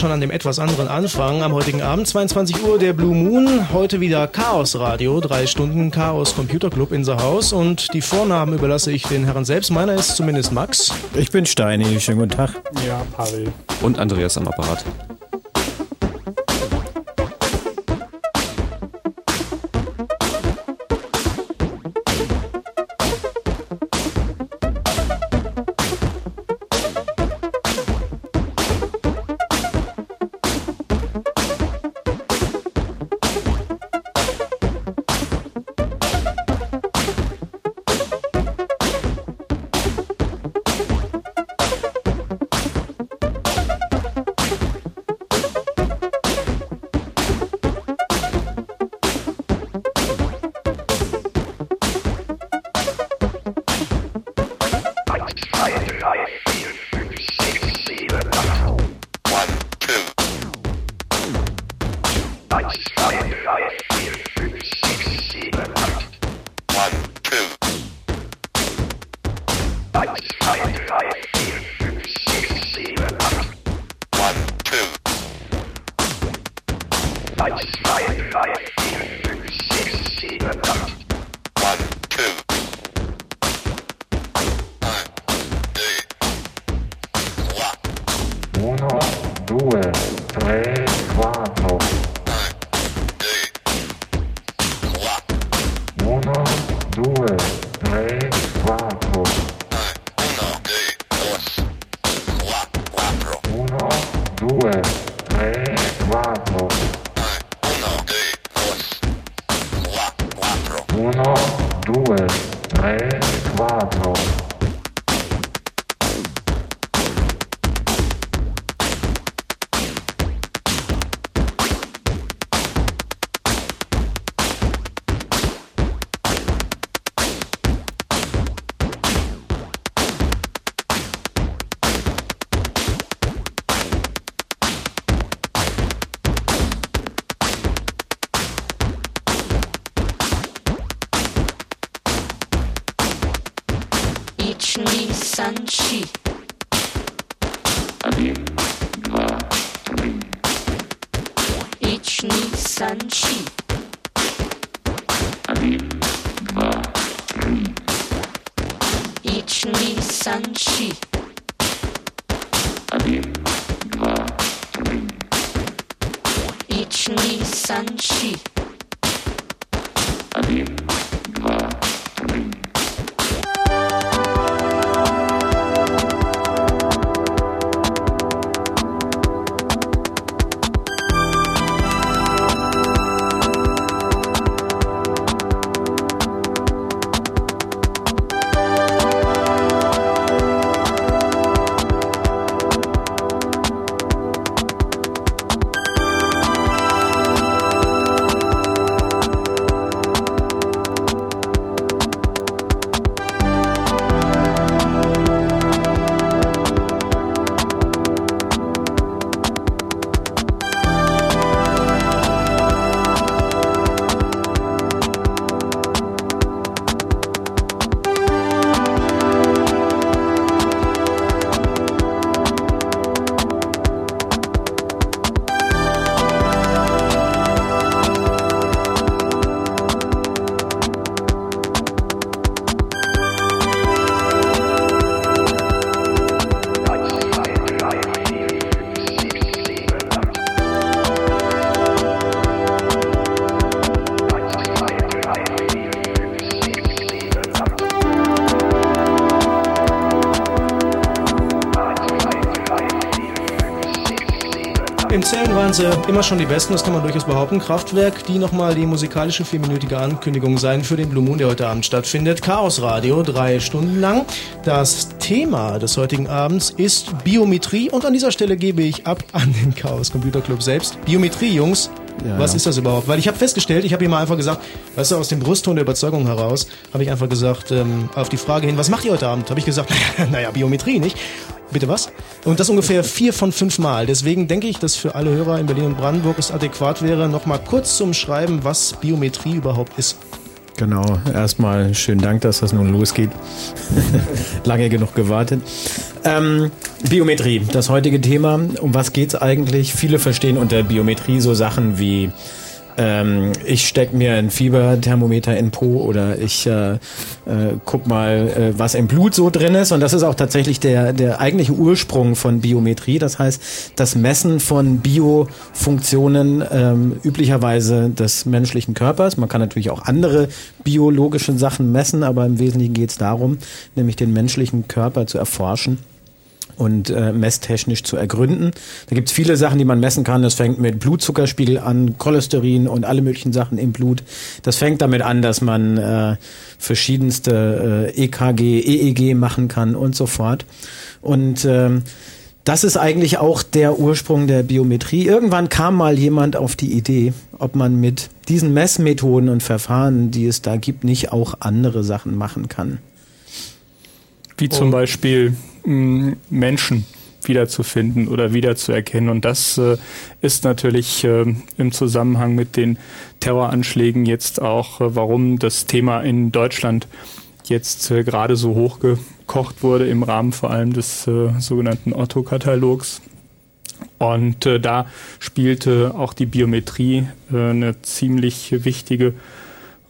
schon an dem etwas anderen Anfang. Am heutigen Abend, 22 Uhr, der Blue Moon. Heute wieder Chaos Radio. Drei Stunden Chaos Computer Club in the House. Und die Vornamen überlasse ich den Herren selbst. Meiner ist zumindest Max. Ich bin Steini. Schönen guten Tag. Ja, Pavel. Und Andreas am Apparat. Sie immer schon die Besten, das kann man durchaus behaupten. Kraftwerk, die nochmal die musikalische vierminütige Ankündigung sein für den Blue Moon, der heute Abend stattfindet. Chaos Radio, drei Stunden lang. Das Thema des heutigen Abends ist Biometrie und an dieser Stelle gebe ich ab an den Chaos Computer Club selbst. Biometrie, Jungs, Ja, Was ja. ist das überhaupt? Weil ich habe festgestellt, ich habe ihm mal einfach gesagt, weißt du, aus dem Brustton der Überzeugung heraus, habe ich einfach gesagt, ähm, auf die Frage hin, was macht ihr heute Abend? Habe ich gesagt, naja, Biometrie nicht. Bitte was? Und das ungefähr vier von fünf Mal. Deswegen denke ich, dass für alle Hörer in Berlin und Brandenburg es adäquat wäre, nochmal kurz zu umschreiben, was Biometrie überhaupt ist. Genau, erstmal schönen Dank, dass das nun losgeht. Lange genug gewartet. Ähm, Biometrie, das heutige Thema. Um was geht's eigentlich? Viele verstehen unter Biometrie so Sachen wie ähm, ich steck mir ein Fieberthermometer in Po oder ich äh, äh, guck mal, äh, was im Blut so drin ist. Und das ist auch tatsächlich der, der eigentliche Ursprung von Biometrie. Das heißt, das Messen von Biofunktionen ähm, üblicherweise des menschlichen Körpers. Man kann natürlich auch andere biologische Sachen messen, aber im Wesentlichen geht es darum, nämlich den menschlichen Körper zu erforschen und äh, messtechnisch zu ergründen. Da gibt es viele Sachen, die man messen kann. Das fängt mit Blutzuckerspiegel an, Cholesterin und alle möglichen Sachen im Blut. Das fängt damit an, dass man äh, verschiedenste äh, EKG, EEG machen kann und so fort. Und ähm, das ist eigentlich auch der Ursprung der Biometrie. Irgendwann kam mal jemand auf die Idee, ob man mit diesen Messmethoden und Verfahren, die es da gibt, nicht auch andere Sachen machen kann. Wie zum und Beispiel Menschen wiederzufinden oder wiederzuerkennen. Und das äh, ist natürlich äh, im Zusammenhang mit den Terroranschlägen jetzt auch, äh, warum das Thema in Deutschland jetzt äh, gerade so hochgekocht wurde im Rahmen vor allem des äh, sogenannten Otto-Katalogs. Und äh, da spielte auch die Biometrie eine ziemlich wichtige Rolle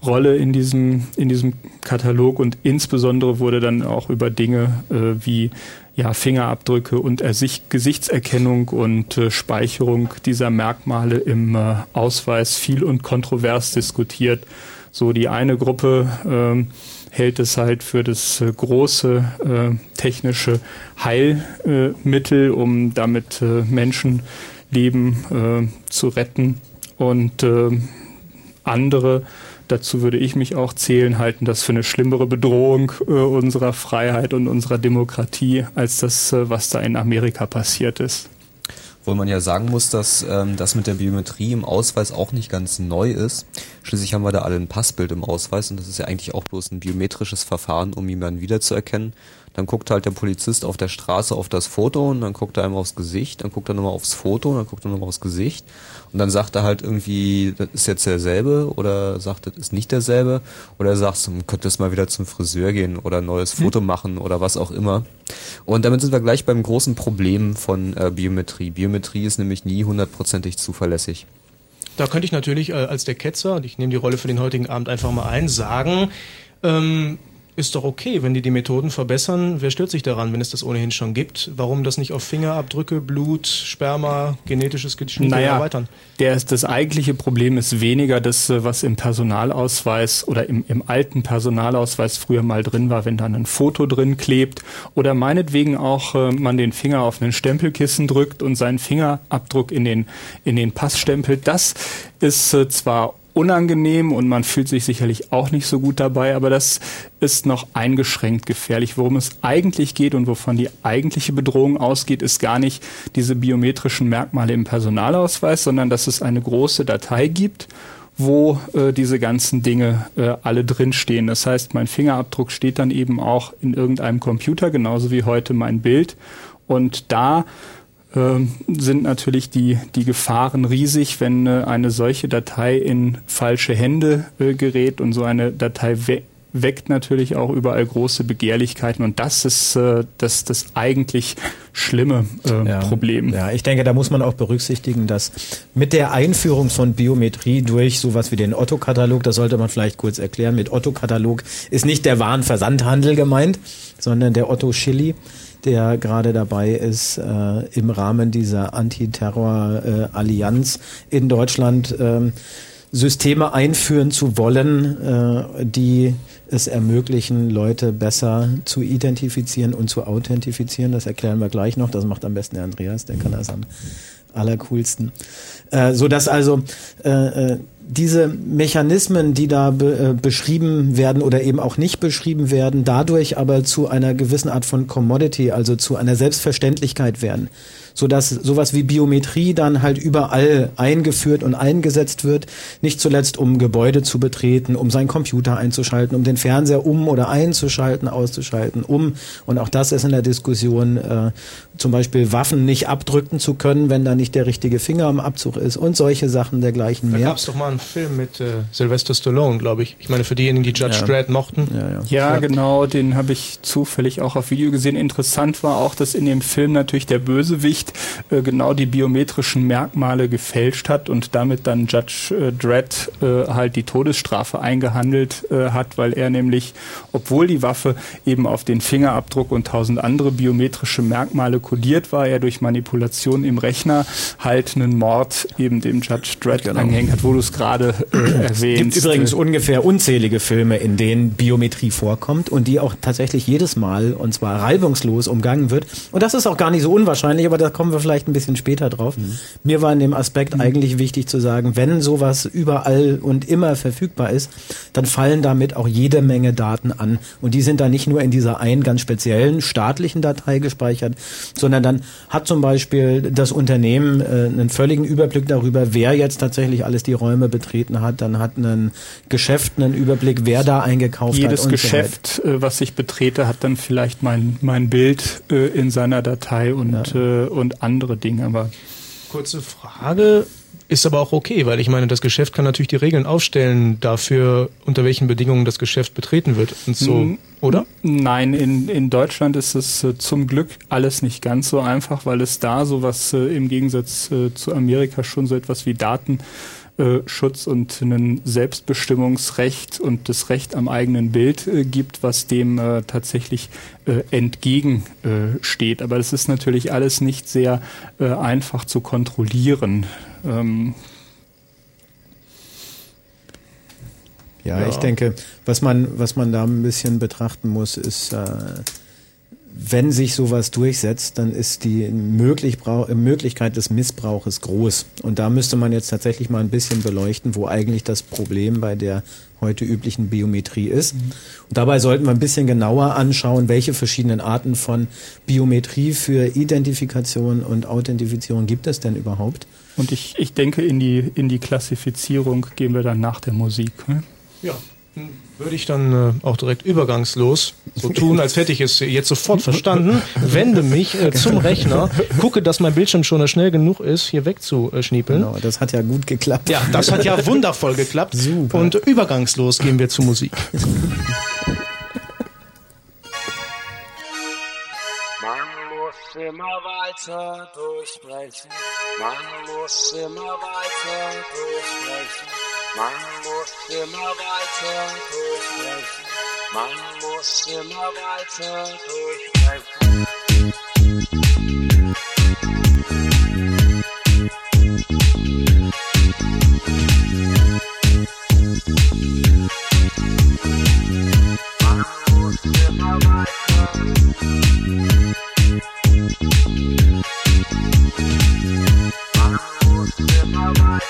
in diesem, in diesem Katalog und insbesondere wurde dann auch über Dinge äh, wie ja, Fingerabdrücke und Ersicht, Gesichtserkennung und äh, Speicherung dieser Merkmale im äh, Ausweis viel und kontrovers diskutiert. So die eine Gruppe äh, hält es halt für das äh, große äh, technische Heilmittel, um damit äh, Menschenleben äh, zu retten und äh, andere dazu würde ich mich auch zählen, halten das für eine schlimmere Bedrohung äh, unserer Freiheit und unserer Demokratie als das, äh, was da in Amerika passiert ist. Wo man ja sagen muss, dass ähm, das mit der Biometrie im Ausweis auch nicht ganz neu ist. Schließlich haben wir da alle ein Passbild im Ausweis und das ist ja eigentlich auch bloß ein biometrisches Verfahren, um jemanden wiederzuerkennen. Dann guckt halt der Polizist auf der Straße auf das Foto und dann guckt er einmal aufs Gesicht, dann guckt er nochmal aufs Foto und dann guckt er nochmal aufs Gesicht und dann sagt er halt irgendwie, das ist jetzt derselbe oder sagt, das ist nicht derselbe oder er sagt, man könnte jetzt mal wieder zum Friseur gehen oder ein neues hm. Foto machen oder was auch immer. Und damit sind wir gleich beim großen Problem von äh, Biometrie. Biometrie ist nämlich nie hundertprozentig zuverlässig. Da könnte ich natürlich äh, als der Ketzer, und ich nehme die Rolle für den heutigen Abend einfach mal ein, sagen, ähm, ist doch okay, wenn die die Methoden verbessern. Wer stört sich daran, wenn es das ohnehin schon gibt? Warum das nicht auf Fingerabdrücke, Blut, Sperma, genetisches Geschnitt naja, erweitern? Der ist, das eigentliche Problem ist weniger das, äh, was im Personalausweis oder im, im alten Personalausweis früher mal drin war, wenn da ein Foto drin klebt oder meinetwegen auch äh, man den Finger auf einen Stempelkissen drückt und seinen Fingerabdruck in den, in den Pass stempelt. Das ist äh, zwar unangenehm und man fühlt sich sicherlich auch nicht so gut dabei, aber das ist noch eingeschränkt gefährlich. Worum es eigentlich geht und wovon die eigentliche Bedrohung ausgeht, ist gar nicht diese biometrischen Merkmale im Personalausweis, sondern dass es eine große Datei gibt, wo äh, diese ganzen Dinge äh, alle drinstehen. Das heißt, mein Fingerabdruck steht dann eben auch in irgendeinem Computer, genauso wie heute mein Bild. Und da sind natürlich die, die Gefahren riesig, wenn äh, eine solche Datei in falsche Hände äh, gerät. Und so eine Datei we weckt natürlich auch überall große Begehrlichkeiten. Und das ist äh, das, das eigentlich schlimme äh, ja, Problem. Ja, ich denke, da muss man auch berücksichtigen, dass mit der Einführung von Biometrie durch sowas wie den Otto-Katalog, das sollte man vielleicht kurz erklären, mit Otto-Katalog ist nicht der Warenversandhandel gemeint, sondern der Otto-Chili der gerade dabei ist, äh, im Rahmen dieser Antiterror-Allianz äh, in Deutschland äh, Systeme einführen zu wollen, äh, die es ermöglichen, Leute besser zu identifizieren und zu authentifizieren. Das erklären wir gleich noch. Das macht am besten der Andreas, der kann das am allercoolsten. Äh, so dass also äh, diese Mechanismen, die da be, äh, beschrieben werden oder eben auch nicht beschrieben werden, dadurch aber zu einer gewissen Art von Commodity, also zu einer Selbstverständlichkeit werden. So dass sowas wie Biometrie dann halt überall eingeführt und eingesetzt wird, nicht zuletzt um Gebäude zu betreten, um seinen Computer einzuschalten, um den Fernseher um oder einzuschalten, auszuschalten, um und auch das ist in der Diskussion äh, zum Beispiel Waffen nicht abdrücken zu können, wenn da nicht der richtige Finger am Abzug ist und solche Sachen dergleichen mehr. Da gab es doch mal einen Film mit äh, Sylvester Stallone, glaube ich. Ich meine, für diejenigen, die Judge ja. Dredd mochten. Ja, ja. ja genau, den habe ich zufällig auch auf Video gesehen. Interessant war auch, dass in dem Film natürlich der Bösewicht äh, genau die biometrischen Merkmale gefälscht hat und damit dann Judge äh, Dredd äh, halt die Todesstrafe eingehandelt äh, hat, weil er nämlich, obwohl die Waffe eben auf den Fingerabdruck und tausend andere biometrische Merkmale kodiert war, er durch Manipulation im Rechner halt einen Mord eben dem Judge Dredd genau. angehängt hat, wo du es gerade äh, erwähnst. Es gibt übrigens ungefähr unzählige Filme, in denen Biometrie vorkommt und die auch tatsächlich jedes Mal und zwar reibungslos umgangen wird. Und das ist auch gar nicht so unwahrscheinlich, aber da kommen wir vielleicht ein bisschen später drauf. Mhm. Mir war in dem Aspekt mhm. eigentlich wichtig zu sagen, wenn sowas überall und immer verfügbar ist, dann fallen damit auch jede Menge Daten an. Und die sind da nicht nur in dieser einen ganz speziellen staatlichen Datei gespeichert, sondern dann hat zum Beispiel das Unternehmen äh, einen völligen Überblick darüber, wer jetzt tatsächlich alles die Räume betreten hat. Dann hat ein Geschäft einen Überblick, wer da eingekauft Jedes hat. Jedes Geschäft, äh, was ich betrete, hat dann vielleicht mein, mein Bild äh, in seiner Datei und, ja. äh, und andere Dinge. Aber Kurze Frage. Ist aber auch okay, weil ich meine, das Geschäft kann natürlich die Regeln aufstellen dafür, unter welchen Bedingungen das Geschäft betreten wird und so, oder? Nein, in, in Deutschland ist es äh, zum Glück alles nicht ganz so einfach, weil es da sowas äh, im Gegensatz äh, zu Amerika schon so etwas wie Daten Schutz und ein Selbstbestimmungsrecht und das Recht am eigenen Bild äh, gibt, was dem äh, tatsächlich äh, entgegensteht. Aber das ist natürlich alles nicht sehr einfach zu kontrollieren. Ähm ja, ja, ich denke, was man, was man da ein bisschen betrachten muss, ist, äh, wenn sich sowas durchsetzt, dann ist die Möglich Möglichkeit des Missbrauches groß. Und da müsste man jetzt tatsächlich mal ein bisschen beleuchten, wo eigentlich das Problem bei der heute üblichen Biometrie ist. Und dabei sollten wir ein bisschen genauer anschauen, welche verschiedenen Arten von Biometrie für Identifikation und Authentifizierung gibt es denn überhaupt? Und ich, ich denke, in die, in die Klassifizierung gehen wir dann nach der Musik. Ne? Ja. Würde ich dann äh, auch direkt übergangslos so tun, als hätte ich es jetzt sofort verstanden, wende mich äh, zum Rechner, gucke, dass mein Bildschirm schon schnell genug ist, hier wegzuschniepeln. Genau, das hat ja gut geklappt. Ja, das hat ja wundervoll geklappt. Super. Und übergangslos gehen wir zur Musik. immer weiter durchbrechen. Man muss immer weiter durchbrechen. Muss immer weiter durchbrechen. Man muss immer weiter durchbrechen. Man muss immer weiter. I'm not going.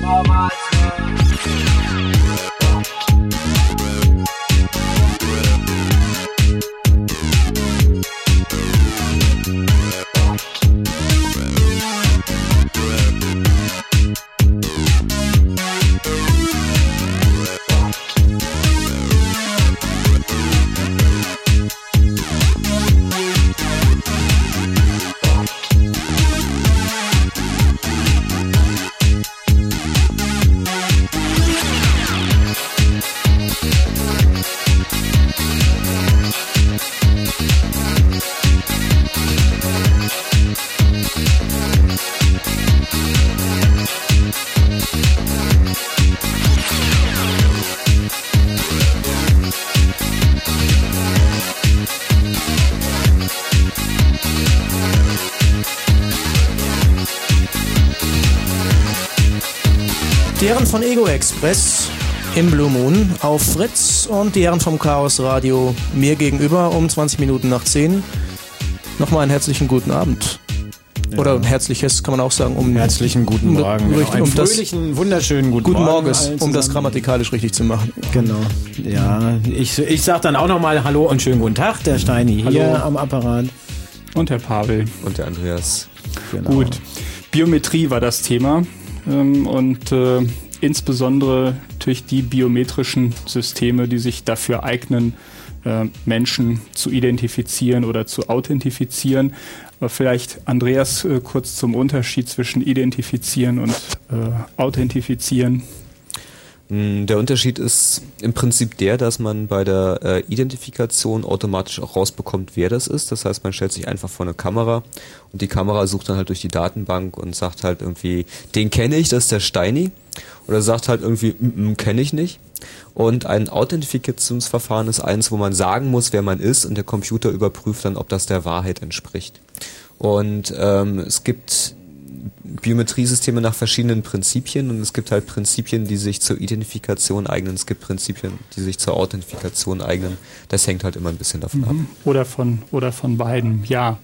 Mama, Express im Blue Moon auf Fritz und die Herren vom Chaos Radio mir gegenüber um 20 Minuten nach 10. Nochmal einen herzlichen guten Abend. Oder herzliches kann man auch sagen. Um Herzlichen guten um, Morgen. Um, Genau. Einen um das, fröhlichen, wunderschönen guten, guten Morgen. Morgens, allen um das grammatikalisch richtig zu machen. Genau. Ja, ich, ich sag dann auch nochmal Hallo und schönen guten Tag. Der Steini hier Hallo. am Apparat. Und Herr Pavel. Und der Andreas. Genau. Gut. Biometrie war das Thema. Ähm, und äh, insbesondere natürlich die biometrischen Systeme, die sich dafür eignen, äh, Menschen zu identifizieren oder zu authentifizieren. Aber vielleicht, Andreas, äh, kurz zum Unterschied zwischen identifizieren und äh, authentifizieren. Mm, Der Unterschied ist im Prinzip der, dass man bei der äh, Identifikation automatisch auch rausbekommt, wer das ist. Das heißt, man stellt sich einfach vor eine Kamera und die Kamera sucht dann halt durch die Datenbank und sagt halt irgendwie, den kenne ich, das ist der Steini. Oder sagt halt irgendwie, kenne ich nicht. Und ein Authentifikationsverfahren ist eins, wo man sagen muss, wer man ist und der Computer überprüft dann, ob das der Wahrheit entspricht. Und ähm, es gibt Biometriesysteme nach verschiedenen Prinzipien und es gibt halt Prinzipien, die sich zur Identifikation eignen, es gibt Prinzipien, die sich zur Authentifikation eignen. Das hängt halt immer ein bisschen davon ab. Oder von, oder von beiden, ja.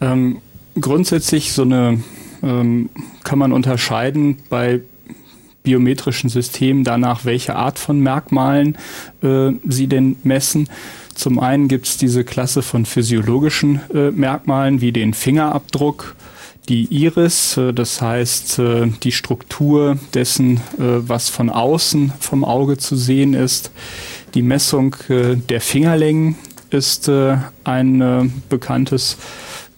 Ähm, grundsätzlich so eine ähm, kann man unterscheiden bei biometrischen Systemen danach, welche Art von Merkmalen äh, sie denn messen. Zum einen gibt es diese Klasse von physiologischen äh, Merkmalen wie den Fingerabdruck, die Iris, äh, das heißt äh, die Struktur dessen, äh, was von außen vom Auge zu sehen ist. Die Messung der Fingerlängen ist ein bekanntes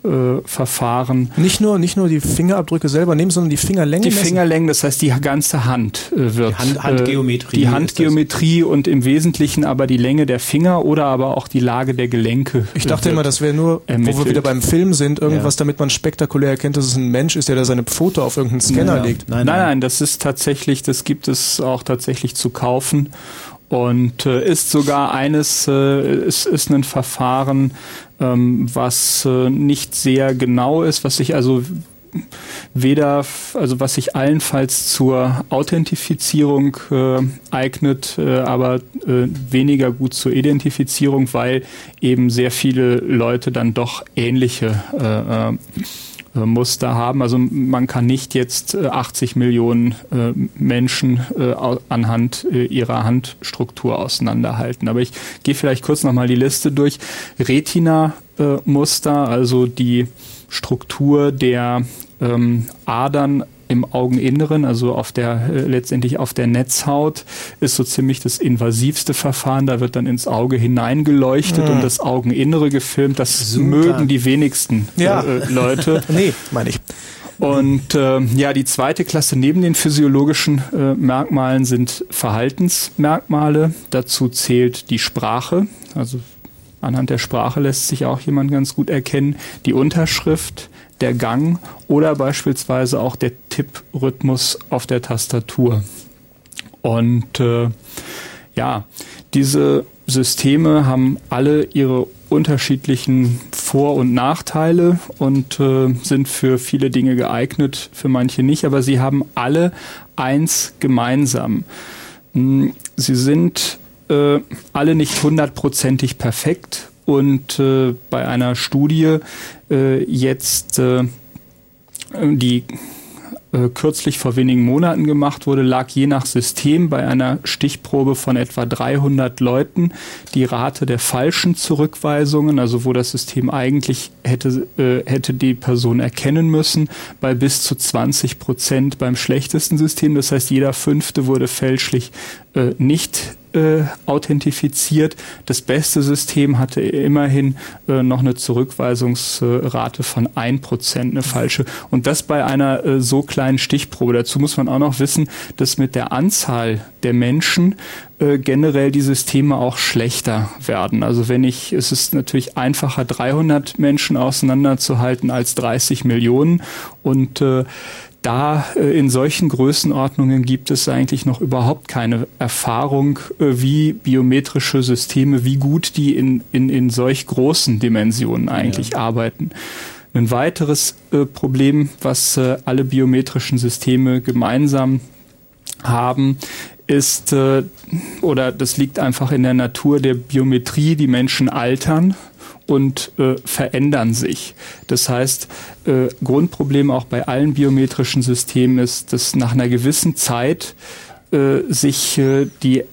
äh, Verfahren. Nicht nur, nicht nur die Fingerabdrücke selber nehmen, sondern die Fingerlänge. Die messen. Fingerlängen, das heißt die ganze Hand äh, wird. Die Hand- Handgeometrie Äh, die Handgeometrie und im Wesentlichen aber die Länge der Finger oder aber auch die Lage der Gelenke. Ich dachte äh, immer, das wäre nur, wo wir ermittelt. wieder beim Film sind, irgendwas, damit man spektakulär erkennt, dass es ein Mensch ist, der da seine Foto auf irgendeinen Scanner Ja. legt. Nein, Nein, nein. nein, das ist tatsächlich, das gibt es auch tatsächlich zu kaufen und äh, ist sogar eines, äh, ist, ist ein Verfahren, ähm, was äh, nicht sehr genau ist, was sich also weder, also was sich allenfalls zur Authentifizierung äh, eignet, äh, aber äh, weniger gut zur Identifizierung, weil eben sehr viele Leute dann doch ähnliche äh, äh, Muster haben. Also man kann nicht jetzt äh, 80 Millionen äh, Menschen äh, au- anhand äh, ihrer Handstruktur auseinanderhalten. Aber ich gehe vielleicht kurz nochmal die Liste durch. Retina-Muster, also die Struktur der ähm, Adern im Augeninneren, also auf der äh, letztendlich auf der Netzhaut, ist so ziemlich das invasivste Verfahren. Da wird dann ins Auge hineingeleuchtet und das Augeninnere gefilmt. Das Super. mögen die wenigsten Ja. äh, äh, Leute. Nee, meine ich. Und äh, ja, die zweite Klasse neben den physiologischen äh, Merkmalen sind Verhaltensmerkmale. Dazu zählt die Sprache. Also anhand der Sprache lässt sich auch jemand ganz gut erkennen. Die Unterschrift, der Gang oder beispielsweise auch der Tipprhythmus auf der Tastatur. Und äh, ja, diese Systeme haben alle ihre unterschiedlichen Vor- und Nachteile und äh, sind für viele Dinge geeignet, für manche nicht, aber sie haben alle eins gemeinsam. Mm, Sie sind äh, alle nicht hundertprozentig perfekt und äh, bei einer Studie äh, jetzt äh, die äh, kürzlich vor wenigen Monaten gemacht wurde, lag je nach System bei einer Stichprobe von etwa 300 Leuten die Rate der falschen Zurückweisungen, also wo das System eigentlich hätte, äh, hätte die Person erkennen müssen, bei bis zu 20 Prozent beim schlechtesten System. Das heißt, jeder Fünfte wurde fälschlich äh, nicht äh, authentifiziert. Das beste System hatte immerhin äh, noch eine Zurückweisungsrate von 1%, eine falsche. Und das bei einer äh, so kleinen Stichprobe. Dazu muss man auch noch wissen, dass mit der Anzahl der Menschen äh, generell die Systeme auch schlechter werden. Also wenn ich, es ist natürlich einfacher, 300 Menschen auseinanderzuhalten als 30 Millionen und äh, da äh, in solchen Größenordnungen gibt es eigentlich noch überhaupt keine Erfahrung, äh, wie biometrische Systeme, wie gut die in, in, in solch großen Dimensionen eigentlich arbeiten. Ein weiteres äh, Problem, was äh, alle biometrischen Systeme gemeinsam haben, ist äh, oder das liegt einfach in der Natur der Biometrie, die Menschen altern und äh, verändern sich. Das heißt, äh, Grundproblem auch bei allen biometrischen Systemen ist, dass nach einer gewissen Zeit äh, sich äh, die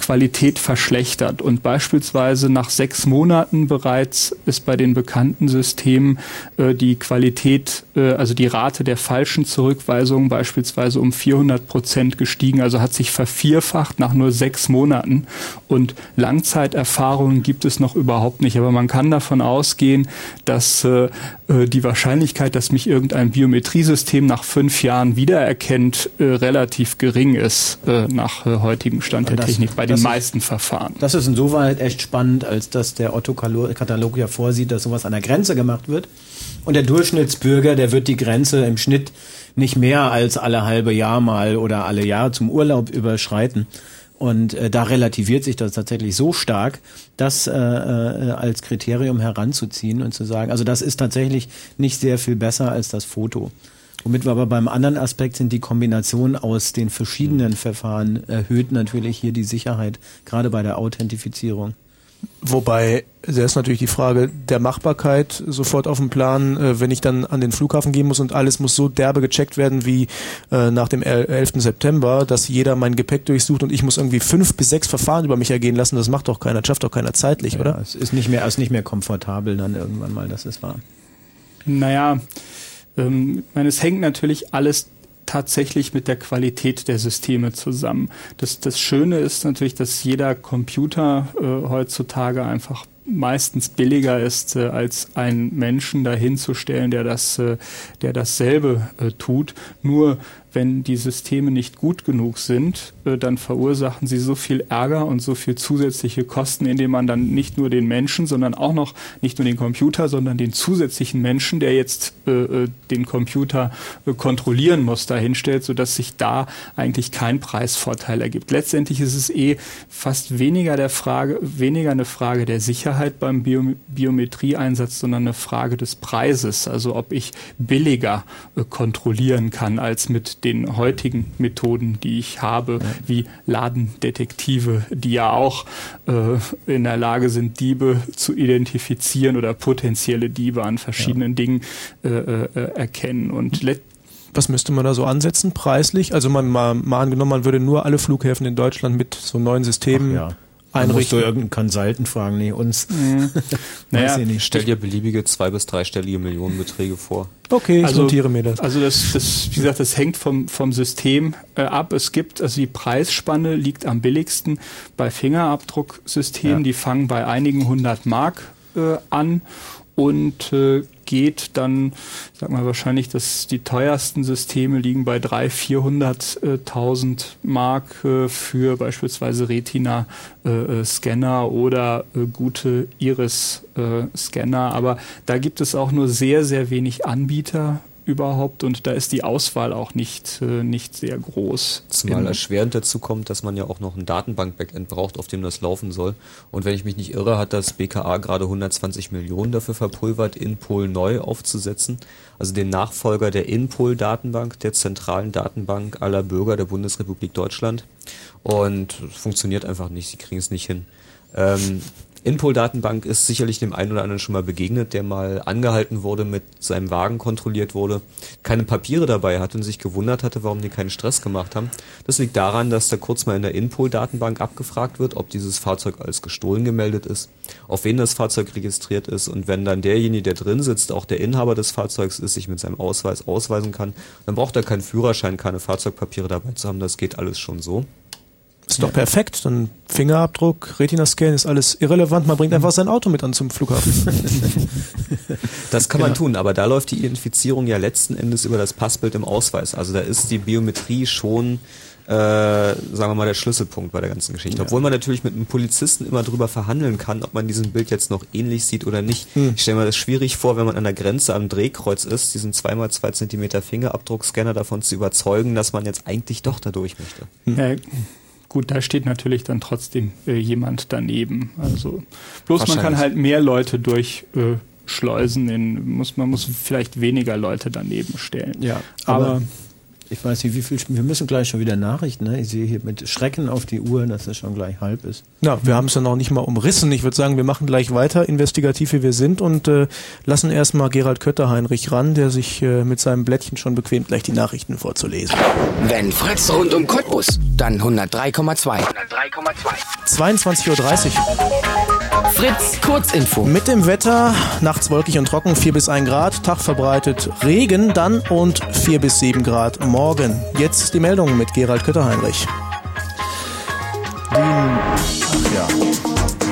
Qualität verschlechtert. Und beispielsweise nach sechs Monaten bereits ist bei den bekannten Systemen äh, die Qualität, äh, also die Rate der falschen Zurückweisungen beispielsweise um 400 Prozent gestiegen. Also hat sich vervierfacht nach nur sechs Monaten. Und Langzeiterfahrungen gibt es noch überhaupt nicht. Aber man kann davon ausgehen, dass äh, äh die Wahrscheinlichkeit, dass mich irgendein Biometriesystem nach fünf Jahren wiedererkennt, äh, relativ gering ist äh, nach heutigem Stand der Technik. Bei den meisten Verfahren. Das ist insoweit echt spannend, als dass der Otto-Katalog ja vorsieht, dass sowas an der Grenze gemacht wird. Und der Durchschnittsbürger, der wird die Grenze im Schnitt nicht mehr als alle halbe Jahr mal oder alle Jahre zum Urlaub überschreiten. Und äh, da relativiert sich das tatsächlich so stark, das äh, äh, als Kriterium heranzuziehen und zu sagen, also das ist tatsächlich nicht sehr viel besser als das Foto. Womit wir aber beim anderen Aspekt sind, die Kombination aus den verschiedenen Verfahren erhöht natürlich hier die Sicherheit, gerade bei der Authentifizierung. Wobei, da ist natürlich die Frage der Machbarkeit sofort auf dem Plan, äh, wenn ich dann an den Flughafen gehen muss und alles muss so derbe gecheckt werden wie äh, nach dem 11. September, dass jeder mein Gepäck durchsucht und ich muss irgendwie fünf bis sechs Verfahren über mich ergehen lassen, das macht doch keiner, schafft doch keiner zeitlich, ja, oder? Es ist nicht mehr, ist nicht mehr komfortabel dann irgendwann mal, das ist wahr. Naja, ähm, meine, es hängt natürlich alles tatsächlich mit der Qualität der Systeme zusammen. Das, das Schöne ist natürlich, dass jeder Computer äh, heutzutage einfach meistens billiger ist, äh, als einen Menschen dahinzustellen, der das, äh, der dasselbe äh, tut. Nur wenn die Systeme nicht gut genug sind, äh, dann verursachen sie so viel Ärger und so viel zusätzliche Kosten, indem man dann nicht nur den Menschen, sondern auch noch nicht nur den Computer, sondern den zusätzlichen Menschen, der jetzt äh, äh den Computer äh, kontrollieren muss, dahinstellt, sodass sich da eigentlich kein Preisvorteil ergibt. Letztendlich ist es eh fast weniger der Frage, weniger eine Frage der Sicherheit beim Bio Biometrieeinsatz, sondern eine Frage des Preises. Also ob ich billiger äh, kontrollieren kann als mit den heutigen Methoden, die ich habe, ja. wie Ladendetektive, die ja auch äh, in der Lage sind, Diebe zu identifizieren oder potenzielle Diebe an verschiedenen ja. Dingen äh, äh, erkennen. Und was müsste man da so ansetzen preislich? Also man mal, mal angenommen, man würde nur alle Flughäfen in Deutschland mit so neuen Systemen Ach, ja einrichten. Musst du irgendeinen Consultant fragen, nee, uns. Mhm. naja, nicht. Stell dir beliebige zwei- bis dreistellige Millionenbeträge vor. Okay, ich also, notiere mir das. Also das, das, wie gesagt, das hängt vom, vom System äh, ab. Es gibt, also die Preisspanne liegt am billigsten bei Fingerabdrucksystemen, ja. die fangen bei einigen hundert Mark äh, an und äh, geht dann, sag mal wahrscheinlich, dass die teuersten Systeme liegen bei 300.000, 400.000 Mark äh, für beispielsweise Retina-Scanner äh, äh oder äh, gute Iris-Scanner. Aber da gibt es auch nur sehr, sehr wenig Anbieter überhaupt und da ist die Auswahl auch nicht, äh, nicht sehr groß. Zumal erschwerend dazu kommt, dass man ja auch noch ein Datenbank-Backend braucht, auf dem das laufen soll. Und wenn ich mich nicht irre, hat das BKA gerade 120 Millionen dafür verpulvert, Inpol neu aufzusetzen. Also den Nachfolger der Inpol-Datenbank, der zentralen Datenbank aller Bürger der Bundesrepublik Deutschland. Und es funktioniert einfach nicht, sie kriegen es nicht hin. Ähm, Inpol-Datenbank ist sicherlich dem einen oder anderen schon mal begegnet, der mal angehalten wurde, mit seinem Wagen kontrolliert wurde, keine Papiere dabei hatte und sich gewundert hatte, warum die keinen Stress gemacht haben. Das liegt daran, dass da kurz mal in der Inpol-Datenbank abgefragt wird, ob dieses Fahrzeug als gestohlen gemeldet ist, auf wen das Fahrzeug registriert ist und wenn dann derjenige, der drin sitzt, auch der Inhaber des Fahrzeugs ist, sich mit seinem Ausweis ausweisen kann, dann braucht er keinen Führerschein, keine Fahrzeugpapiere dabei zu haben, das geht alles schon so. Ist doch perfekt. Dann Fingerabdruck, Retina-Scan ist alles irrelevant. Man bringt einfach sein Auto mit an zum Flughafen. das kann man genau. tun, aber da läuft die Identifizierung ja letzten Endes über das Passbild im Ausweis. Also da ist die Biometrie schon äh, sagen wir mal, der Schlüsselpunkt bei der ganzen Geschichte. Ja. Obwohl man natürlich mit einem Polizisten immer drüber verhandeln kann, ob man diesen Bild jetzt noch ähnlich sieht oder nicht. Hm. Ich stelle mir das schwierig vor, wenn man an der Grenze am Drehkreuz ist, diesen 2x2 Zentimeter Fingerabdruckscanner davon zu überzeugen, dass man jetzt eigentlich doch da durch möchte. Hm. Ja, Gut, da steht natürlich dann trotzdem äh, jemand daneben. Also bloß man kann halt mehr Leute durchschleusen. Äh, in, muss man muss vielleicht weniger Leute daneben stellen. Ja, aber, aber Ich weiß nicht, wie viel. Wir müssen gleich schon wieder Nachrichten. Ne? Ich sehe hier mit Schrecken auf die Uhr, dass es schon gleich halb ist. Ja, wir haben es ja noch nicht mal umrissen. Ich würde sagen, wir machen gleich weiter, investigativ wie wir sind, und äh, lassen erstmal Gerald Kötter-Heinrich ran, der sich äh, mit seinem Blättchen schon bequemt, gleich die Nachrichten vorzulesen. Wenn Fritz rund um Cottbus, dann 103,2. 22.30 Uhr. Fritz Kurzinfo. Mit dem Wetter, nachts wolkig und trocken, 4 bis 1 Grad, Tag verbreitet Regen dann und 4 bis 7 Grad morgen. Jetzt die Meldung mit Gerald Kötter-Heinrich.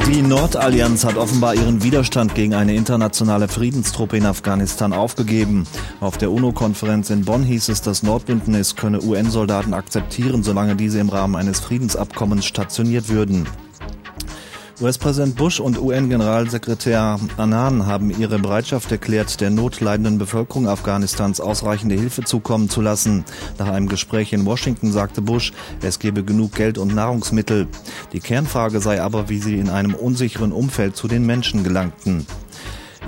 Die Nordallianz hat offenbar ihren Widerstand gegen eine internationale Friedenstruppe in Afghanistan aufgegeben. Auf der UNO-Konferenz in Bonn hieß es, das Nordbündnis könne UN-Soldaten akzeptieren, solange diese im Rahmen eines Friedensabkommens stationiert würden. US-Präsident Bush und UN-Generalsekretär Annan haben ihre Bereitschaft erklärt, der notleidenden Bevölkerung Afghanistans ausreichende Hilfe zukommen zu lassen. Nach einem Gespräch in Washington sagte Bush, es gebe genug Geld und Nahrungsmittel. Die Kernfrage sei aber, wie sie in einem unsicheren Umfeld zu den Menschen gelangten.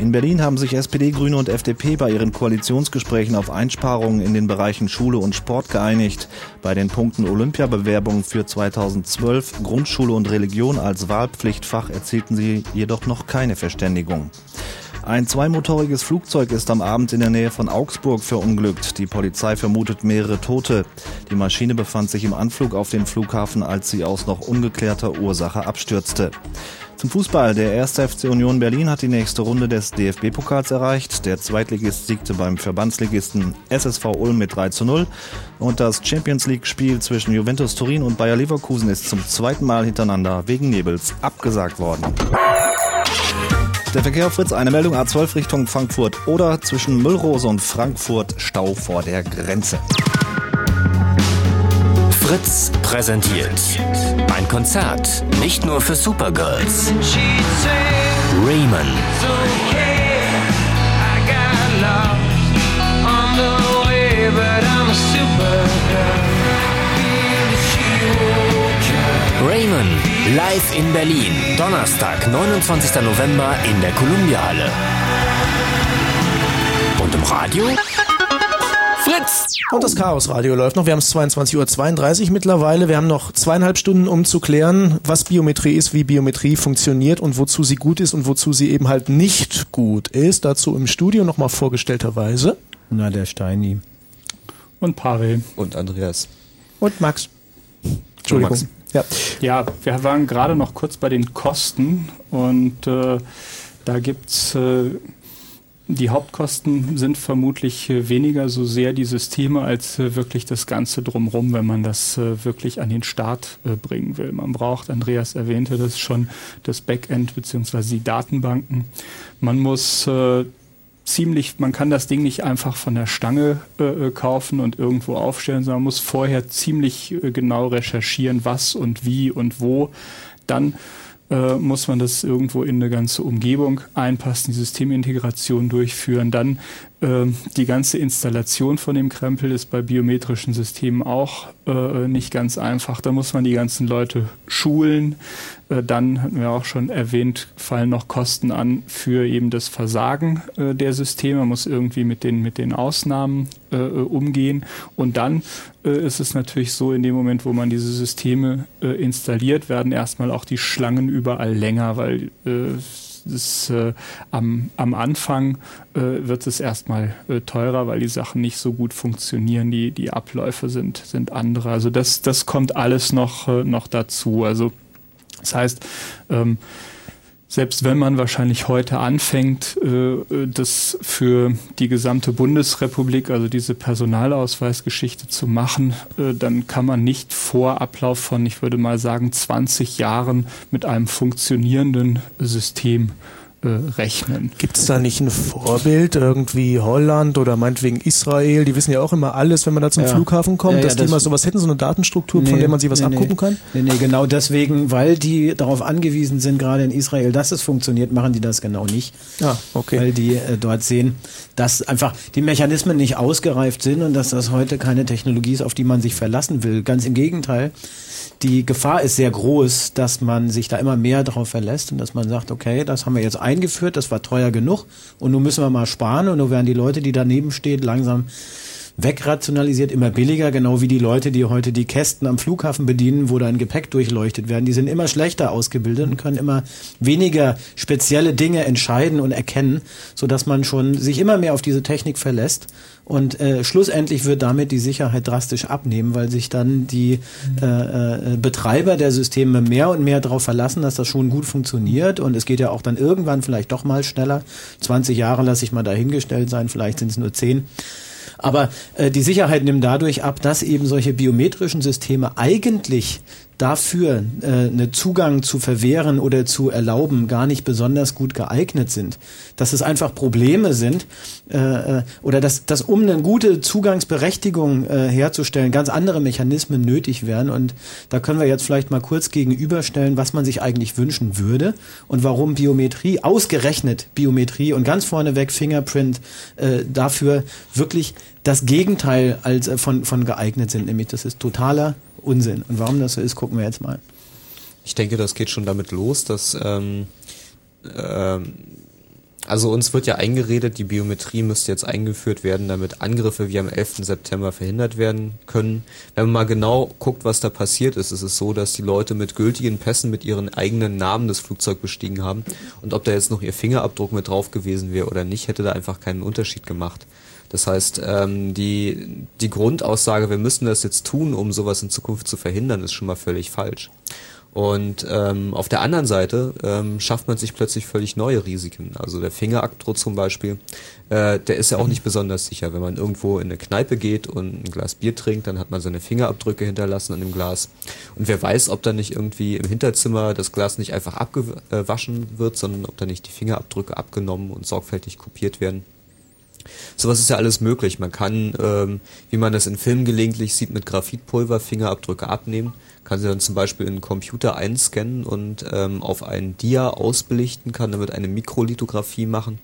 In Berlin haben sich SPD, Grüne und FDP bei ihren Koalitionsgesprächen auf Einsparungen in den Bereichen Schule und Sport geeinigt. Bei den Punkten Olympiabewerbung für 2012, Grundschule und Religion als Wahlpflichtfach erzielten sie jedoch noch keine Verständigung. Ein zweimotoriges Flugzeug ist am Abend in der Nähe von Augsburg verunglückt. Die Polizei vermutet mehrere Tote. Die Maschine befand sich im Anflug auf den Flughafen, als sie aus noch ungeklärter Ursache abstürzte. Zum Fußball. Der 1. FC Union Berlin hat die nächste Runde des DFB-Pokals erreicht. Der Zweitligist siegte beim Verbandsligisten SSV Ulm mit 3 zu 0. Und das Champions League-Spiel zwischen Juventus Turin und Bayer Leverkusen ist zum zweiten Mal hintereinander wegen Nebels abgesagt worden. Der Verkehr auf Fritz, eine Meldung A12 Richtung Frankfurt oder zwischen Müllrose und Frankfurt Stau vor der Grenze. Fritz präsentiert ein Konzert nicht nur für Supergirls. Raymond. Raymond live in Berlin. Donnerstag, 29. November in der Columbia Halle. Und im Radio? Fritz! Und das Chaos-Radio läuft noch. Wir haben es 22.32 Uhr mittlerweile. Wir haben noch zweieinhalb Stunden, um zu klären, was Biometrie ist, wie Biometrie funktioniert und wozu sie gut ist und wozu sie eben halt nicht gut ist. Dazu im Studio nochmal vorgestellterweise. Na, der Steini. Und Pavel. Und Andreas. Und Max. Entschuldigung. Max. Ja. Ja, wir waren gerade noch kurz bei den Kosten und äh, da gibt's äh, die Hauptkosten sind vermutlich äh, weniger so sehr die Systeme als äh, wirklich das Ganze drumherum, wenn man das äh, wirklich an den Start bringen will. Man braucht, Andreas erwähnte das schon, das Backend beziehungsweise die Datenbanken. Man muss ziemlich, man kann das Ding nicht einfach von der Stange kaufen und irgendwo aufstellen, sondern man muss vorher ziemlich genau recherchieren, was und wie und wo. Dann äh, muss man das irgendwo in eine ganze Umgebung einpassen, die Systemintegration durchführen. Dann die ganze Installation von dem Krempel ist bei biometrischen Systemen auch äh, nicht ganz einfach. Da muss man die ganzen Leute schulen. Äh, dann hatten wir auch schon erwähnt, fallen noch Kosten an für eben das Versagen äh, der Systeme. Man muss irgendwie mit den, mit den Ausnahmen äh, äh, umgehen. Und dann äh, ist es natürlich so, in dem Moment, wo man diese Systeme installiert, werden erstmal auch die Schlangen überall länger, weil es, äh, am, am Anfang äh, wird es erstmal äh, teurer, weil die Sachen nicht so gut funktionieren, die, die Abläufe sind, sind andere. Also das, das kommt alles noch, äh, noch dazu. Also das heißt, ähm, selbst wenn man wahrscheinlich heute anfängt, äh, das für die gesamte Bundesrepublik, also diese Personalausweisgeschichte zu machen, äh, dann kann man nicht vor Ablauf von, ich würde mal sagen, 20 Jahren mit einem funktionierenden System äh, rechnen. Gibt es da nicht ein Vorbild, irgendwie Holland oder meinetwegen Israel? Die wissen ja auch immer alles, wenn man da zum Ja. Flughafen kommt, Ja, ja, dass die das- mal sowas hätten, so eine Datenstruktur, von Nee, der man sich was nee, abgucken nee. kann? Nee, nee, genau deswegen, weil die darauf angewiesen sind, gerade in Israel, dass es funktioniert, machen die das genau nicht. Ah, okay. Weil die äh, dort sehen, dass einfach die Mechanismen nicht ausgereift sind und dass das heute keine Technologie ist, auf die man sich verlassen will. Ganz im Gegenteil. Die Gefahr ist sehr groß, dass man sich da immer mehr darauf verlässt und dass man sagt, okay, das haben wir jetzt eingeführt, das war teuer genug und nun müssen wir mal sparen und nun werden die Leute, die daneben stehen, langsam wegrationalisiert, immer billiger, genau wie die Leute, die heute die Kästen am Flughafen bedienen, wo dann Gepäck durchleuchtet werden. Die sind immer schlechter ausgebildet und können immer weniger spezielle Dinge entscheiden und erkennen, so dass man schon sich immer mehr auf diese Technik verlässt. Und äh, schlussendlich wird damit die Sicherheit drastisch abnehmen, weil sich dann die äh, äh, Betreiber der Systeme mehr und mehr darauf verlassen, dass das schon gut funktioniert. Und es geht ja auch dann irgendwann vielleicht doch mal schneller. 20 Jahre lasse ich mal dahingestellt sein, vielleicht sind es nur 10. Aber äh, die Sicherheit nimmt dadurch ab, dass eben solche biometrischen Systeme eigentlich dafür äh, einen Zugang zu verwehren oder zu erlauben gar nicht besonders gut geeignet sind. Dass es einfach Probleme sind äh, äh, oder dass, dass um eine gute Zugangsberechtigung äh, herzustellen ganz andere Mechanismen nötig wären. Und da können wir jetzt vielleicht mal kurz gegenüberstellen, was man sich eigentlich wünschen würde und warum Biometrie, ausgerechnet Biometrie und ganz vorneweg Fingerprint äh, dafür wirklich das Gegenteil als äh, von, von geeignet sind, nämlich das ist totaler Unsinn. Und warum das so ist, gucken wir jetzt mal. Ich denke, das geht schon damit los, dass ähm, ähm, also uns wird ja eingeredet, die Biometrie müsste jetzt eingeführt werden, damit Angriffe wie am 11. September verhindert werden können. Wenn man mal genau guckt, was da passiert ist, ist es so, dass die Leute mit gültigen Pässen mit ihren eigenen Namen das Flugzeug bestiegen haben. Und ob da jetzt noch ihr Fingerabdruck mit drauf gewesen wäre oder nicht, hätte da einfach keinen Unterschied gemacht. Das heißt, ähm, die, die Grundaussage, wir müssen das jetzt tun, um sowas in Zukunft zu verhindern, ist schon mal völlig falsch. Und ähm, auf der anderen Seite ähm, schafft man sich plötzlich völlig neue Risiken. Also der Fingerabdruck zum Beispiel, äh, der ist ja auch nicht besonders sicher. Wenn man irgendwo in eine Kneipe geht und ein Glas Bier trinkt, dann hat man seine Fingerabdrücke hinterlassen an dem Glas. Und wer weiß, ob da nicht irgendwie im Hinterzimmer das Glas nicht einfach abgewaschen wird, sondern ob da nicht die Fingerabdrücke abgenommen und sorgfältig kopiert werden. Sowas ist ja alles möglich. Man kann, ähm, wie man das in Filmen gelegentlich sieht, mit Graphitpulver Fingerabdrücke abnehmen, kann sie dann zum Beispiel in den Computer einscannen und ähm, auf einen Dia ausbelichten, kann damit eine Mikrolithografie machen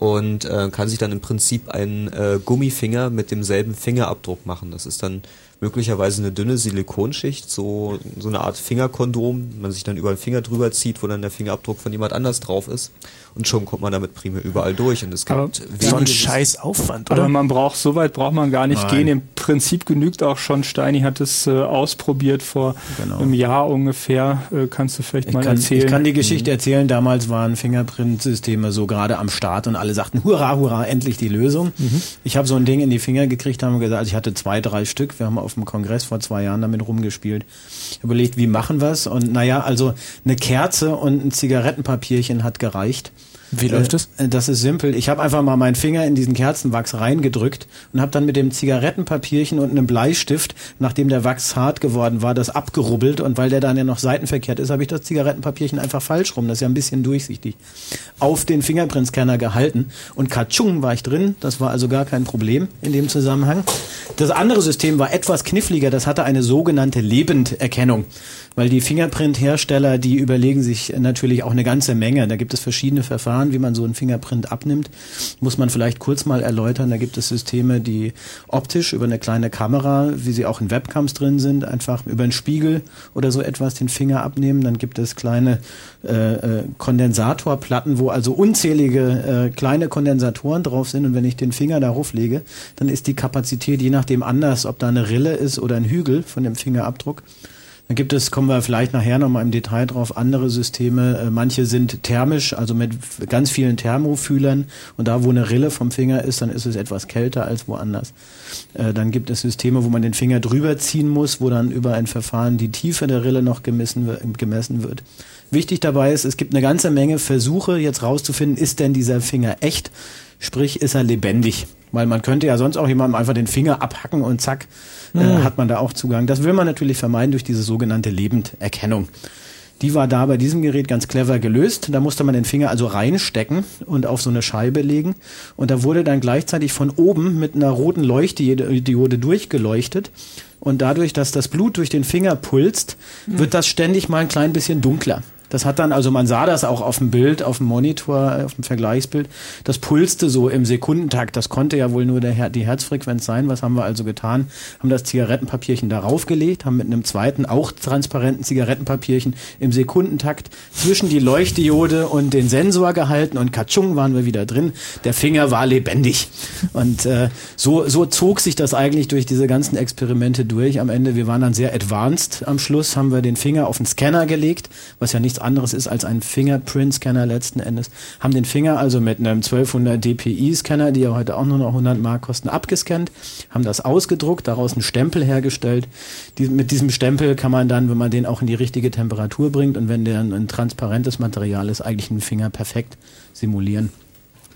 und äh, kann sich dann im Prinzip einen äh, Gummifinger mit demselben Fingerabdruck machen. Das ist dann möglicherweise eine dünne Silikonschicht, so, so eine Art Fingerkondom, man sich dann über den Finger drüber zieht, wo dann der Fingerabdruck von jemand anders drauf ist. Und schon kommt man damit prima überall durch. Und es gibt Aber So ein scheiß Aufwand, oder? Aber man braucht, so weit braucht man gar nicht Nein. gehen. Im Prinzip genügt auch schon, Steini hat es äh, ausprobiert vor Genau. einem Jahr ungefähr. Äh, kannst du vielleicht Ich mal kann, erzählen? ich kann die Geschichte erzählen. Damals waren Fingerprint-Systeme so gerade am Start und alle sagten, hurra, hurra, endlich die Lösung. Ich habe so ein Ding in die Finger gekriegt, haben gesagt, also ich hatte zwei, drei Stück. Wir haben auf dem Kongress vor zwei Jahren damit rumgespielt. Überlegt, wie machen wir's? Und naja, also eine Kerze und ein Zigarettenpapierchen hat gereicht. Wie läuft es? Äh, Das ist simpel. Ich habe einfach mal meinen Finger in diesen Kerzenwachs reingedrückt und habe dann mit dem Zigarettenpapierchen und einem Bleistift, nachdem der Wachs hart geworden war, das abgerubbelt und weil der dann ja noch seitenverkehrt ist, habe ich das Zigarettenpapierchen einfach falsch rum. Das ist ja ein bisschen durchsichtig. Auf den Fingerprintscanner gehalten und katschung war ich drin. Das war also gar kein Problem in dem Zusammenhang. Das andere System war etwas kniffliger. Das hatte eine sogenannte Lebenderkennung. Weil die Fingerprint-Hersteller, die überlegen sich natürlich auch eine ganze Menge. Da gibt es verschiedene Verfahren, wie man so einen Fingerprint abnimmt. Muss man vielleicht kurz mal erläutern. Da gibt es Systeme, die optisch über eine kleine Kamera, wie sie auch in Webcams drin sind, einfach über einen Spiegel oder so etwas den Finger abnehmen. Dann gibt es kleine äh, äh, Kondensatorplatten, wo also unzählige äh, kleine Kondensatoren drauf sind. Und wenn ich den Finger darauf lege, dann ist die Kapazität je nachdem anders, ob da eine Rille ist oder ein Hügel von dem Fingerabdruck. Dann gibt es, kommen wir vielleicht nachher nochmal im Detail drauf, andere Systeme. Äh, manche sind thermisch, also mit ganz vielen Thermofühlern. Und da, wo eine Rille vom Finger ist, dann ist es etwas kälter als woanders. Äh, dann gibt es Systeme, wo man den Finger drüber ziehen muss, wo dann über ein Verfahren die Tiefe der Rille noch gemessen, wir- gemessen wird. Wichtig dabei ist, es gibt eine ganze Menge Versuche, jetzt rauszufinden, ist denn dieser Finger echt? Sprich, ist er lebendig? Weil man könnte ja sonst auch jemandem einfach den Finger abhacken und zack, äh, hat man da auch Zugang. Das will man natürlich vermeiden durch diese sogenannte Lebenderkennung. Die war da bei diesem Gerät ganz clever gelöst. Da musste man den Finger also reinstecken und auf so eine Scheibe legen. Und da wurde dann gleichzeitig von oben mit einer roten Leuchtdiode durchgeleuchtet. Und dadurch, dass das Blut durch den Finger pulst, wird das ständig mal ein klein bisschen dunkler. Das hat dann, also man sah das auch auf dem Bild, auf dem Monitor, äh, auf dem Vergleichsbild. Das pulste so im Sekundentakt. Das konnte ja wohl nur der, die Herzfrequenz sein. Was haben wir also getan? Haben das Zigarettenpapierchen darauf gelegt, haben mit einem zweiten, auch transparenten Zigarettenpapierchen im Sekundentakt zwischen die Leuchtdiode und den Sensor gehalten und katschung waren wir wieder drin. Der Finger war lebendig. Und äh, so, so zog sich das eigentlich durch diese ganzen Experimente durch. Am Ende, wir waren dann sehr advanced. Am Schluss haben wir den Finger auf den Scanner gelegt, was ja nichts anderes ist als ein Fingerprint-Scanner letzten Endes. Haben den Finger also mit einem 1200 DPI-Scanner, die ja heute auch nur noch 100 Mark kosten, abgescannt, haben das ausgedruckt, daraus einen Stempel hergestellt. Die, mit diesem Stempel kann man dann, wenn man den auch in die richtige Temperatur bringt und wenn der ein, ein transparentes Material ist, eigentlich einen Finger perfekt simulieren.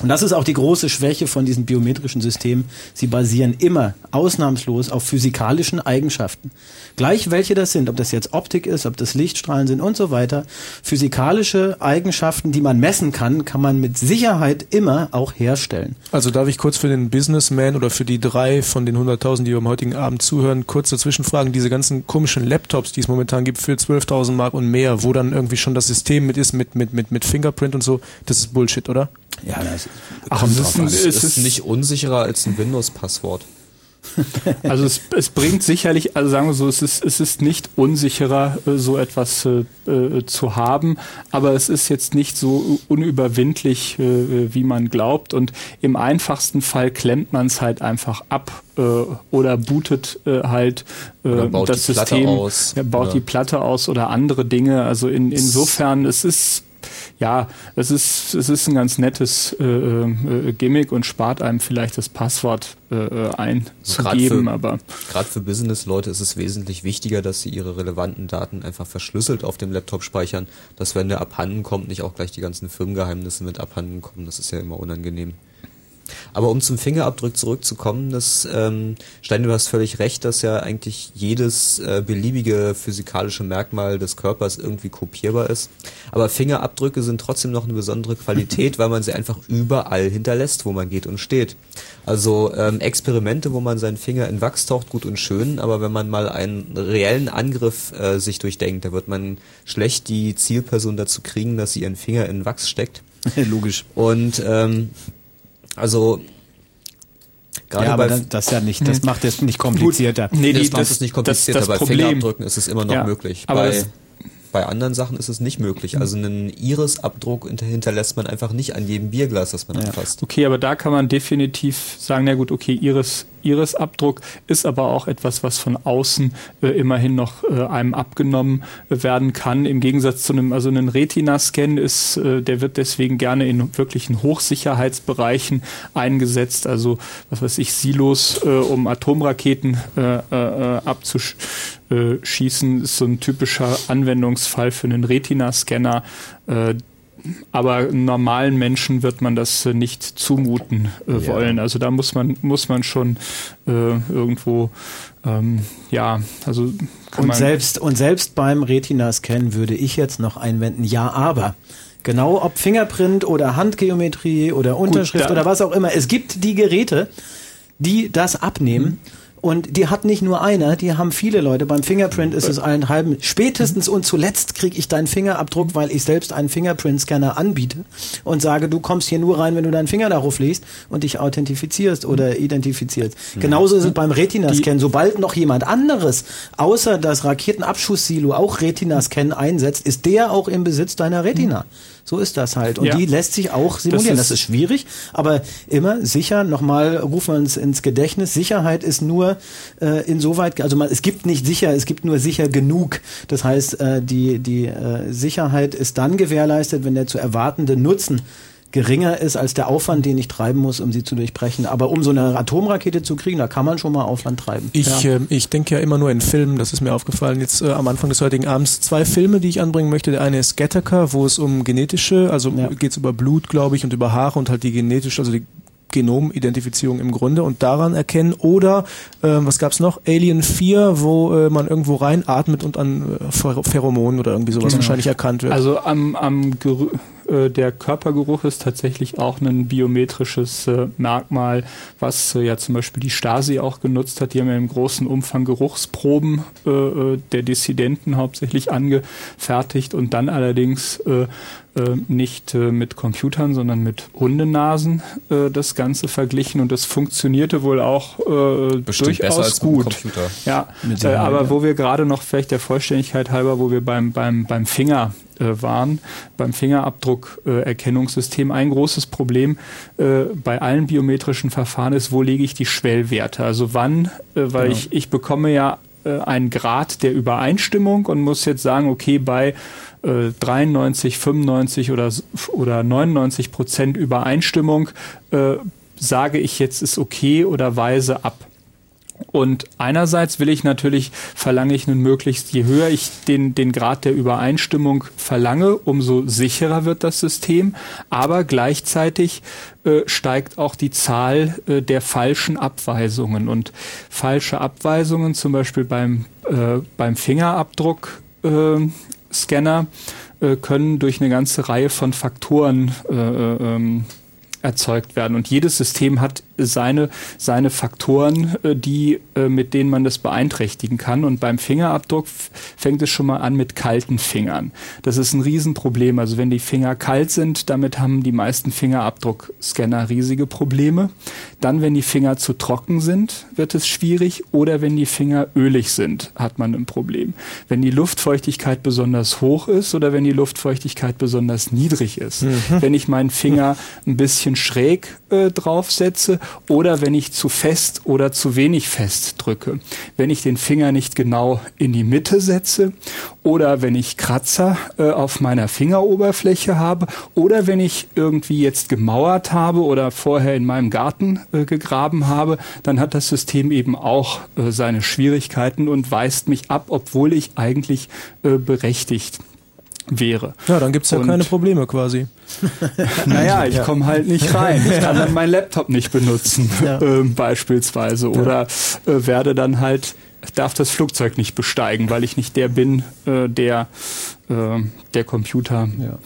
Und das ist auch die große Schwäche von diesen biometrischen Systemen. Sie basieren immer ausnahmslos auf physikalischen Eigenschaften. Gleich welche das sind, ob das jetzt Optik ist, ob das Lichtstrahlen sind und so weiter. Physikalische Eigenschaften, die man messen kann, kann man mit Sicherheit immer auch herstellen. Also darf ich kurz für den Businessman oder für die drei von den 100.000, die am heutigen Abend zuhören, kurz dazwischen fragen, diese ganzen komischen Laptops, die es momentan gibt für 12.000 Mark und mehr, wo dann irgendwie schon das System mit ist, mit, mit, mit, mit Fingerprint und so, das ist Bullshit, oder? Ja, das Ach, kommt es drauf ist, an. es Es ist nicht unsicherer als ein Windows-Passwort. Also es, es bringt sicherlich, also sagen wir so, es ist, es ist nicht unsicherer, äh, so etwas äh, äh, zu haben, aber es ist jetzt nicht so unüberwindlich, äh, wie man glaubt. Und im einfachsten Fall klemmt man es halt einfach ab äh, oder bootet äh, halt äh, Oder baut das die Platte System, aus. Ja, baut Oder- die Platte aus oder andere Dinge. Also in, insofern, es ist ja, es ist, es ist ein ganz nettes äh, äh, Gimmick und spart einem vielleicht das Passwort äh, äh, einzugeben, aber Gerade für Business-Leute ist es wesentlich wichtiger, dass sie ihre relevanten Daten einfach verschlüsselt auf dem Laptop speichern, dass wenn der abhanden kommt, nicht auch gleich die ganzen Firmengeheimnisse mit abhanden kommen. Das ist ja immer unangenehm. Aber um zum Fingerabdruck zurückzukommen, das ähm, Stein, du hast völlig recht, dass ja eigentlich jedes äh, beliebige physikalische Merkmal des Körpers irgendwie kopierbar ist. Aber Fingerabdrücke sind trotzdem noch eine besondere Qualität, weil man sie einfach überall hinterlässt, wo man geht und steht. Also ähm, Experimente, wo man seinen Finger in Wachs taucht, gut und schön, aber wenn man mal einen reellen Angriff äh, sich durchdenkt, da wird man schlecht die Zielperson dazu kriegen, dass sie ihren Finger in Wachs steckt. Logisch. Und ähm, also gerade Ja, aber das, das ja nicht, das macht es nicht komplizierter. nee, das die- macht es nicht komplizierter. das- das bei Problem- Fingerabdrücken ist es immer noch Ja, möglich. aber bei, das- bei anderen Sachen ist es nicht möglich. Also einen Iris-Abdruck hinter- hinterlässt man einfach nicht an jedem Bierglas, das man anfasst. Okay, aber da kann man definitiv sagen, na gut, okay, Iris, Iris-Abdruck ist aber auch etwas, was von außen äh, immerhin noch äh, einem abgenommen äh, werden kann. Im Gegensatz zu einem, also ein Retina-Scan ist, äh, der wird deswegen gerne in wirklichen Hochsicherheitsbereichen eingesetzt. Also, was weiß ich, Silos, äh, um Atomraketen abzuschießen, ist so ein typischer Anwendungsfall für einen Retina-Scanner. Äh, aber normalen Menschen wird man das äh, nicht zumuten äh, wollen. Also da muss man muss man schon äh, irgendwo ähm, ja also Und selbst, und selbst beim Retina-Scan würde ich jetzt noch einwenden, ja, aber. Genau, ob Fingerprint oder Handgeometrie oder Unterschrift da- oder was auch immer. Es gibt die Geräte, die das abnehmen. Und die hat nicht nur einer, die haben viele Leute. Beim Fingerprint ist es allen halben. Spätestens und zuletzt kriege ich deinen Fingerabdruck, weil ich selbst einen Fingerprint-Scanner anbiete und sage, du kommst hier nur rein, wenn du deinen Finger darauf legst und dich authentifizierst oder identifizierst. Genauso ist es beim Retina-Scan. Sobald noch jemand anderes, außer das Raketenabschusssilo, auch Retina-Scan einsetzt, ist der auch im Besitz deiner Retina. So ist das halt. Und Ja. die lässt sich auch simulieren. Das ist- ist, schwierig, aber immer sicher, nochmal rufen wir uns ins Gedächtnis, Sicherheit ist nur äh, insoweit, also man, es gibt nicht sicher, es gibt nur sicher genug. Das heißt, äh, die, die äh, Sicherheit ist dann gewährleistet, wenn der zu erwartende Nutzen geringer ist als der Aufwand, den ich treiben muss, um sie zu durchbrechen. Aber um so eine Atomrakete zu kriegen, da kann man schon mal Aufwand treiben. Ich, ähm, ich denke ja immer nur in Filmen, das ist mir aufgefallen jetzt äh, am Anfang des heutigen Abends. Zwei Filme, die ich anbringen möchte. Der eine ist Gattaca, wo es um genetische, also Ja. geht's über Blut, glaube ich, und über Haare und halt die genetische, also die Genomidentifizierung im Grunde und daran erkennen. Oder, äh, was gab's noch? Alien 4, wo äh, man irgendwo reinatmet und an äh, Pher- Pheromonen oder irgendwie sowas wahrscheinlich erkannt wird. also am am Gerü Äh, der Körpergeruch ist tatsächlich auch ein biometrisches äh, Merkmal, was äh, ja zum Beispiel die Stasi auch genutzt hat. Die haben ja im großen Umfang Geruchsproben äh, äh, der Dissidenten hauptsächlich angefertigt und dann allerdings äh, nicht äh, mit Computern, sondern mit Hundenasen äh, das Ganze verglichen und das funktionierte wohl auch äh, Bestimmt durchaus besser als mit dem gut. Computer. Ja, Mit äh, aber ja. wo wir gerade noch vielleicht der Vollständigkeit halber, wo wir beim, beim, beim Finger äh, waren, beim Fingerabdruckerkennungssystem, ein großes Problem äh, bei allen biometrischen Verfahren ist, wo lege ich die Schwellwerte? Also wann, äh, weil Genau. ich, ich bekomme ja äh, einen Grad der Übereinstimmung und muss jetzt sagen, okay, bei äh, 93, 95 oder, oder 99 Prozent Übereinstimmung äh, sage ich jetzt ist okay oder weise ab. Und einerseits will ich natürlich, verlange ich nun möglichst, je höher ich den, den Grad der Übereinstimmung verlange, umso sicherer wird das System. Aber gleichzeitig äh, steigt auch die Zahl äh, der falschen Abweisungen. Und falsche Abweisungen, zum Beispiel beim, äh, beim Fingerabdruck, äh, Scanner, äh, können durch eine ganze Reihe von Faktoren äh, äh, ähm, erzeugt werden. Und jedes System hat seine, seine Faktoren, äh, die, äh, mit denen man das beeinträchtigen kann. Und beim Fingerabdruck fängt es schon mal an mit kalten Fingern. Das ist ein Riesenproblem. Also wenn die Finger kalt sind, damit haben die meisten Fingerabdruckscanner riesige Probleme. Dann, wenn die Finger zu trocken sind, wird es schwierig. Oder wenn die Finger ölig sind, hat man ein Problem. Wenn die Luftfeuchtigkeit besonders hoch ist oder wenn die Luftfeuchtigkeit besonders niedrig ist. Wenn ich meinen Finger ein bisschen schräg äh, draufsetze oder wenn ich zu fest oder zu wenig fest drücke. Wenn ich den Finger nicht genau in die Mitte setze oder wenn ich Kratzer äh, auf meiner Fingeroberfläche habe oder wenn ich irgendwie jetzt gemauert habe oder vorher in meinem Garten äh, gegraben habe, dann hat das System eben auch äh, seine Schwierigkeiten und weist mich ab, obwohl ich eigentlich äh, berechtigt wäre. Ja, dann gibt's ja Und- keine Probleme quasi. Naja, ich komme halt nicht rein. Ich kann dann meinen Laptop nicht benutzen, Ja. ähm, beispielsweise. Oder äh, werde dann halt, darf das Flugzeug nicht besteigen, weil ich nicht der bin, äh, der äh, der Computer. Ja.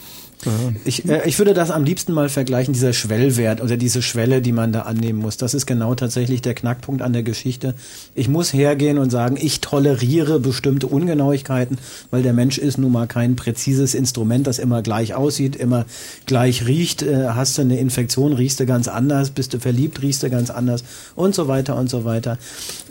Ich, äh, ich würde das am liebsten mal vergleichen, dieser Schwellwert oder diese Schwelle, die man da annehmen muss. Das ist genau tatsächlich der Knackpunkt an der Geschichte. Ich muss hergehen und sagen, ich toleriere bestimmte Ungenauigkeiten, weil der Mensch ist nun mal kein präzises Instrument, das immer gleich aussieht, immer gleich riecht. Äh, hast du eine Infektion, riechst du ganz anders, bist du verliebt, riechst du ganz anders und so weiter und so weiter.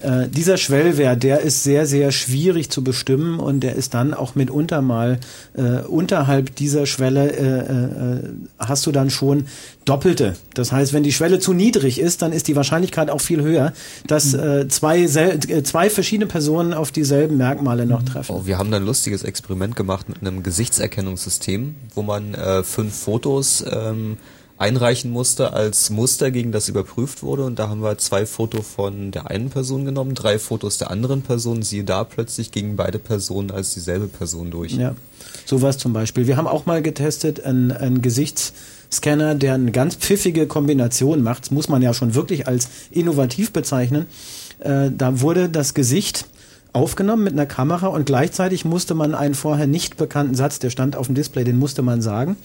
Äh, dieser Schwellwert, der ist sehr, sehr schwierig zu bestimmen und der ist dann auch mitunter mal äh, unterhalb dieser Schwelle äh, äh, hast du dann schon Doppelte. Das heißt, wenn die Schwelle zu niedrig ist, dann ist die Wahrscheinlichkeit auch viel höher, dass äh, zwei, äh, zwei verschiedene Personen auf dieselben Merkmale noch treffen. Oh, wir haben da ein lustiges Experiment gemacht mit einem Gesichtserkennungssystem, wo man äh, fünf Fotos ähm, einreichen musste als Muster, gegen das überprüft wurde. Und da haben wir zwei Fotos von der einen Person genommen, drei Fotos der anderen Person. Siehe da, plötzlich gingen beide Personen als dieselbe Person durch. Ja, sowas zum Beispiel. Wir haben auch mal getestet, einen, Gesichtsscanner, der eine ganz pfiffige Kombination macht. Das muss man ja schon wirklich als innovativ bezeichnen. Äh, da wurde das Gesicht aufgenommen mit einer Kamera und gleichzeitig musste man einen vorher nicht bekannten Satz, der stand auf dem Display, den musste man sagen.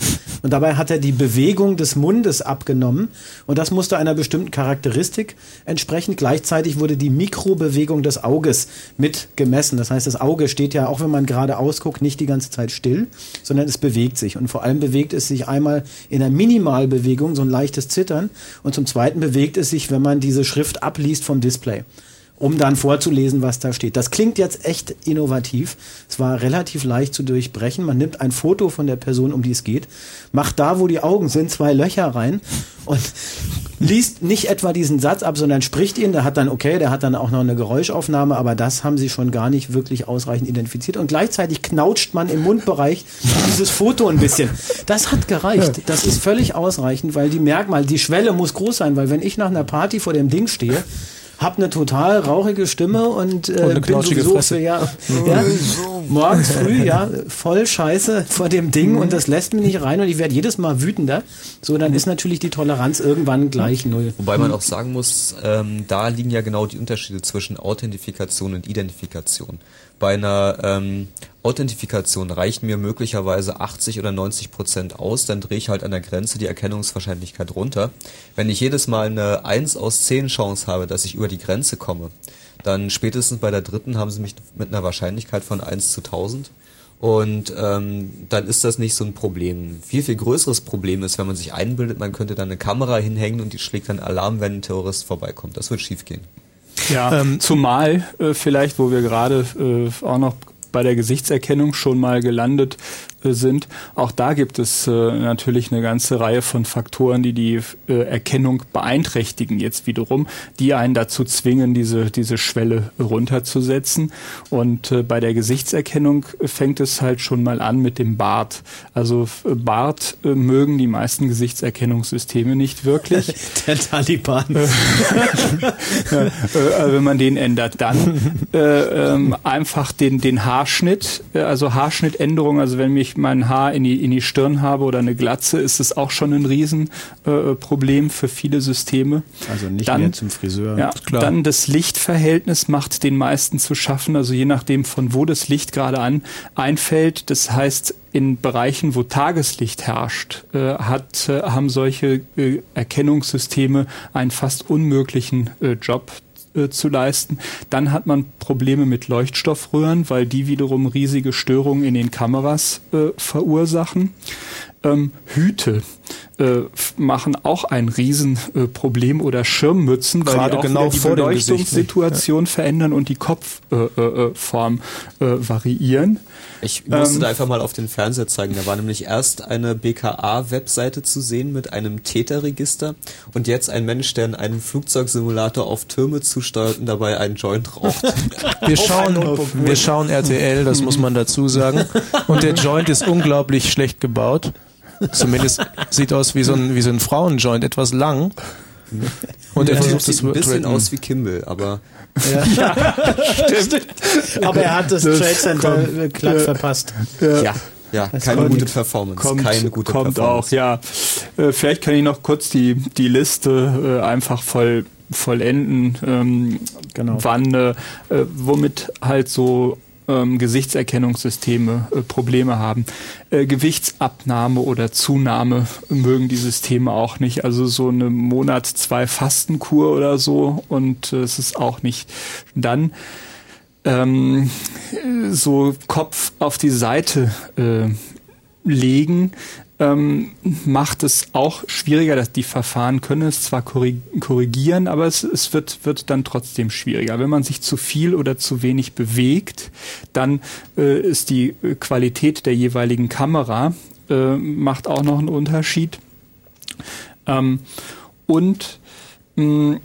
Und dabei hat er die Bewegung des Mundes abgenommen und das musste einer bestimmten Charakteristik entsprechen. Gleichzeitig wurde die Mikrobewegung des Auges mit gemessen. Das heißt, das Auge steht ja, auch wenn man gerade ausguckt, nicht die ganze Zeit still, sondern es bewegt sich. Und vor allem bewegt es sich einmal in einer Minimalbewegung, so ein leichtes Zittern. Und zum Zweiten bewegt es sich, wenn man diese Schrift abliest vom Display um dann vorzulesen, was da steht. Das klingt jetzt echt innovativ. Es war relativ leicht zu durchbrechen. Man nimmt ein Foto von der Person, um die es geht, macht da, wo die Augen sind, zwei Löcher rein und liest nicht etwa diesen Satz ab, sondern spricht ihn. Der hat dann, okay, der hat dann auch noch eine Geräuschaufnahme, aber das haben sie schon gar nicht wirklich ausreichend identifiziert. Und gleichzeitig knautscht man im Mundbereich dieses Foto ein bisschen. Das hat gereicht. Das ist völlig ausreichend, weil die Merkmal, die Schwelle muss groß sein, weil wenn ich nach einer Party vor dem Ding stehe, hab eine total rauchige Stimme und, äh, Und eine bin sowieso Fresse. für, ja, ja, morgens früh, ja, voll Scheiße vor dem Ding und das lässt mich nicht rein und ich werde jedes Mal wütender. So, dann ist natürlich die Toleranz irgendwann gleich null. Wobei man auch sagen muss, ähm, da liegen ja genau die Unterschiede zwischen Authentifikation und Identifikation. Bei einer ähm, Authentifikation reicht mir möglicherweise 80 oder 90 Prozent aus, dann drehe ich halt an der Grenze die Erkennungswahrscheinlichkeit runter. Wenn ich jedes Mal eine 1 aus 10 Chance habe, dass ich über die Grenze komme, dann spätestens bei der dritten haben sie mich mit einer Wahrscheinlichkeit von 1 zu 1000 und ähm, dann ist das nicht so ein Problem. Viel, viel größeres Problem ist, wenn man sich einbildet, man könnte dann eine Kamera hinhängen und die schlägt dann Alarm, wenn ein Terrorist vorbeikommt. Das wird schiefgehen. Ja, ähm, zumal äh, vielleicht, wo wir gerade äh, auch noch bei der Gesichtserkennung schon mal gelandet sind. Auch da gibt es äh, natürlich eine ganze Reihe von Faktoren, die die äh, Erkennung beeinträchtigen jetzt wiederum, die einen dazu zwingen, diese, diese Schwelle runterzusetzen. Und äh, bei der Gesichtserkennung fängt es halt schon mal an mit dem Bart. Also äh, Bart äh, mögen die meisten Gesichtserkennungssysteme nicht wirklich. Der Taliban. wenn man den ändert, dann ähm, einfach den, den Haarschnitt, also Haarschnittänderung, also wenn mich mein Haar in die, in die Stirn habe oder eine Glatze, ist es auch schon ein Riesenproblem äh, für viele Systeme. Also nicht dann, mehr zum Friseur. Ja, dann das Lichtverhältnis macht den meisten zu schaffen, also je nachdem von wo das Licht gerade an einfällt. Das heißt, in Bereichen, wo Tageslicht herrscht, äh, hat, äh, haben solche äh, Erkennungssysteme einen fast unmöglichen äh, Job äh, zu leisten. Dann hat man Probleme mit Leuchtstoffröhren, weil die wiederum riesige Störungen in den Kameras äh, verursachen. Ähm, Hüte äh, machen auch ein Riesenproblem äh, oder Schirmmützen, weil Gerade die auch genau die vor dem Beleuchtungssituation verändern und die Kopfform äh, äh, variieren. Ich musste Ähm, da einfach mal auf den Fernseher zeigen. Da war nämlich erst eine BKA-Webseite zu sehen mit einem Täterregister und jetzt ein Mensch, der in einen Flugzeugsimulator auf Türme zusteuert und dabei einen Joint raucht. Wir schauen, wir schauen RTL, das muss man dazu sagen. Und der Joint ist unglaublich schlecht gebaut. Zumindest sieht aus wie so ein, wie so ein Frauenjoint, etwas lang. Und er versucht sieht es ein bisschen aus wie Kimball, aber Aber er hat das, Das Trade Center kommt, glatt verpasst. ja, ja, keine kommt- gute Performance, kommt, keine gute kommt Performance. auch, ja. Äh, vielleicht kann ich noch kurz die, die Liste äh, einfach voll, vollenden, ähm, Genau. wann, äh, äh, womit halt so ähm, Gesichtserkennungssysteme äh, Probleme haben. Äh, Gewichtsabnahme oder Zunahme mögen die Systeme auch nicht. Also so eine Monat, zwei Fastenkur oder so und äh, es ist auch nicht. Dann ähm, so Kopf auf die Seite äh, legen, ähm, macht es auch schwieriger, dass die Verfahren können es zwar korrig- korrigieren, aber es, es wird, wird dann trotzdem schwieriger. Wenn man sich zu viel oder zu wenig bewegt, dann äh, ist die äh, Qualität der jeweiligen Kamera äh, macht auch noch einen Unterschied. Ähm, und mh,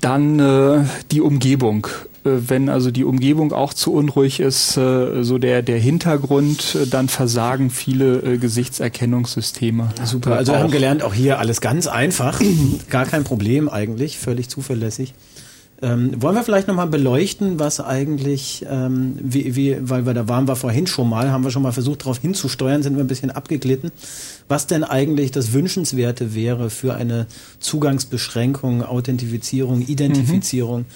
dann äh, die Umgebung. Äh, Wenn also die Umgebung auch zu unruhig ist, äh, so der, der Hintergrund, äh, dann versagen viele Gesichtserkennungssysteme. Super, also wir haben gelernt, auch hier alles ganz einfach, gar kein Problem eigentlich, völlig zuverlässig. Ähm, wollen wir vielleicht nochmal beleuchten, was eigentlich, ähm, wie, wie, weil wir da waren wir vorhin schon mal, haben wir schon mal versucht, darauf hinzusteuern, sind wir ein bisschen abgeglitten, was denn eigentlich das Wünschenswerte wäre für eine Zugangsbeschränkung, Authentifizierung, Identifizierung.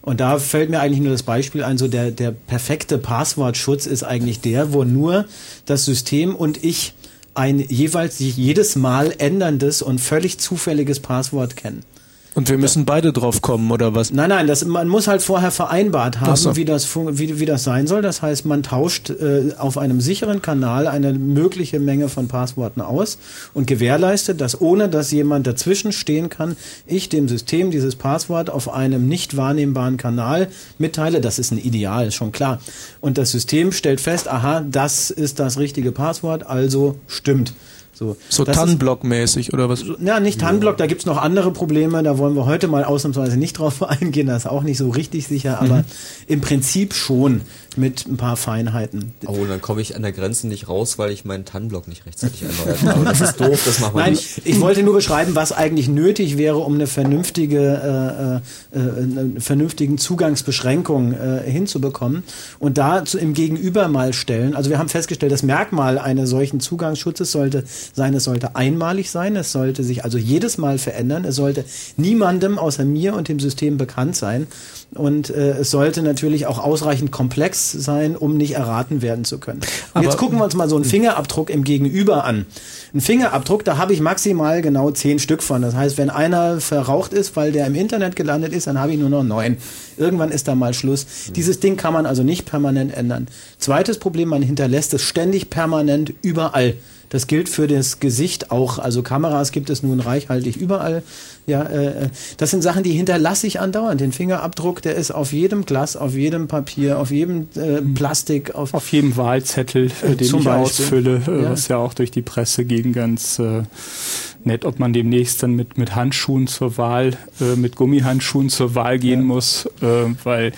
Und da fällt mir eigentlich nur das Beispiel ein, so der, der perfekte Passwortschutz ist eigentlich der, wo nur das System und ich ein jeweils sich jedes Mal änderndes und völlig zufälliges Passwort kennen. Und wir müssen beide drauf kommen, oder was? Nein, nein, das, man muss halt vorher vereinbart haben, so. wie, das, wie, wie das sein soll. Das heißt, man tauscht äh, auf einem sicheren Kanal eine mögliche Menge von Passworten aus und gewährleistet, dass ohne dass jemand dazwischen stehen kann, ich dem System dieses Passwort auf einem nicht wahrnehmbaren Kanal mitteile. Das ist ein Ideal, ist schon klar. Und das System stellt fest, aha, das ist das richtige Passwort, also stimmt. So, So Tannenblock-mäßig, oder was? ja, nicht Tannenblock, da gibt's noch andere Probleme, da wollen wir heute mal ausnahmsweise nicht drauf eingehen, das ist auch nicht so richtig sicher, aber im Prinzip schon mit ein paar Feinheiten. Oh, dann komme ich an der Grenze nicht raus, weil ich meinen Tannenblock nicht rechtzeitig erneuert habe. Das ist doof, das machen wir Nein, nicht. ich wollte nur beschreiben, was eigentlich nötig wäre, um eine vernünftige, äh, äh, eine vernünftigen Zugangsbeschränkung äh, hinzubekommen. Und da zu, im Gegenüber mal stellen. Also wir haben festgestellt, das Merkmal eines solchen Zugangsschutzes sollte sein, es sollte einmalig sein, es sollte sich also jedes Mal verändern, es sollte niemandem außer mir und dem System bekannt sein und äh, es sollte natürlich auch ausreichend komplex sein, um nicht erraten werden zu können. Jetzt gucken wir uns mal so einen Fingerabdruck im Gegenüber an. Ein Fingerabdruck, da habe ich maximal genau zehn Stück von. Das heißt, wenn einer verraucht ist, weil der im Internet gelandet ist, dann habe ich nur noch neun. Irgendwann ist da mal Schluss. Dieses Ding kann man also nicht permanent ändern. Zweites Problem, man hinterlässt es ständig permanent überall. Das gilt für das Gesicht auch. Also Kameras gibt es nun reichhaltig überall. Ja, äh, das sind Sachen, die hinterlasse ich andauernd. Den Fingerabdruck, der ist auf jedem Glas, auf jedem Papier, auf jedem äh, Plastik, auf, Auf jedem Wahlzettel, äh, den Zum ich Beispiel. ausfülle, äh, Ja. was ja auch durch die Presse ging, ganz äh, nett, ob man demnächst dann mit, mit Handschuhen zur Wahl, äh, mit Gummihandschuhen zur Wahl gehen muss, äh, weil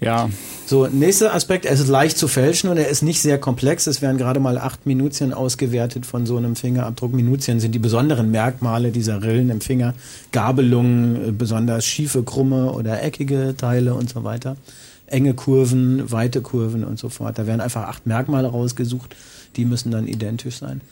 ja, So, nächster Aspekt, es ist leicht zu fälschen und er ist nicht sehr komplex. Es werden gerade mal acht Minutien ausgewertet von so einem Fingerabdruck. Minutien sind die besonderen Merkmale dieser Rillen im Finger. Gabelungen, äh, besonders schiefe, krumme oder eckige Teile und so weiter. Enge Kurven, weite Kurven und so fort. Da werden einfach acht Merkmale rausgesucht. Die müssen dann identisch sein.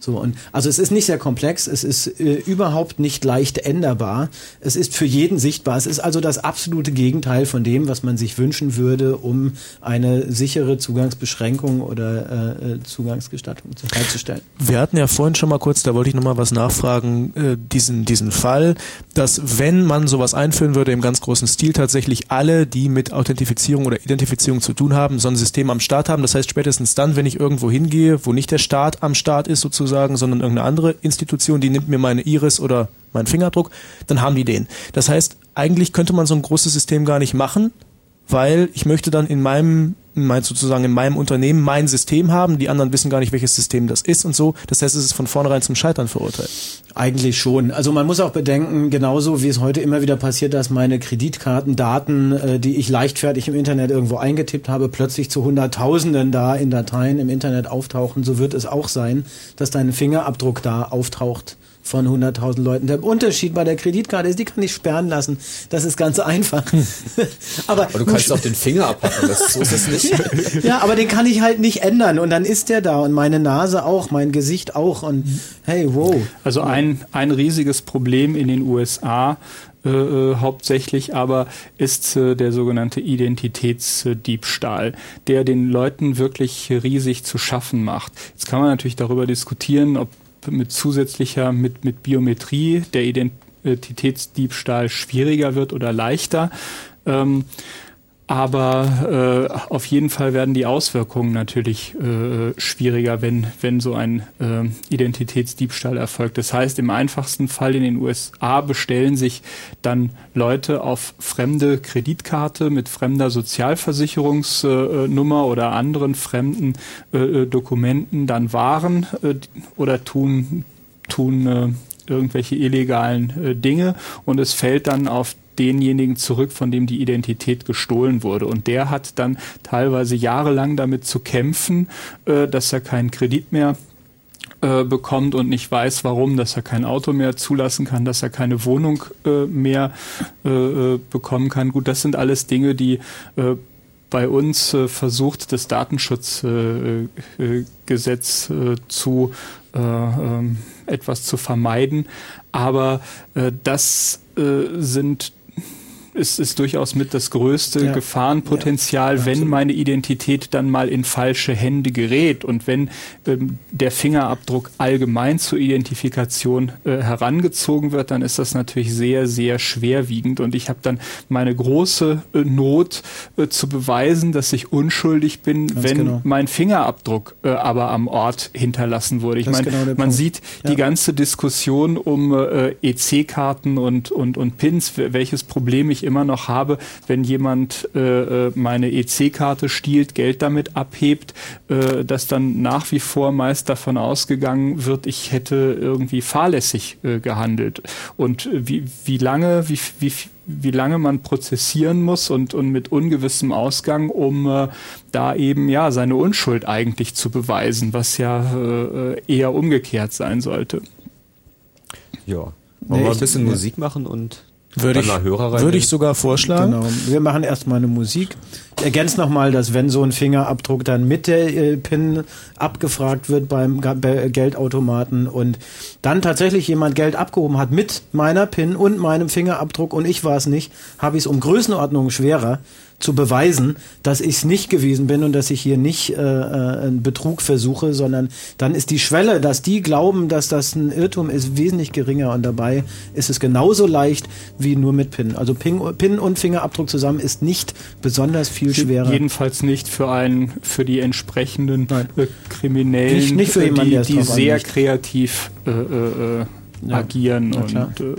So, und also es ist nicht sehr komplex, es ist äh, überhaupt nicht leicht änderbar. Es ist für jeden sichtbar. Es ist also das absolute Gegenteil von dem, was man sich wünschen würde, um eine sichere Zugangsbeschränkung oder äh, äh, Zugangsgestattung zu- herzustellen. Wir hatten ja vorhin schon mal kurz, da wollte ich nochmal was nachfragen, äh, diesen, diesen Fall, dass wenn man sowas einführen würde im ganz großen Stil, tatsächlich alle, die mit Authentifizierung oder Identifizierung zu tun haben, so ein System am Start haben. Das heißt, spätestens dann, wenn ich irgendwo hingehe, wo nicht der Staat am Start ist sozusagen, sondern irgendeine andere Institution, die nimmt mir meine Iris oder meinen Fingerabdruck, dann haben die den. Das heißt, eigentlich könnte man so ein großes System gar nicht machen, weil ich möchte dann in meinem, in mein, sozusagen in meinem Unternehmen mein System haben, die anderen wissen gar nicht, welches System das ist und so. Das heißt, es ist von vornherein zum Scheitern verurteilt. Eigentlich schon. Also man muss auch bedenken, genauso wie es heute immer wieder passiert, dass meine Kreditkartendaten, äh, die ich leichtfertig im Internet irgendwo eingetippt habe, plötzlich zu Hunderttausenden da in Dateien im Internet auftauchen. So wird es auch sein, dass dein Fingerabdruck da auftaucht von 100.000 Leuten. Der Unterschied bei der Kreditkarte ist, die kann ich sperren lassen. Das ist ganz einfach. aber, Aber du kannst auch den Finger abhacken, das, so ist es nicht. ja, aber den kann ich halt nicht ändern und dann ist der da und meine Nase auch, mein Gesicht auch und hey, wow. Also ein, ein riesiges Problem in den USA äh, äh, hauptsächlich aber ist äh, der sogenannte Identitätsdiebstahl, der den Leuten wirklich riesig zu schaffen macht. Jetzt kann man natürlich darüber diskutieren, ob mit zusätzlicher, mit, mit Biometrie der Identitätsdiebstahl schwieriger wird oder leichter. Ähm, aber äh, auf jeden Fall werden die Auswirkungen natürlich äh, schwieriger, wenn, wenn so ein äh, Identitätsdiebstahl erfolgt. Das heißt, im einfachsten Fall in den USA bestellen sich dann Leute auf fremde Kreditkarte mit fremder Sozialversicherungsnummer oder anderen fremden äh, Dokumenten dann Waren äh, oder tun, tun äh, irgendwelche illegalen äh, Dinge und es fällt dann auf denjenigen zurück, von dem die Identität gestohlen wurde. Und der hat dann teilweise jahrelang damit zu kämpfen, äh, dass er keinen Kredit mehr äh, bekommt und nicht weiß, warum, dass er kein Auto mehr zulassen kann, dass er keine Wohnung äh, mehr äh, äh, bekommen kann. Gut, das sind alles Dinge, die bei uns äh, versucht, das Datenschutzgesetz äh, äh, zu äh, ähm, etwas zu vermeiden. Aber das sind ist, ist durchaus mit das größte Ja. Gefahrenpotenzial, Ja, wenn meine Identität dann mal in falsche Hände gerät und wenn ähm, der Fingerabdruck allgemein zur Identifikation äh, herangezogen wird, dann ist das natürlich sehr, sehr schwerwiegend und ich habe dann meine große äh, Not äh, zu beweisen, dass ich unschuldig bin, Ganz wenn genau. mein Fingerabdruck äh, aber am Ort hinterlassen wurde. Ich meine, genau man Punkt. sieht Ja. die ganze Diskussion um äh, EC-Karten und, und, und Pins, welches Problem ich immer noch habe, wenn jemand äh, äh, meine EC-Karte stiehlt, Geld damit abhebt, äh, dass dann nach wie vor meist davon ausgegangen wird, ich hätte irgendwie fahrlässig äh, gehandelt. Und äh, wie, wie lange, wie, wie, wie lange man prozessieren muss und, und mit ungewissem Ausgang, um äh, da eben ja seine Unschuld eigentlich zu beweisen, was ja äh, eher umgekehrt sein sollte. Ja. Wollen Nee, wir ein bisschen. Musik machen und Würde ich, würde ich sogar vorschlagen. Genau. Wir machen erstmal eine Musik. Ergänzt nochmal, dass wenn so ein Fingerabdruck dann mit der äh, PIN abgefragt wird beim bei Geldautomaten und dann tatsächlich jemand Geld abgehoben hat mit meiner PIN und meinem Fingerabdruck und ich war es nicht, habe ich es um Größenordnungen schwerer zu beweisen, dass ich es nicht gewesen bin und dass ich hier nicht äh, äh, einen Betrug versuche, sondern dann ist die Schwelle, dass die glauben, dass das ein Irrtum ist, wesentlich geringer und dabei ist es genauso leicht wie nur mit PIN. Also PIN, PIN und Fingerabdruck zusammen ist nicht besonders viel schwerer. Jedenfalls nicht für einen, für die entsprechenden äh, Kriminellen, Nicht- nicht für äh, jemanden, die, die sehr anlegt. kreativ äh, äh, äh, agieren na klar. und äh,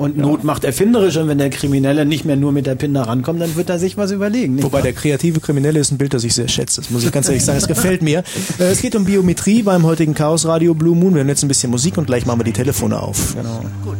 Und Not macht erfinderisch und wenn der Kriminelle nicht mehr nur mit der PIN da rankommt, dann wird er sich was überlegen. Nicht Wobei wahr? der kreative Kriminelle ist ein Bild, das ich sehr schätze. Das muss ich ganz ehrlich sagen. Es gefällt mir. Äh, Es geht um Biometrie beim heutigen Chaos Radio Blue Moon. Wir haben jetzt ein bisschen Musik und gleich machen wir die Telefone auf. genau. Blue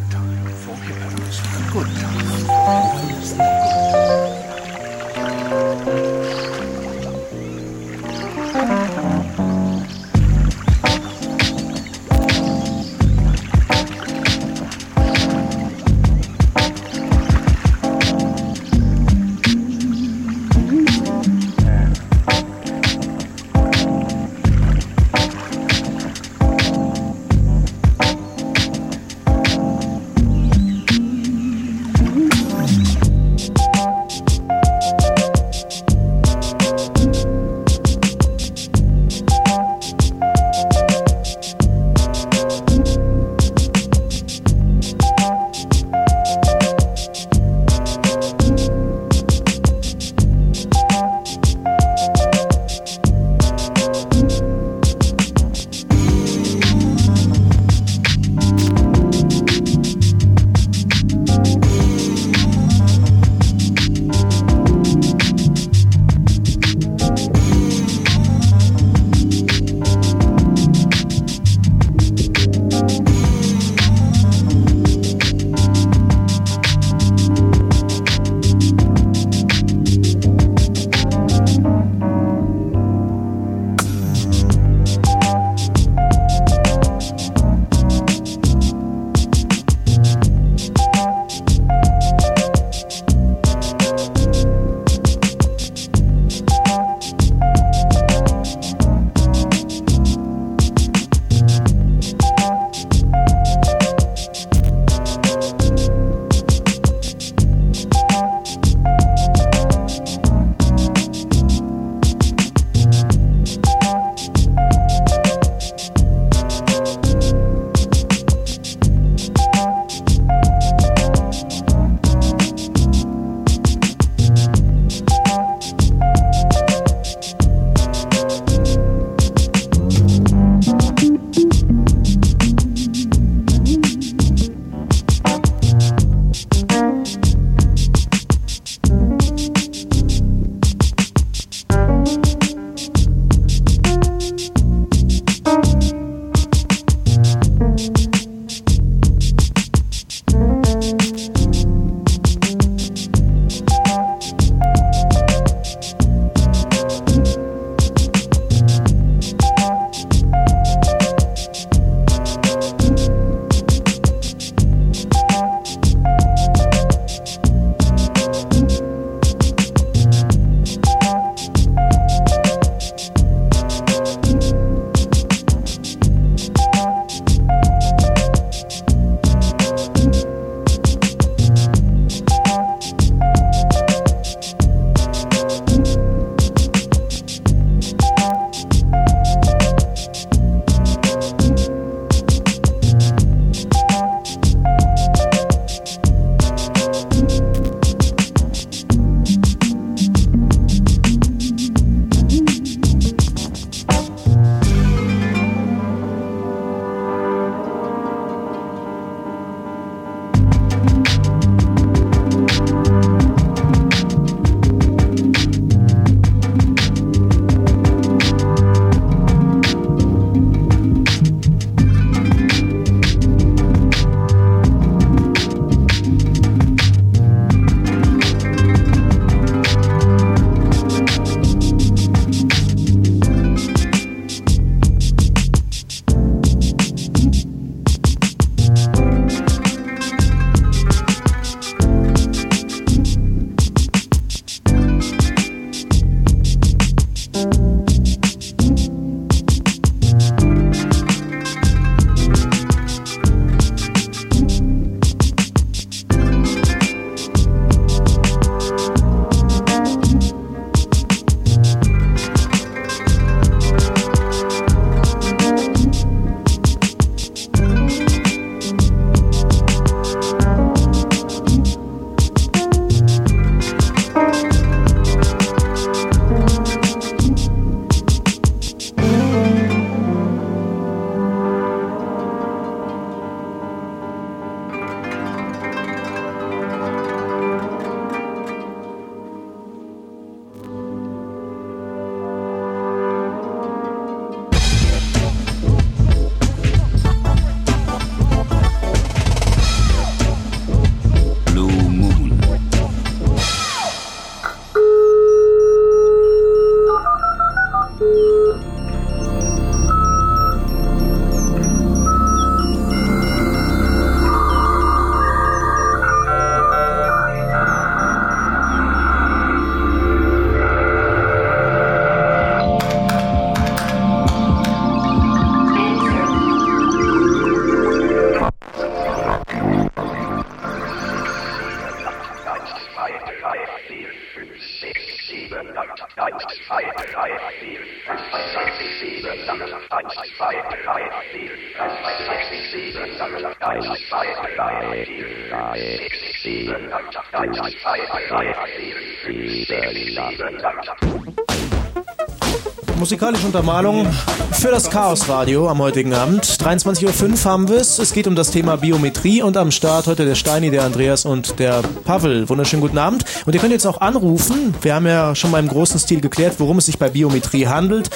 Musikalische Untermalung für das Chaos Radio am heutigen Abend. 23.05 Uhr haben wir es. Es geht um das Thema Biometrie und am Start heute der Steini, der Andreas und der Pavel. Wunderschönen guten Abend. Und ihr könnt jetzt auch anrufen. Wir haben ja schon mal im großen Stil geklärt, worum es sich bei Biometrie handelt,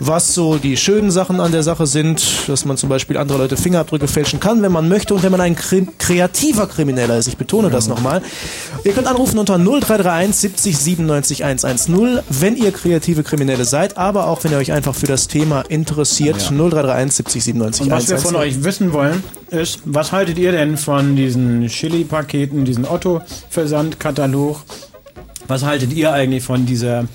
was so die schönen Sachen an der Sache sind, dass man zum Beispiel andere Leute Fingerabdrücke fälschen kann, wenn man möchte und wenn man ein kre kreativer Krimineller ist. Ich betone das nochmal. Ihr könnt anrufen unter 0331 70 97 110, wenn ihr kreative Kriminelle seid, aber auch wenn ihr euch einfach für das Thema interessiert. 0331 70 97 Und was wir von 110. euch wissen wollen, ist, was haltet ihr denn von diesen Chili-Paketen, diesen Otto-Versandkatalog? Was haltet ihr eigentlich von dieser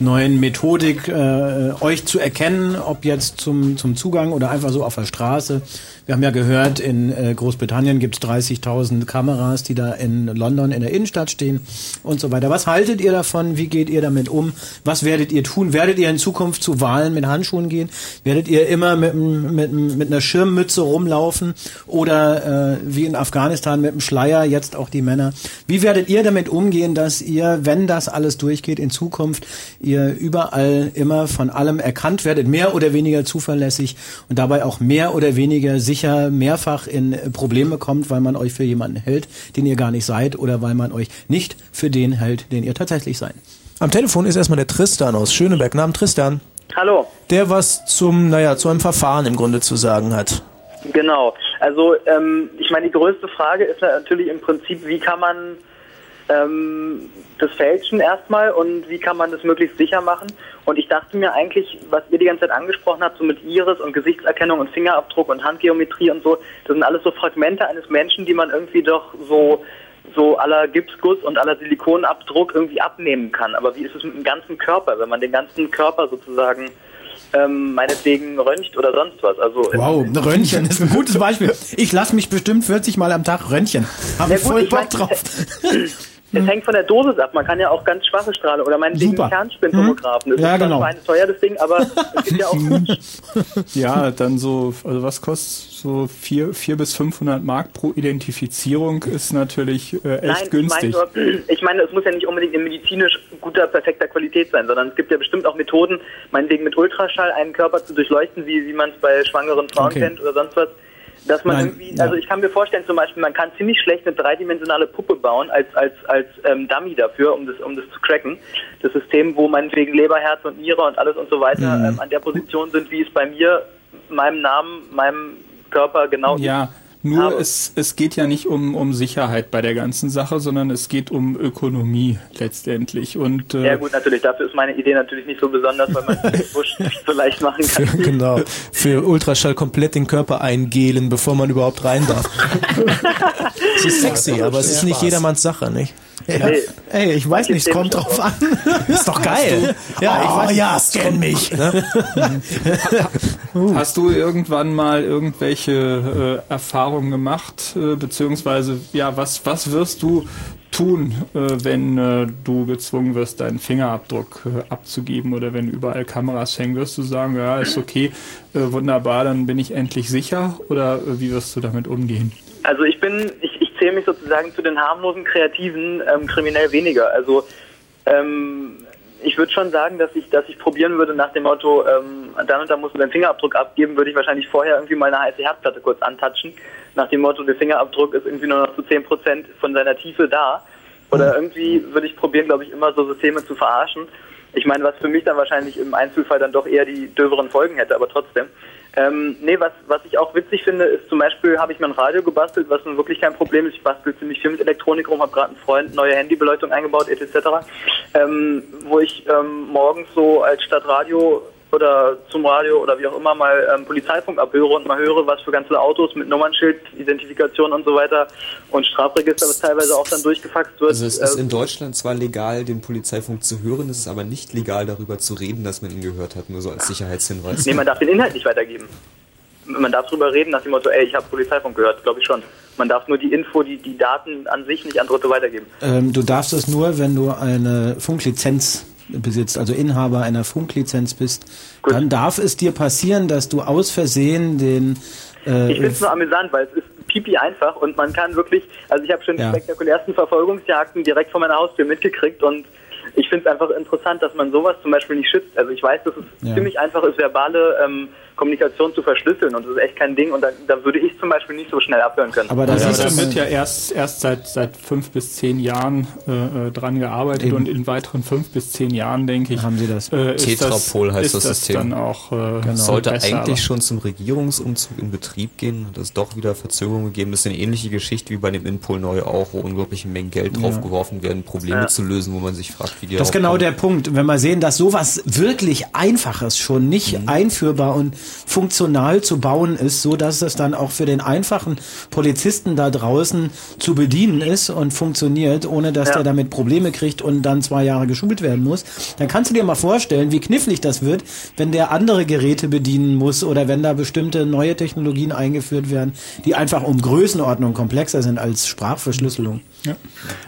neuen Methodik, äh, euch zu erkennen, ob jetzt zum, zum Zugang oder einfach so auf der Straße? Wir haben ja gehört, in äh, Großbritannien gibt es 30.000 Kameras, die da in London in der Innenstadt stehen und so weiter. Was haltet ihr davon? Wie geht ihr damit um? Was werdet ihr tun? Werdet ihr in Zukunft zu Wahlen mit Handschuhen gehen? Werdet ihr immer mit, mit, mit einer Schirmmütze rumlaufen oder äh, wie in Afghanistan mit dem Schleier, jetzt auch die Männer? Wie werdet ihr damit umgehen, dass ihr, wenn das alles durchgeht, in Zukunft ihr überall immer von allem erkannt werdet, mehr oder weniger zuverlässig und dabei auch mehr oder weniger sicher mehrfach in Probleme kommt, weil man euch für jemanden hält, den ihr gar nicht seid oder weil man euch nicht für den hält, den ihr tatsächlich seid? Am Telefon ist erstmal der Tristan aus Schöneberg. Namen Tristan. Hallo, Der was zum, naja, zu einem Verfahren im Grunde zu sagen hat. genau. Also ähm, ich meine, die größte Frage ist natürlich im Prinzip, wie kann man ähm, das fälschen erstmal und wie kann man das möglichst sicher machen. Und ich dachte mir eigentlich, was ihr die ganze Zeit angesprochen habt, so mit Iris und Gesichtserkennung und Fingerabdruck und Handgeometrie und so, das sind alles so Fragmente eines Menschen, die man irgendwie doch so so aller Gipsguss und aller Silikonabdruck irgendwie abnehmen kann. Aber wie ist es mit dem ganzen Körper, wenn man den ganzen Körper sozusagen ähm, meinetwegen röntgt oder sonst was? Also Wow, ein Röntgen ist ein gutes Beispiel. Ich lasse mich bestimmt 40 Mal am Tag röntgen. Habe ich voll ich Bock mein, drauf. Es hängt von der Dosis ab. Man kann ja auch ganz schwache Strahlung oder meinetwegen Super. Kernspintomographen. Das Ja, ist genau. ein teuer, das Ding, aber es gibt ja auch Ja, dann so, also was kostet so vier, vier bis 500 Mark pro Identifizierung ist natürlich äh, echt Nein, günstig. Ich meine, ich meine, es muss ja nicht unbedingt in medizinisch guter, perfekter Qualität sein, sondern es gibt ja bestimmt auch Methoden, meinetwegen mit Ultraschall einen Körper zu durchleuchten, wie, wie man es bei schwangeren Frauen Okay. kennt oder sonst was. Dass man Nein, irgendwie, ja. also ich kann mir vorstellen, zum Beispiel, man kann ziemlich schlecht eine dreidimensionale Puppe bauen als als als ähm, Dummy dafür, um das um das zu cracken. Das System, wo meinetwegen Leber, Herz und Niere und alles und so weiter Mhm. ähm, an der Position sind, wie es bei mir, meinem Namen, meinem Körper genau ist. Nur Aber- es, es geht ja nicht um, um Sicherheit bei der ganzen Sache, sondern es geht um Ökonomie letztendlich. Und äh, Ja gut, natürlich. Dafür ist meine Idee natürlich nicht so besonders, weil man den Busch nicht so leicht machen Für, kann. genau. Für Ultraschall komplett den Körper eingelen, bevor man überhaupt rein darf. Es ist sexy, aber es ist nicht jedermanns Sache, nicht? Ja. Nee. Ey, ich weiß nicht, es kommt drauf an. Ist doch geil. Ja, ich weiß, ja, scan mich. Ne? Hast du irgendwann mal irgendwelche äh, Erfahrungen gemacht, äh, beziehungsweise ja, was was wirst du tun, äh, wenn äh, du gezwungen wirst, deinen Fingerabdruck äh, abzugeben oder wenn überall Kameras hängen, wirst du sagen, ja, ist okay, äh, wunderbar, dann bin ich endlich sicher oder äh, wie wirst du damit umgehen? Also ich bin, ich zähle mich sozusagen zu den harmlosen Kreativen, ähm, kriminell weniger. Also ähm, ich würde schon sagen, dass ich, dass ich probieren würde nach dem Motto, ähm, dann und dann musst du deinen Fingerabdruck abgeben, würde ich wahrscheinlich vorher irgendwie mal eine heiße Herdplatte kurz antatschen. Nach dem Motto, der Fingerabdruck ist irgendwie nur noch zu 10% von seiner Tiefe da. Oder irgendwie würde ich probieren, glaube ich, immer so Systeme zu verarschen. Ich meine, was für mich dann wahrscheinlich im Einzelfall dann doch eher die döveren Folgen hätte, aber trotzdem. Ähm, nee, was, was ich auch witzig finde, ist zum Beispiel habe ich mir ein Radio gebastelt, was nun wirklich kein Problem ist. Ich bastel ziemlich viel mit Elektronik rum, habe gerade einen Freund neue Handybeleuchtung eingebaut, etc. Ähm, wo ich ähm, morgens so als Stadtradio oder zum Radio oder wie auch immer mal ähm, Polizeifunk abhöre und mal höre, was für ganze Autos mit Nummernschild, Identifikation und so weiter und Strafregister, was teilweise auch dann durchgefaxt wird. Also es ist äh, in Deutschland zwar legal, den Polizeifunk zu hören, es ist aber nicht legal, darüber zu reden, dass man ihn gehört hat, nur so als Sicherheitshinweis. Nee, man darf den Inhalt nicht weitergeben. Man darf drüber reden nach dem Motto, ey, ich habe Polizeifunk gehört, glaube ich schon. Man darf nur die Info, die, die Daten an sich nicht an Dritte weitergeben. Ähm, du darfst es nur, wenn du eine Funklizenz besitzt, also Inhaber einer Funklizenz bist. Gut. Dann darf es dir passieren, dass du aus Versehen den äh, Ich finde es nur amüsant, weil es ist pipi einfach und man kann wirklich, also ich habe schon die Ja. spektakulärsten Verfolgungsjagden direkt vor meiner Haustür mitgekriegt und ich finde es einfach interessant, dass man sowas zum Beispiel nicht schützt. Also ich weiß, dass es Ja. ziemlich einfach ist, verbale ähm, Kommunikation zu verschlüsseln und das ist echt kein Ding und da, da würde ich zum Beispiel nicht so schnell abhören können. aber da Ja, siehst da du wird ja erst, erst seit, seit fünf bis zehn Jahren äh, äh, dran gearbeitet Eben. und in weiteren fünf bis zehn Jahren, denke ich, haben sie das. äh, ist Tetrapol das, heißt ist das das System. dann auch äh, Genau. Sollte besser, eigentlich schon zum Regierungsumzug in Betrieb gehen, hat es doch wieder Verzögerungen gegeben. Das ist eine ähnliche Geschichte wie bei dem Inpol neu auch, wo unglaubliche Mengen Geld draufgeworfen werden, Probleme Ja. zu lösen, wo man sich fragt, wie die Das ist genau kommen. der Punkt. Wenn wir sehen, dass sowas wirklich Einfaches schon nicht Mhm. einführbar und funktional zu bauen ist, so dass es dann auch für den einfachen Polizisten da draußen zu bedienen ist und funktioniert, ohne dass Ja. der damit Probleme kriegt und dann zwei Jahre geschult werden muss, dann kannst du dir mal vorstellen, wie knifflig das wird, wenn der andere Geräte bedienen muss oder wenn da bestimmte neue Technologien eingeführt werden, die einfach um Größenordnung komplexer sind als Sprachverschlüsselung. Ja.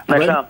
Na klar.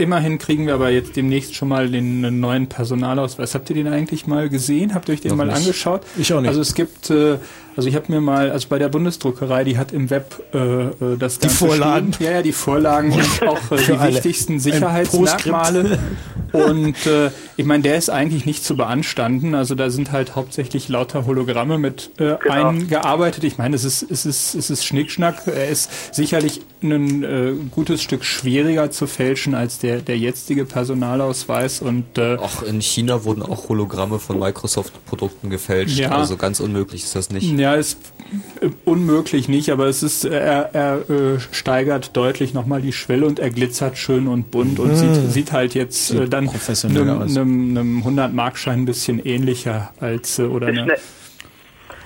Immerhin kriegen wir aber jetzt demnächst schon mal den neuen Personalausweis. Habt ihr den eigentlich mal gesehen? Habt ihr euch den Noch mal nicht. angeschaut? Ich auch nicht. Also es gibt, äh, also ich habe mir mal, also bei der Bundesdruckerei, die hat im Web äh, äh, das Ganze Vorlagen. Stehen. Ja, ja, die Vorlagen und auch äh, die alle. wichtigsten Sicherheitsmerkmale. Und äh, ich meine, der ist eigentlich nicht zu beanstanden. Also da sind halt hauptsächlich lauter Hologramme mit äh, Genau. eingearbeitet. Ich meine, es ist, es ist, es ist Schnickschnack. Er ist sicherlich ein äh, gutes Stück schwieriger zu fälschen als der, der jetzige Personalausweis. Und äh, Auch in China wurden auch Hologramme von Microsoft-Produkten gefälscht. Ja. Also ganz unmöglich ist das nicht. ja, ist äh, unmöglich nicht, aber es ist, er, er äh, steigert deutlich nochmal die Schwelle und er glitzert schön und bunt und sieht, sieht halt jetzt äh, dann einem, aus. einem, einem 100-Markschein ein bisschen ähnlicher als äh, oder Ist, eine, schnell,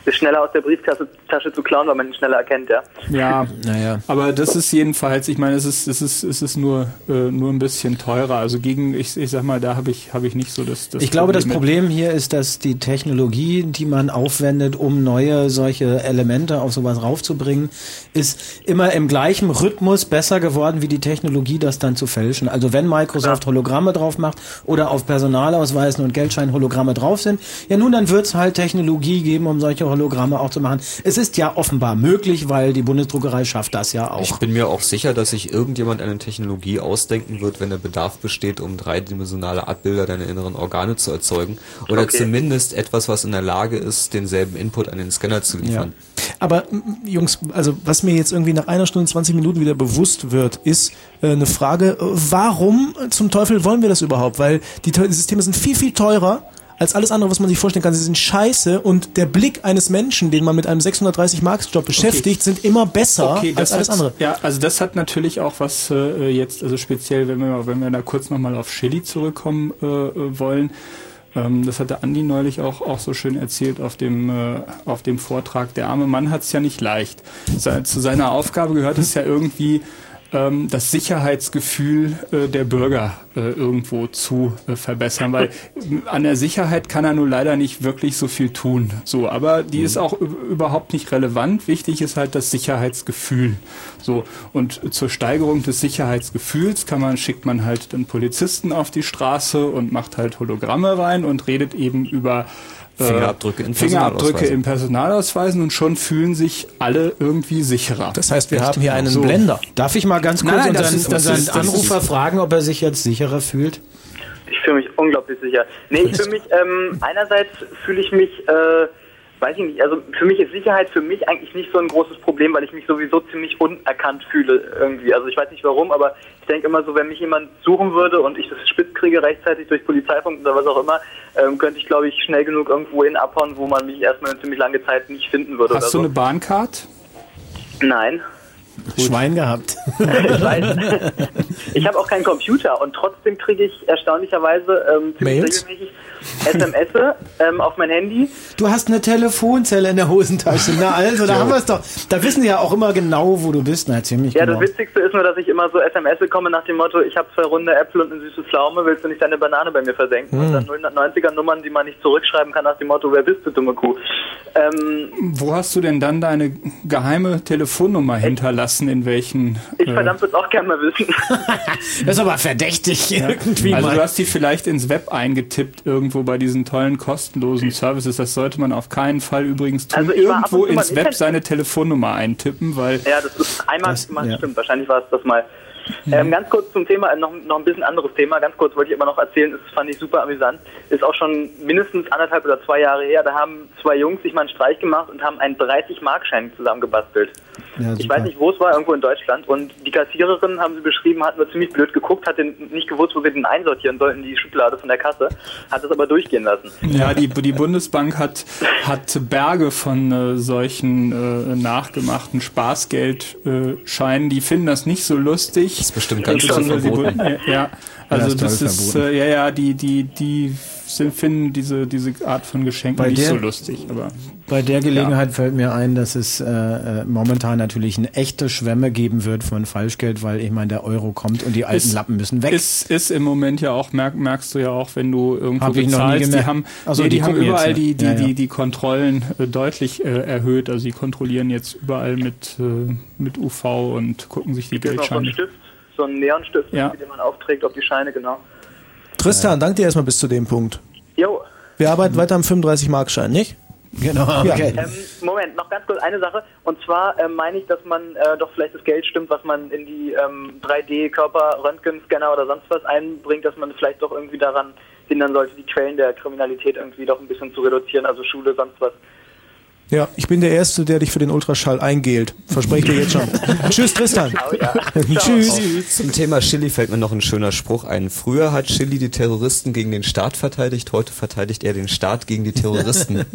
ist schneller aus der Brieftasche Tasche zu klauen, weil man ihn schneller erkennt, ja. ja, Naja. Aber das ist jedenfalls, ich meine, es ist, es ist, es ist nur, äh, nur ein bisschen teurer. Also gegen, ich, ich sag mal, da habe ich, habe ich nicht so das, das Ich glaube, das mit. Problem hier ist, dass die Technologie, die man aufwendet, um neue solche Elemente auf sowas raufzubringen, ist immer im gleichen Rhythmus besser geworden, wie die Technologie, das dann zu fälschen. Also wenn Microsoft Hologramme drauf macht oder auf Personalausweisen und Geldschein Hologramme drauf sind, ja nun, dann wird es halt Technologie geben, um solche Hologramme auch zu machen. Es ist ja offenbar möglich, weil die Bundesdruckerei schafft das ja auch. Ich bin mir auch sicher, dass sich irgendjemand eine Technologie ausdenken wird, wenn der Bedarf besteht, um dreidimensionale Abbilder deiner inneren Organe zu erzeugen. Oder Okay. zumindest etwas, was in der Lage ist, denselben Input an den Scanner zu liefern. Aber m, Jungs, also was mir jetzt irgendwie nach einer Stunde 20 Minuten wieder bewusst wird, ist äh, eine Frage, äh, warum zum Teufel wollen wir das überhaupt? Weil die Systeme sind viel, viel teurer als alles andere, was man sich vorstellen kann. Sie sind scheiße und der Blick eines Menschen, den man mit einem 630 Marks Job beschäftigt, sind immer besser Okay, als alles hat, andere. Ja, also das hat natürlich auch was äh, jetzt, also speziell, wenn wir, wenn wir da kurz nochmal auf Chili zurückkommen äh, äh, wollen. Ähm, das hatte Andi neulich auch, auch so schön erzählt auf dem, äh, auf dem Vortrag. Der arme Mann hat es ja nicht leicht. Se zu seiner Aufgabe gehört es ja irgendwie, ähm, das Sicherheitsgefühl äh, der Bürger äh, irgendwo zu äh, verbessern, weil an der Sicherheit kann er nur leider nicht wirklich so viel tun. So, aber die ist auch überhaupt nicht relevant. Wichtig ist halt das Sicherheitsgefühl. So und zur Steigerung des Sicherheitsgefühls kann man schickt man halt den Polizisten auf die Straße und macht halt Hologramme rein und redet eben über Fingerabdrücke in Fingerabdrücke Personalausweisen. in Personalausweisen und schon fühlen sich alle irgendwie sicherer. Das heißt, wir haben hier einen So. Blender. Darf ich mal ganz kurz Nein, nein, das unseren, ist- unseren ist- Anrufer ist- fragen, ob er sich jetzt sicherer fühlt? Ich fühle mich unglaublich sicher. Nee, ich fühle mich, ähm, einerseits fühle ich mich, äh, weiß ich nicht, also für mich ist Sicherheit für mich eigentlich nicht so ein großes Problem, weil ich mich sowieso ziemlich unerkannt fühle irgendwie. Also ich weiß nicht warum, aber ich denke immer so, wenn mich jemand suchen würde und ich das spitz kriege rechtzeitig durch Polizeifunk oder was auch immer, ähm, könnte ich glaube ich schnell genug irgendwo hin abhauen, wo man mich erstmal eine ziemlich lange Zeit nicht finden würde Hast du oder eine Bahncard? so. Schwein gehabt. ich weiß. Ich habe auch keinen Computer und trotzdem kriege ich erstaunlicherweise ähm, ziemlich Mails? regelmäßig SMS ähm, auf mein Handy. Du hast eine Telefonzelle in der Hosentasche. Na also, da haben wir es doch. Da wissen sie ja auch immer genau, wo du bist. Na, mich Ja, genau. das Witzigste ist nur, dass ich immer so SMS komme nach dem Motto, ich habe zwei runde Äpfel und eine süße Pflaume, willst du nicht deine Banane bei mir versenken? Und dann 090er Nummern, die man nicht zurückschreiben kann nach dem Motto, wer bist du, dumme Kuh? Ähm, Wo hast du denn dann deine geheime Telefonnummer hinterlassen? In welchen? ich äh, verdammt würde auch gerne mal wissen. Das ist aber verdächtig irgendwie also mal. du hast die vielleicht ins Web eingetippt irgendwo bei diesen tollen kostenlosen Services. Das sollte man auf keinen Fall übrigens tun. Also irgendwo ins Web Internet. seine Telefonnummer eintippen, weil Ja, das ist einmal Das- mal ja. stimmt, wahrscheinlich war es das mal. Ähm, ganz kurz zum Thema, äh, noch, noch ein bisschen anderes Thema, ganz kurz wollte ich immer noch erzählen, das fand ich super amüsant, ist auch schon mindestens anderthalb oder zwei Jahre her, da haben zwei Jungs sich mal einen Streich gemacht und haben einen 30-Markschein zusammengebastelt. Ja, ich weiß nicht, wo es war, irgendwo in Deutschland und die Kassiererin, haben sie beschrieben, hat nur ziemlich blöd geguckt, hat den nicht gewusst, wo sie den einsortieren sollten, die Schublade von der Kasse, hat es aber durchgehen lassen. ja, die, die Bundesbank hat, hat Berge von äh, solchen äh, nachgemachten Spaßgeldscheinen. die finden das nicht so lustig. Das ist bestimmt ganz die Bu- verboten. Ja, also das ist das ist, äh, ja, ja, die, die, die sind, finden diese, diese Art von Geschenken Bei nicht der- so lustig, aber. Bei der Gelegenheit fällt mir ein, dass es äh, äh, momentan natürlich eine echte Schwemme geben wird von Falschgeld, weil ich meine, der Euro kommt und die alten Ist- Lappen müssen weg. Ist, ist im Moment ja auch, merk, merkst du ja auch, wenn du irgendwo Hab ich noch nie bezahlst, die haben, Ach so, nee, die, die haben überall jetzt, die, ja. die, Ja, ja. die, die Kontrollen äh, deutlich äh, erhöht. Also sie kontrollieren jetzt überall mit, äh, mit UV und gucken sich die Gibt noch so Geldscheine. Stift, so einen Neonstift, Ja. den man aufträgt auf die Scheine, genau. Tristan, danke dir erstmal bis zu dem Punkt. Jo, Wir arbeiten weiter am 35-Mark-Schein, nicht? Genau, okay. Ähm, Moment, noch ganz kurz eine Sache. Und zwar ähm, meine ich, dass man äh, doch vielleicht das Geld stimmt, was man in die ähm, 3D-Körper-Röntgenscanner oder sonst was einbringt, dass man vielleicht doch irgendwie daran hindern sollte, die Quellen der Kriminalität irgendwie doch ein bisschen zu reduzieren, also Schule, sonst was. Ja, ich bin der Erste, der dich für den Ultraschall eingehlt. Verspreche dir jetzt schon. Tschüss, Tristan. Oh ja. Tschüss. Zum Thema Chili fällt mir noch ein schöner Spruch ein. Früher hat Chili die Terroristen gegen den Staat verteidigt, heute verteidigt er den Staat gegen die Terroristen.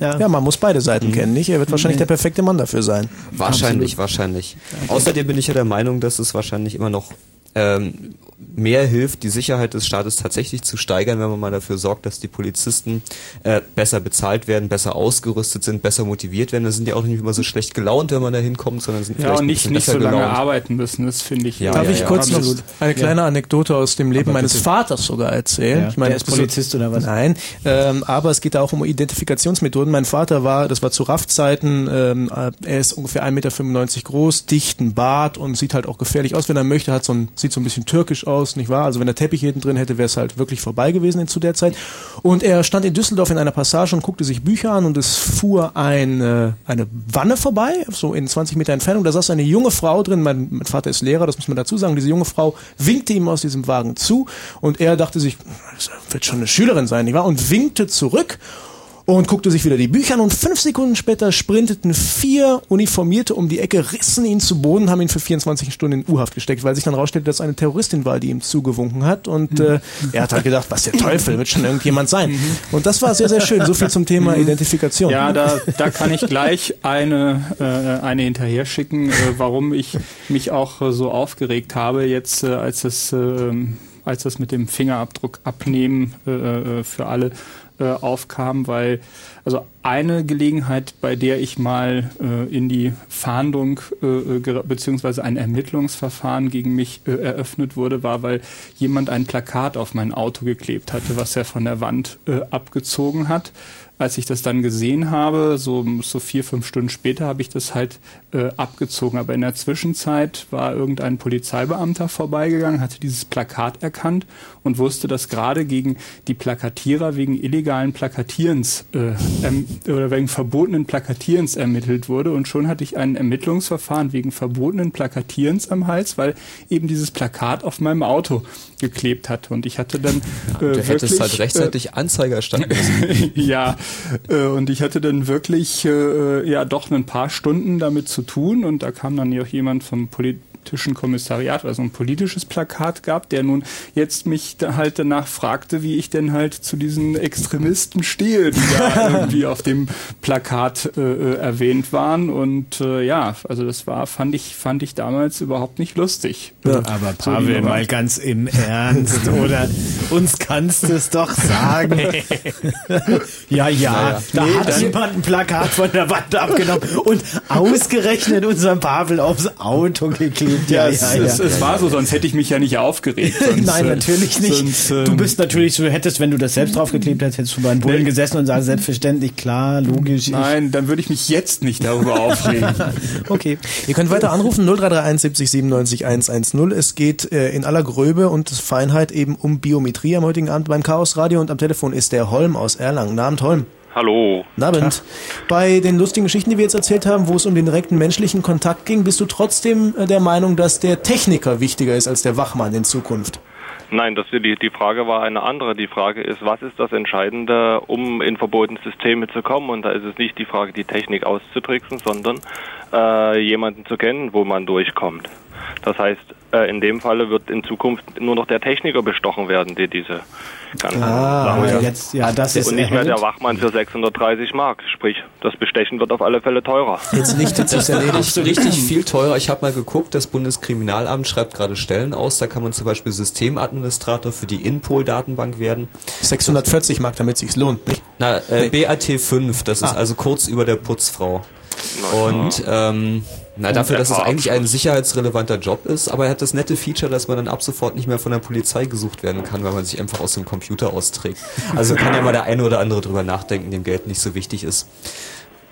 Ja, man muss beide Seiten kennen, nicht? Er wird wahrscheinlich der perfekte Mann dafür sein. wahrscheinlich, wahrscheinlich. Außerdem bin ich ja der Meinung, dass es wahrscheinlich immer noch ähm, mehr hilft, die Sicherheit des Staates tatsächlich zu steigern, wenn man mal dafür sorgt, dass die Polizisten äh, besser bezahlt werden, besser ausgerüstet sind, besser motiviert werden. Da sind die auch nicht immer so schlecht gelaunt, wenn man da hinkommt, sondern sind Ja, vielleicht und nicht, nicht so besser lange gelaunt. arbeiten müssen, das finde ich. Ja, Darf ja, ich ja, kurz noch absolut. eine kleine Anekdote aus dem Leben meines. Vaters sogar erzählen? Ja, ich meine, der ist so- Polizist oder was? Nein, ähm, aber es geht da auch um Identifikationsmethoden. Mein Vater war, das war zu RAF-Zeiten, ähm, äh, er ist ungefähr 1,95 Meter groß, dichten Bart und sieht halt auch gefährlich aus, wenn er möchte, hat so ein, sieht so ein bisschen türkisch aus, nicht wahr? Also wenn er Teppich hinten drin hätte, wäre es halt wirklich vorbei gewesen zu der Zeit. Und er stand in Düsseldorf in einer Passage und guckte sich Bücher an und es fuhr ein, äh, eine Wanne vorbei, so in 20 Meter Entfernung. Da saß eine junge Frau drin. Mein, mein Vater ist Lehrer, das muss man dazu sagen. Diese junge Frau winkte ihm aus diesem Wagen zu und er dachte sich, das wird schon eine Schülerin sein, nicht wahr? Und winkte zurück und guckte sich wieder die Bücher an und fünf Sekunden später sprinteten vier Uniformierte um die Ecke, rissen ihn zu Boden, haben ihn für 24 Stunden in U-Haft gesteckt, weil sich dann rausstellte, dass eine Terroristin war, die ihm zugewunken hat und äh, er hat halt gedacht, was der Teufel, wird schon irgendjemand sein. Und das war sehr, sehr schön. So viel zum Thema Identifikation. Ja, da, da kann ich gleich eine, äh, eine hinterher schicken, äh, warum ich mich auch äh, so aufgeregt habe, jetzt äh, als es äh, als das mit dem Fingerabdruck abnehmen äh, äh, für alle äh, aufkam, weil also eine Gelegenheit, bei der ich mal äh, in die Fahndung äh, beziehungsweise ein Ermittlungsverfahren gegen mich äh, eröffnet wurde, war, weil jemand ein Plakat auf mein Auto geklebt hatte, was er von der Wand äh, abgezogen hat als ich das dann gesehen habe, so, so vier, fünf Stunden später, habe ich das halt äh, abgezogen. Aber in der Zwischenzeit war irgendein Polizeibeamter vorbeigegangen, hatte dieses Plakat erkannt und wusste, dass gerade gegen die Plakatierer wegen illegalen Plakatierens äh, ähm, oder wegen verbotenen Plakatierens ermittelt wurde. Und schon hatte ich ein Ermittlungsverfahren wegen verbotenen Plakatierens am Hals, weil eben dieses Plakat auf meinem Auto geklebt hatte. Und ich hatte dann. Äh, du hättest halt rechtzeitig äh, Anzeige erstatten müssen. ja, äh, und ich hatte dann wirklich äh, ja doch ein paar Stunden damit zu tun. Und da kam dann ja auch jemand vom Polit politischen Kommissariat, also ein politisches Plakat gab, der nun jetzt mich da halt danach fragte, wie ich denn halt zu diesen Extremisten stehe, die da irgendwie auf dem Plakat äh, äh, erwähnt waren. Und äh, ja, also das war, fand ich, fand ich damals überhaupt nicht lustig. Ja. Aber Pavel, so mal ganz im Ernst, oder uns kannst du es doch sagen. ja, ja, naja. da nee, hat jemand ein Plakat von der Wand abgenommen und ausgerechnet unseren Pavel aufs Auto geklebt stimmt. Ja, ja, es, ja, es, ja, es war so, sonst hätte ich mich ja nicht aufgeregt. Sonst, Nein, äh, natürlich nicht. Sonst, ähm, du bist natürlich so, hättest, wenn du das selbst draufgeklebt hättest, hättest du bei den Bullen gesessen und sagst, selbstverständlich, klar, logisch. Nein, dann würde ich mich jetzt nicht darüber aufregen. okay. Ihr könnt weiter anrufen, 0331 70 97 110. Es geht äh, in aller Gröbe und Feinheit eben um Biometrie am heutigen Abend beim Chaos Radio und am Telefon ist der Holm aus Erlangen. Abend, Holm. Hallo. Abend. Bei den lustigen Geschichten, die wir jetzt erzählt haben, wo es um den direkten menschlichen Kontakt ging, bist du trotzdem äh, der Meinung, dass der Techniker wichtiger ist als der Wachmann in Zukunft? Nein, das, die, die Frage war eine andere. Die Frage ist, was ist das Entscheidende, um in verbotene Systeme zu kommen? Und da ist es nicht die Frage, die Technik auszutricksen, sondern äh, jemanden zu kennen, wo man durchkommt. Das heißt, äh, in dem Falle wird in Zukunft nur noch der Techniker bestochen werden, der diese ganzen ah, Sachen ja, jetzt, ja, das ist Und nicht mehr der Wachmann für 630 Mark. Sprich, das Bestechen wird auf alle Fälle teurer. Jetzt lichtet sich erledigt. Richtig viel teurer. Ich habe mal geguckt, das Bundeskriminalamt schreibt gerade Stellen aus. Da kann man zum Beispiel Systemadministrator für die Inpol-Datenbank werden. 640 Mark, damit sich's lohnt, nicht? Na, äh, BAT 5, das ist ah. also kurz über der Putzfrau. Und ähm, na, dafür, dass es eigentlich ein sicherheitsrelevanter Job ist, aber er hat das nette Feature, dass man dann ab sofort nicht mehr von der Polizei gesucht werden kann, weil man sich einfach aus dem Computer austrägt. Also kann ja mal der eine oder andere drüber nachdenken, dem Geld nicht so wichtig ist.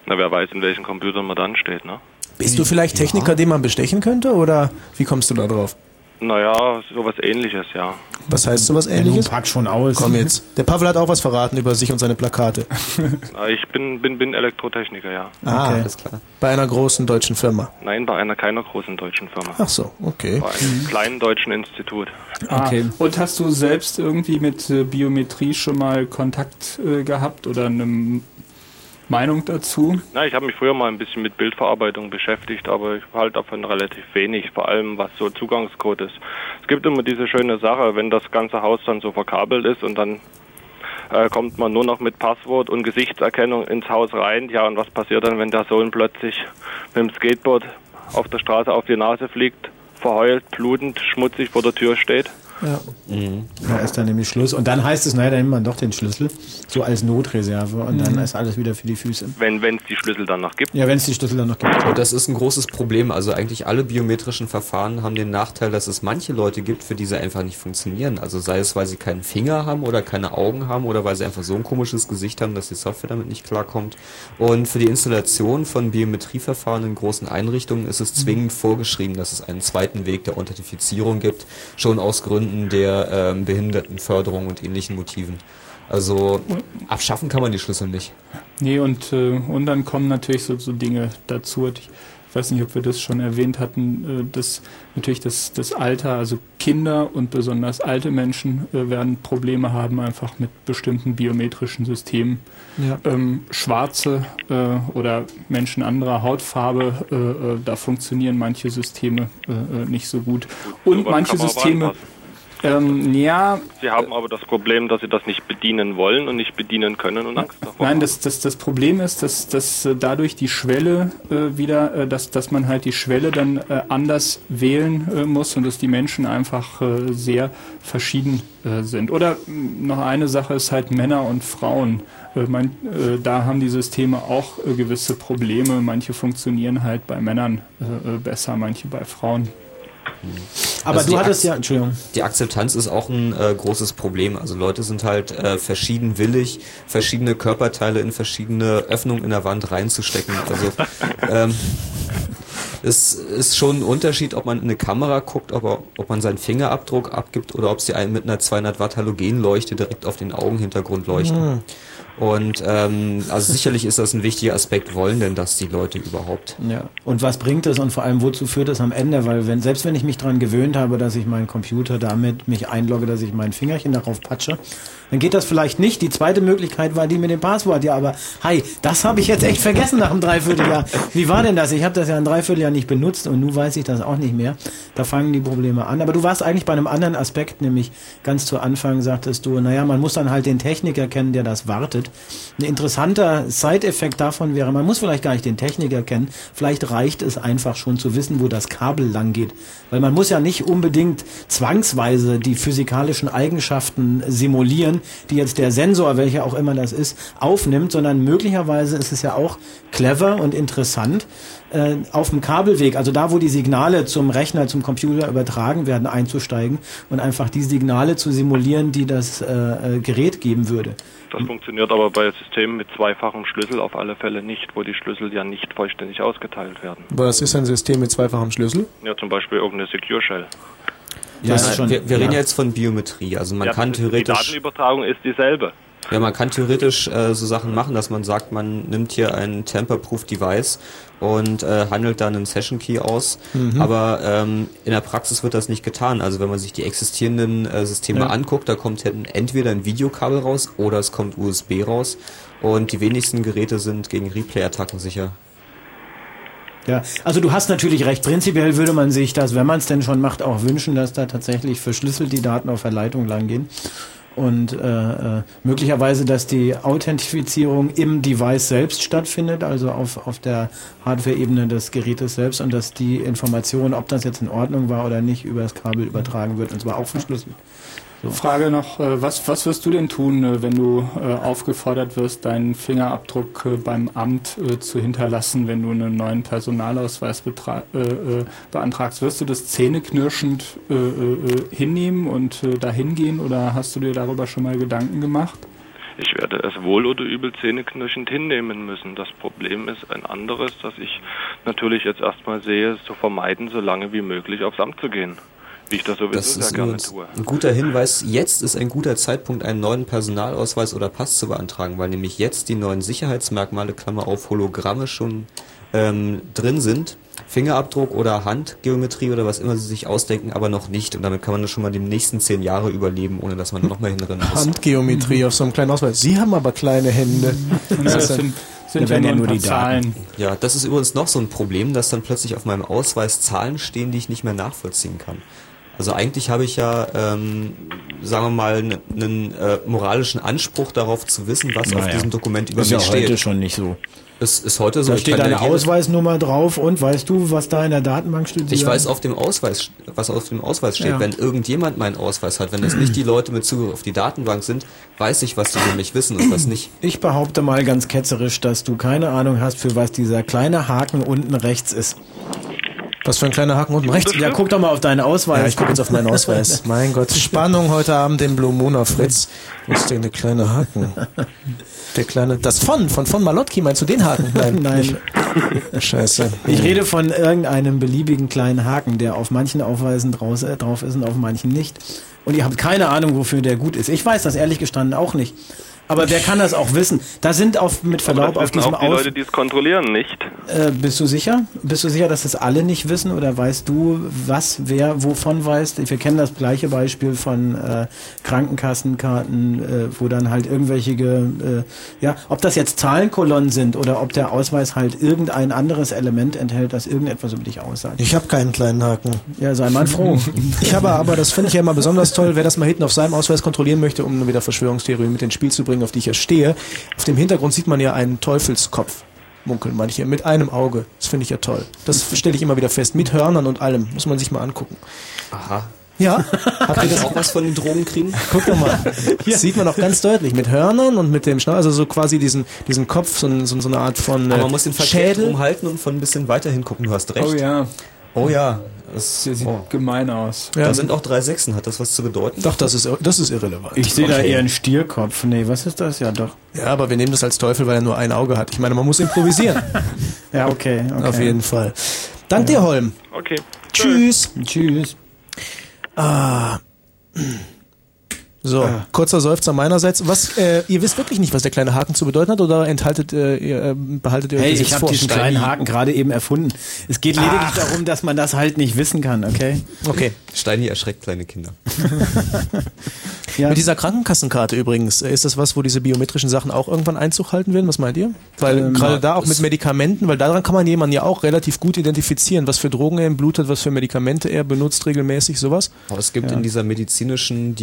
Na, wer weiß, in welchem Computer man dann steht, ne? Bist du vielleicht Techniker, ja. den man bestechen könnte, oder wie kommst du da drauf? Naja, sowas ähnliches, ja. Was heißt sowas ähnliches? Pack schon aus. Komm jetzt. Der Pavel hat auch was verraten über sich und seine Plakate. ich bin, bin, bin Elektrotechniker, ja. Ah, okay. alles klar. Bei einer großen deutschen Firma? Nein, bei einer keiner großen deutschen Firma. Ach so, okay. Bei einem mhm. kleinen deutschen Institut. Ah, okay. Und hast du selbst irgendwie mit äh, Biometrie schon mal Kontakt äh, gehabt oder einem Meinung dazu? Na, ich habe mich früher mal ein bisschen mit Bildverarbeitung beschäftigt, aber ich halt davon relativ wenig, vor allem was so Zugangscode ist. Es gibt immer diese schöne Sache, wenn das ganze Haus dann so verkabelt ist und dann äh, kommt man nur noch mit Passwort und Gesichtserkennung ins Haus rein. Ja, und was passiert dann, wenn der Sohn plötzlich mit dem Skateboard auf der Straße auf die Nase fliegt, verheult, blutend, schmutzig vor der Tür steht? Ja. Mhm. Da ist dann nämlich Schluss. Und dann heißt es, naja, dann nimmt man doch den Schlüssel, so als Notreserve und mhm. dann ist alles wieder für die Füße. Wenn es die Schlüssel dann noch gibt? Ja, wenn es die Schlüssel dann noch gibt. Und das ist ein großes Problem. Also eigentlich alle biometrischen Verfahren haben den Nachteil, dass es manche Leute gibt, für die sie einfach nicht funktionieren. Also sei es, weil sie keinen Finger haben oder keine Augen haben oder weil sie einfach so ein komisches Gesicht haben, dass die Software damit nicht klarkommt. Und für die Installation von Biometrieverfahren in großen Einrichtungen ist es zwingend vorgeschrieben, dass es einen zweiten Weg der Authentifizierung gibt, schon aus Gründen Gründen der ähm, Behindertenförderung und ähnlichen Motiven. Also abschaffen kann man die Schlüssel nicht. Nee, und, äh, und dann kommen natürlich so, so Dinge dazu. Ich weiß nicht, ob wir das schon erwähnt hatten, äh, dass natürlich das, das Alter, also Kinder und besonders alte Menschen äh, werden Probleme haben, einfach mit bestimmten biometrischen Systemen. Ja. Ähm, Schwarze äh, oder Menschen anderer Hautfarbe, äh, äh, da funktionieren manche Systeme äh, nicht so gut. Und manche Systeme. Ähm, ja, Sie haben aber das Problem, dass Sie das nicht bedienen wollen und nicht bedienen können und Angst davor Nein, haben. das, das, das Problem ist, dass, dass äh, dadurch die Schwelle äh, wieder, äh, dass, dass man halt die Schwelle dann äh, anders wählen äh, muss und dass die Menschen einfach sehr verschieden sind. Oder mh, noch eine Sache ist halt Männer und Frauen. Man, da haben die Systeme auch gewisse Probleme. Manche funktionieren halt bei Männern besser, manche bei Frauen. Aber Also du die hattest Ak- ja, Entschuldigung. Die Akzeptanz ist auch ein äh, großes Problem. Also Leute sind halt äh, verschieden willig, verschiedene Körperteile in verschiedene Öffnungen in der Wand reinzustecken. Also ähm, es ist schon ein Unterschied, ob man in eine Kamera guckt, ob, er- ob man seinen Fingerabdruck abgibt oder ob sie einen mit einer 200 Watt Halogenleuchte direkt auf den Augenhintergrund leuchten. Und ähm, also sicherlich ist das ein wichtiger Aspekt. Wollen denn das die Leute überhaupt? Ja. Und was bringt es und vor allem wozu führt es am Ende? Weil wenn, selbst wenn ich mich daran gewöhnt habe, dass ich meinen Computer damit mich einlogge, dass ich mein Fingerchen darauf patsche, dann geht das vielleicht nicht. Die zweite Möglichkeit war die mit dem Passwort. Ja, aber hi, das habe ich jetzt echt vergessen nach einem Dreivierteljahr. Wie war denn das? Ich habe das ja ein Dreivierteljahr nicht benutzt und nun weiß ich das auch nicht mehr. Da fangen die Probleme an. Aber du warst eigentlich bei einem anderen Aspekt, nämlich ganz zu Anfang sagtest du, naja, man muss dann halt den Techniker kennen, der das wartet. Ein interessanter Side-Effekt davon wäre, man muss vielleicht gar nicht den Techniker kennen. Vielleicht reicht es einfach schon zu wissen, wo das Kabel lang geht. Weil man muss ja nicht unbedingt zwangsweise die physikalischen Eigenschaften simulieren, die jetzt der Sensor, welcher auch immer das ist, aufnimmt, sondern möglicherweise ist es ja auch clever und interessant, äh, auf dem Kabelweg, also da, wo die Signale zum Rechner, zum Computer übertragen werden, einzusteigen und einfach die Signale zu simulieren, die das äh, äh, Gerät geben würde. Das funktioniert aber bei Systemen mit zweifachem Schlüssel auf alle Fälle nicht, wo die Schlüssel ja nicht vollständig ausgeteilt werden. Was ist ein System mit zweifachem Schlüssel? Ja, zum Beispiel irgendeine Secure Shell. Ja, Das ist schon- wir wir reden ja. jetzt von Biometrie. Also man ja, kann ist- die theoretisch Datenübertragung ist dieselbe. Ja, man kann theoretisch äh, so Sachen machen, dass man sagt, man nimmt hier ein Tamper-Proof Device und äh, handelt dann einen Session Key aus. Mhm. Aber ähm, in der Praxis wird das nicht getan. Also wenn man sich die existierenden äh, Systeme Ja. anguckt, da kommt entweder ein Videokabel raus oder es kommt USB raus. Und die wenigsten Geräte sind gegen Replay-Attacken sicher. Ja, also du hast natürlich recht. Prinzipiell würde man sich das, wenn man es denn schon macht, auch wünschen, dass da tatsächlich verschlüsselt die Daten auf der Leitung langgehen. Und äh, äh, möglicherweise, dass die Authentifizierung im Device selbst stattfindet, also auf, auf der Hardware-Ebene des Gerätes selbst und dass die Information, ob das jetzt in Ordnung war oder nicht, über das Kabel übertragen wird und zwar auch verschlüsselt. Frage noch, äh, was, was wirst du denn tun, äh, wenn du äh, aufgefordert wirst, deinen Fingerabdruck beim Amt zu hinterlassen, wenn du einen neuen Personalausweis betra- äh, beantragst? Wirst du das zähneknirschend äh, äh, hinnehmen und äh, dahin gehen oder hast du dir darüber schon mal Gedanken gemacht? Ich werde es wohl oder übel zähneknirschend hinnehmen müssen. Das Problem ist ein anderes, dass ich natürlich jetzt erstmal sehe, es zu vermeiden, so lange wie möglich aufs Amt zu gehen. Wie ich das sowieso Das ist gerne übrigens tue. ein guter Hinweis. Jetzt ist ein guter Zeitpunkt, einen neuen Personalausweis oder Pass zu beantragen, weil nämlich jetzt die neuen Sicherheitsmerkmale, Klammer auf Hologramme schon ähm, drin sind. Fingerabdruck oder Handgeometrie oder was immer sie sich ausdenken, aber noch nicht. Und damit kann man das schon mal die nächsten zehn Jahre überleben, ohne dass man nochmal hinrennen muss. Handgeometrie auf so einem kleinen Ausweis. Sie haben aber kleine Hände. Ja, das sind, sind Da ja ja nur die Daten. Zahlen. Ja, das ist übrigens noch so ein Problem, dass dann plötzlich auf meinem Ausweis Zahlen stehen, die ich nicht mehr nachvollziehen kann. Also eigentlich habe ich ja, ähm, sagen wir mal, einen äh, moralischen Anspruch darauf zu wissen, was auf Naja. diesem Dokument über Ist ja mich heute steht. schon nicht so. Es ist heute so. Da steht deine Ausweisnummer drauf und weißt du, was da in der Datenbank steht? Ich weiß auf dem Ausweis, was auf dem Ausweis steht. Ja. Wenn irgendjemand meinen Ausweis hat, wenn es nicht die Leute mit Zugriff auf die Datenbank sind, weiß ich, was die über mich wissen und was nicht. Ich behaupte mal ganz ketzerisch, dass du keine Ahnung hast, für was dieser kleine Haken unten rechts ist. Was für ein kleiner Haken unten rechts. Ja, guck doch mal auf deinen Ausweis. Ja, ich gucke jetzt auf meinen Ausweis. Mein Gott, Spannung heute Abend im Blue Moon auf Fritz. Wo ist denn der kleine Haken? Der kleine, das von, von von Malotki, meinst du den Haken? Nein, Nein. Scheiße. Ich rede von irgendeinem beliebigen kleinen Haken, der auf manchen Aufweisen draus, äh, drauf ist und auf manchen nicht. Und ihr habt keine Ahnung, wofür der gut ist. Ich weiß das ehrlich gestanden auch nicht. Aber wer kann das auch wissen? Da sind auf, mit Verlaub das auf diesem auch die Aus... Leute, die es kontrollieren, nicht. Äh, bist du sicher? Bist du sicher, dass das alle nicht wissen? Oder weißt du, was wer wovon weiß? Wir kennen das gleiche Beispiel von äh, Krankenkassenkarten, äh, wo dann halt irgendwelche, äh, ja, ob das jetzt Zahlenkolonnen sind oder ob der Ausweis halt irgendein anderes Element enthält, das irgendetwas über dich aussagt. Ich habe keinen kleinen Haken. Ja, sei mal froh. Ich habe aber, das finde ich ja immer besonders toll, wer das mal hinten auf seinem Ausweis kontrollieren möchte, um wieder Verschwörungstheorien mit ins Spiel zu bringen, auf die ich ja stehe. Auf dem Hintergrund sieht man ja einen Teufelskopf. Munkeln manche, mit einem Auge. Das finde ich ja toll. Das stelle ich immer wieder fest. Mit Hörnern und allem. Muss man sich mal angucken. Aha. Ja, Kann ich auch was von den Drogen kriegen? guck doch mal. Das sieht man auch ganz deutlich. Mit Hörnern und mit dem Schnau, also so quasi diesen, diesen Kopf, so, so, so eine Art von äh, Aber man muss den verkehrt Schädel. rumhalten und von ein bisschen weiter hingucken. Du hast recht. Oh ja, Oh ja. Das, sieht oh. gemein aus. Ja. Da sind auch drei Sechsen. Hat das was zu bedeuten? Doch, das ist, das ist irrelevant. Ich sehe da Okay. eher einen Stierkopf. Nee, was ist das? Ja, doch. Ja, aber wir nehmen das als Teufel, weil er nur ein Auge hat. Ich meine, man muss improvisieren. Ja, okay. okay. Auf jeden Fall. Dank dir, Holm. Okay. Tschüss. Tschüss. Ah. So, kurzer Seufzer meinerseits. Was, äh, ihr wisst wirklich nicht, was der kleine Haken zu bedeuten hat, oder enthaltet, äh, ihr, äh, behaltet ihr euch Hey, ich habe diesen kleinen Haken gerade eben erfunden. Es geht lediglich darum, dass man das halt nicht wissen kann, okay? Okay. Steini erschreckt kleine Kinder. Ja. Mit dieser Krankenkassenkarte übrigens, äh, ist das was, wo diese biometrischen Sachen auch irgendwann Einzug halten werden? Was meint ihr? Weil Ähm, gerade da auch mit Medikamenten, weil daran kann man jemanden ja auch relativ gut identifizieren, was für Drogen er im Blut hat, was für Medikamente er benutzt regelmäßig, sowas. Aber es gibt in dieser medizinischen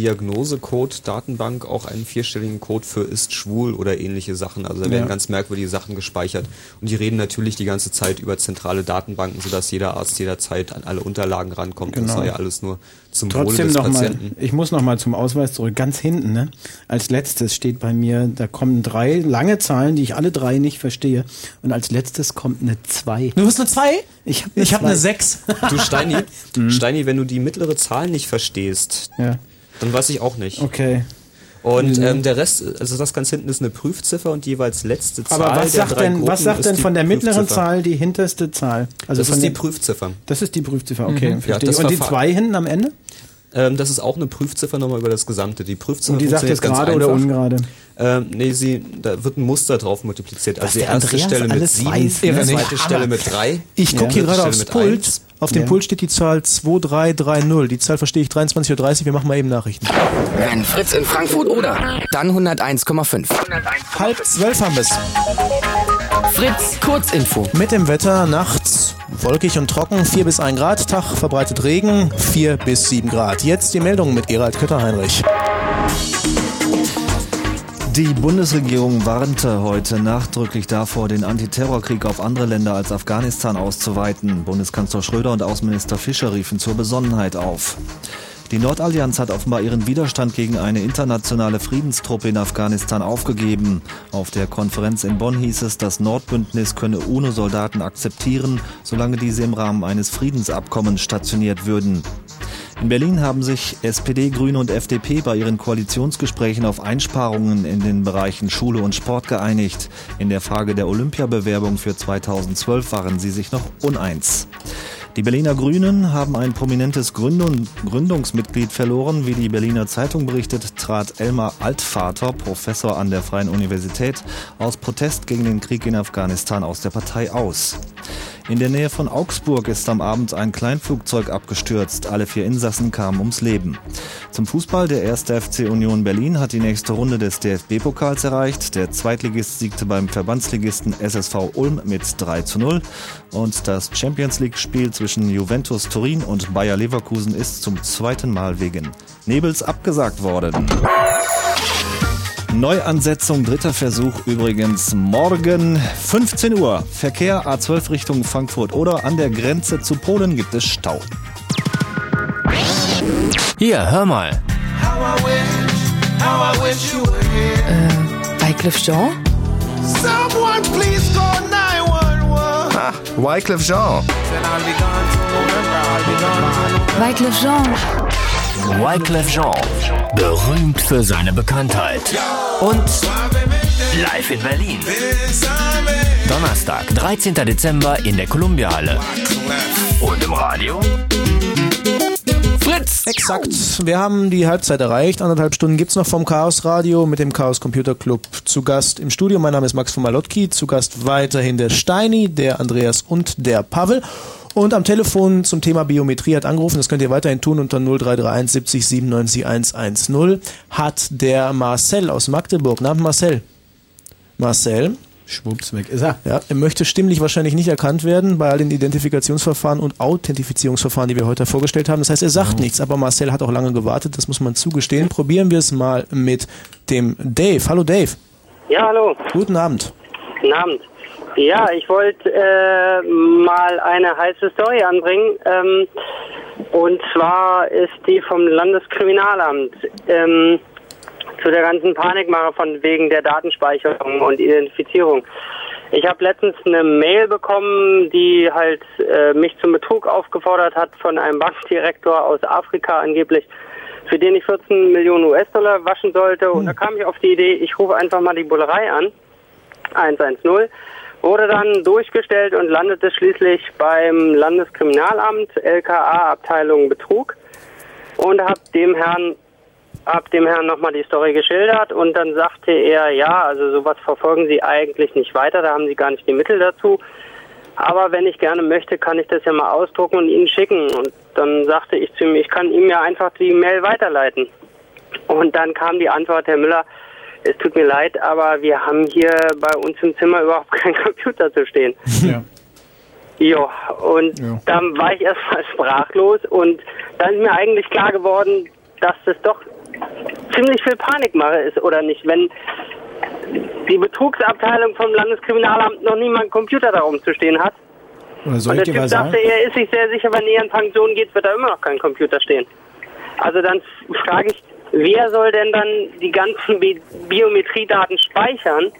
Diagnosecode-Datenbank auch einen vierstelligen Code für ist schwul oder ähnliche Sachen. Also da werden Ja. ganz merkwürdige Sachen gespeichert. Und die reden natürlich die ganze Zeit über zentrale Datenbanken, sodass jeder Arzt jederzeit an alle Unterlagen rankommt. Genau. Das sei ja alles nur zum Wohle Trotzdem des noch mal, Patienten. ich muss noch mal zum Ausweis zurück. Ganz hinten, ne? Als letztes steht bei mir, da kommen drei lange Zahlen, die ich alle drei nicht verstehe. Und als letztes kommt eine zwei. Du hast eine 2? Ich habe eine 6. Du Steini, Steini, wenn du die mittlere Zahl nicht verstehst, Mhm. Ja, dann weiß ich auch nicht. okay. Und ähm, der Rest, also das ganz hinten ist eine Prüfziffer und jeweils letzte Zahl Aber was sagt denn, was sagt denn von der mittleren. Zahl die hinterste Zahl? Also Das von ist die Prüfziffer. Das ist die Prüfziffer, okay. Ja, verstehe. das Und die zwei hinten am Ende? Ähm, das ist auch eine Prüfziffer nochmal über das Gesamte. Die Prüfziffer Und die sagt jetzt gerade oder ungerade? Ähm, nee, sie, da wird ein Muster drauf multipliziert. Also die erste Andreas Stelle mit sieben, weiß, die ne? zweite. Stelle mit drei. Ich gucke Ja. hier gerade aufs Pult. eins. Auf dem Ja. Pult steht die Zahl 2330. Die Zahl verstehe ich 23.30 Uhr. Wir machen mal eben Nachrichten. Wenn Fritz in Frankfurt oder, dann 101,5. Halb zwölf haben wir es. Fritz, Kurzinfo. Mit dem Wetter nachts wolkig und trocken, 4 bis 1 Grad, Tag verbreitet Regen, 4 bis 7 Grad. Jetzt die Meldung mit Gerald Kötter-Heinrich. Die Bundesregierung warnte heute nachdrücklich davor, den Antiterrorkrieg auf andere Länder als Afghanistan auszuweiten. Bundeskanzler Schröder und Außenminister Fischer riefen zur Besonnenheit auf. Die Nordallianz hat offenbar ihren Widerstand gegen eine internationale Friedenstruppe in Afghanistan aufgegeben. Auf der Konferenz in Bonn hieß es, das Nordbündnis könne UNO-Soldaten akzeptieren, solange diese im Rahmen eines Friedensabkommens stationiert würden. In Berlin haben sich SPD, Grüne und FDP bei ihren Koalitionsgesprächen auf Einsparungen in den Bereichen Schule und Sport geeinigt. In der Frage der Olympiabewerbung für 2012 waren sie sich noch uneins. Die Berliner Grünen haben ein prominentes Gründung, Gründungsmitglied verloren. Wie die Berliner Zeitung berichtet, trat Elmar Altvater, Professor an der Freien Universität, aus Protest gegen den Krieg in Afghanistan aus der Partei aus. In der Nähe von Augsburg ist am Abend ein Kleinflugzeug abgestürzt. Alle vier Insassen kamen ums Leben. Zum Fußball, der erste FC Union Berlin hat die nächste Runde des DFB-Pokals erreicht. Der Zweitligist siegte beim Verbandsligisten SSV Ulm mit 3 zu 0. Und das Champions League-Spiel zwischen Juventus Turin und Bayer Leverkusen ist zum zweiten Mal wegen Nebels abgesagt worden. Neuansetzung, dritter Versuch übrigens morgen 15 Uhr. Verkehr A12 Richtung Frankfurt oder an der Grenze zu Polen gibt es Stau. Hier, hör mal. Wycliffe Jean? Wycliffe Jean. Wycliffe Jean. Wyclef Jean. Berühmt für seine Bekanntheit. Und live in Berlin. Donnerstag, 13. Dezember in der Columbia Halle. Und im Radio? Fritz! Exakt. Wir haben die Halbzeit erreicht. Anderthalb Stunden gibt's noch vom Chaos Radio mit dem Chaos Computer Club zu Gast im Studio. Mein Name ist Max von Malotki. Zu Gast weiterhin der Steini, der Andreas und der Pavel. Und am Telefon zum Thema Biometrie hat angerufen, das könnt ihr weiterhin tun unter 0331 70 97 110, hat der Marcel aus Magdeburg. Namen Marcel. Marcel. Schwupps, weg ist er. Ja, er möchte stimmlich wahrscheinlich nicht erkannt werden bei all den Identifikationsverfahren und Authentifizierungsverfahren, die wir heute vorgestellt haben. Das heißt, er sagt nichts, aber Marcel hat auch lange gewartet, das muss man zugestehen. Probieren wir es mal mit dem Dave. Hallo Dave. Ja, hallo. Guten Abend. Guten Abend. Ja, ich wollte äh, mal eine heiße Story anbringen. Ähm, und zwar ist die vom Landeskriminalamt ähm, zu der ganzen Panikmache von wegen der Datenspeicherung und Identifizierung. Ich habe letztens eine Mail bekommen, die halt äh, mich zum Betrug aufgefordert hat von einem Bankdirektor aus Afrika angeblich, für den ich 14 Millionen US-Dollar waschen sollte. Und da kam ich auf die Idee, ich rufe einfach mal die Bullerei an, 110, wurde dann durchgestellt und landete schließlich beim Landeskriminalamt, LKA, Abteilung Betrug und habe dem Herrn hab dem Herrn nochmal die Story geschildert und dann sagte er, ja, also sowas verfolgen Sie eigentlich nicht weiter, da haben Sie gar nicht die Mittel dazu. Aber wenn ich gerne möchte, kann ich das ja mal ausdrucken und Ihnen schicken. Und dann sagte ich zu ihm, ich kann ihm ja einfach die Mail weiterleiten. Und dann kam die Antwort, Herr Müller, es tut mir leid, aber wir haben hier bei uns im Zimmer überhaupt keinen Computer zu stehen. Ja. Ja, und Ja. dann war ich erstmal sprachlos und dann ist mir eigentlich klar geworden, dass das doch ziemlich viel Panikmache ist, oder nicht? Wenn die Betrugsabteilung vom Landeskriminalamt noch niemand einen Computer da rumzustehen hat. Oder soll und ich der dir Typ was sagen? sagte, er ist sich sehr sicher, wenn er in Pension geht, wird da immer noch kein Computer stehen. Also dann frage ich, wer soll denn dann die ganzen Bi Biometriedaten speichern?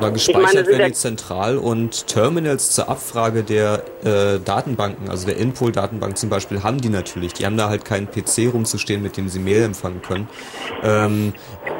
Meine, gespeichert sind werden ja- die zentral und Terminals zur Abfrage der äh, Datenbanken, also der Inpol-Datenbank zum Beispiel, haben die natürlich. Die haben da halt keinen PC rumzustehen, mit dem sie Mail empfangen können. Ähm,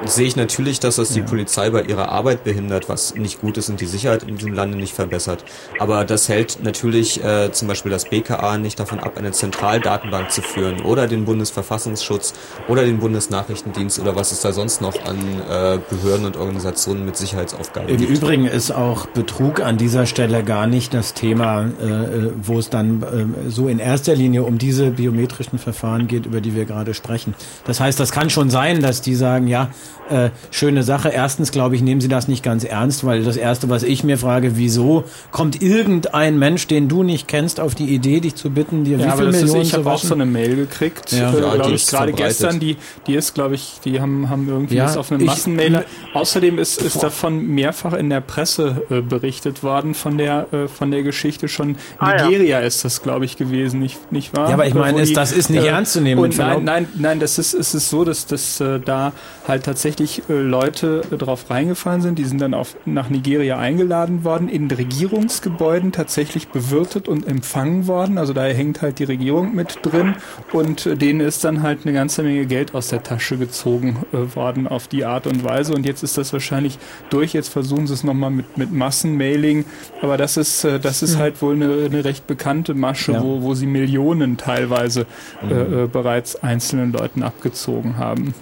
sehe ich natürlich, dass das die Polizei bei ihrer Arbeit behindert, was nicht gut ist und die Sicherheit in diesem Lande nicht verbessert. Aber das hält natürlich äh, zum Beispiel das BKA nicht davon ab, eine Zentraldatenbank zu führen oder den Bundesverfassungsschutz oder den Bundesnachrichtendienst oder was es da sonst noch an äh, Behörden und Organisationen mit Sicherheitsaufgaben Im. Übrigen ist auch Betrug an dieser Stelle gar nicht das Thema, äh, äh, wo es dann äh, so in erster Linie um diese biometrischen Verfahren geht, über die wir gerade sprechen. Das heißt, das kann schon sein, dass die sagen, ja, äh, schöne Sache. Erstens, glaube ich, nehmen sie das nicht ganz ernst, weil das Erste, was ich mir frage, wieso kommt irgendein Mensch, den du nicht kennst, auf die Idee, dich zu bitten, dir wie Ja, aber viel das ist, Millionen ich zu habe auch so eine Mail gekriegt, Ja. äh, Ja, glaube ich, gerade gestern. Die, die ist, glaube ich, die haben, haben irgendwie Ja, auf einem Massenmailer. Außerdem ist, ist davon mehrfach in der Presse äh, berichtet worden von der äh, von der Geschichte schon. Ah, ja. Nigeria ist das, glaube ich, gewesen, nicht nicht wahr? Ja, aber ich Äh, meine, das ist nicht ernst zu nehmen, Und nein, nein, nein, das ist es ist so, dass dass äh, da halt tatsächlich äh, Leute äh, drauf reingefallen sind. Die sind dann auf nach Nigeria eingeladen worden, in Regierungsgebäuden tatsächlich bewirtet und empfangen worden. Also da hängt halt die Regierung mit drin und äh, denen ist dann halt eine ganze Menge Geld aus der Tasche gezogen äh, worden auf die Art und Weise. Und jetzt ist das wahrscheinlich durch. Jetzt versuchen sie es nochmal mit, mit Massenmailing. Aber das ist, äh, das ist halt wohl eine, eine recht bekannte Masche, Ja. wo, wo sie Millionen teilweise äh, äh, bereits einzelnen Leuten abgezogen haben.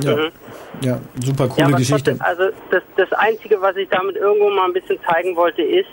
Ja, ja super Ja, coole aber Geschichte. trotzdem, also das, das Einzige, was ich damit irgendwo mal ein bisschen zeigen wollte, ist,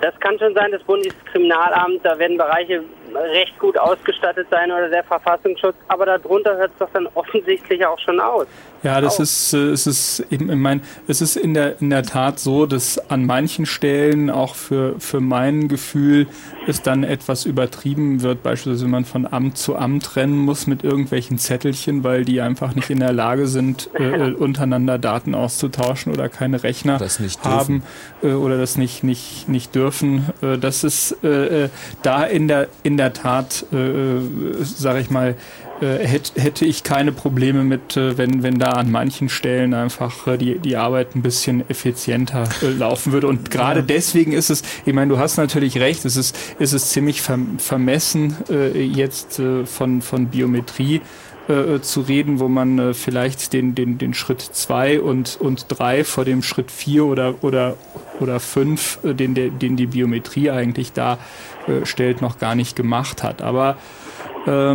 das kann schon sein, das Bundeskriminalamt, da werden Bereiche recht gut ausgestattet sein oder der Verfassungsschutz, aber darunter hört es doch dann offensichtlich auch schon aus. Ja, das ist, äh, es ist eben, ich meine, es ist in der, in der Tat so, dass an manchen Stellen auch für, für mein Gefühl es dann etwas übertrieben wird, beispielsweise wenn man von Amt zu Amt rennen muss mit irgendwelchen Zettelchen, weil die einfach nicht in der Lage sind, äh, äh, untereinander Daten auszutauschen oder keine Rechner Das nicht haben äh, oder das nicht, nicht, nicht dürfen. Äh, das ist äh, da in der, in der Tat, äh, äh, sage ich mal, äh, hätte, hätte ich keine Probleme mit, äh, wenn, wenn da an manchen Stellen einfach äh, die, die Arbeit ein bisschen effizienter äh, laufen würde. Und gerade deswegen ist es, ich meine, du hast natürlich recht, es ist, es ist ziemlich verm vermessen, äh, jetzt äh, von, von Biometrie äh, zu reden, wo man äh, vielleicht den, den, den Schritt zwei und, und drei vor dem Schritt vier oder, oder, oder fünf, äh, den, der, den die Biometrie eigentlich da äh, stellt, noch gar nicht gemacht hat. Aber äh,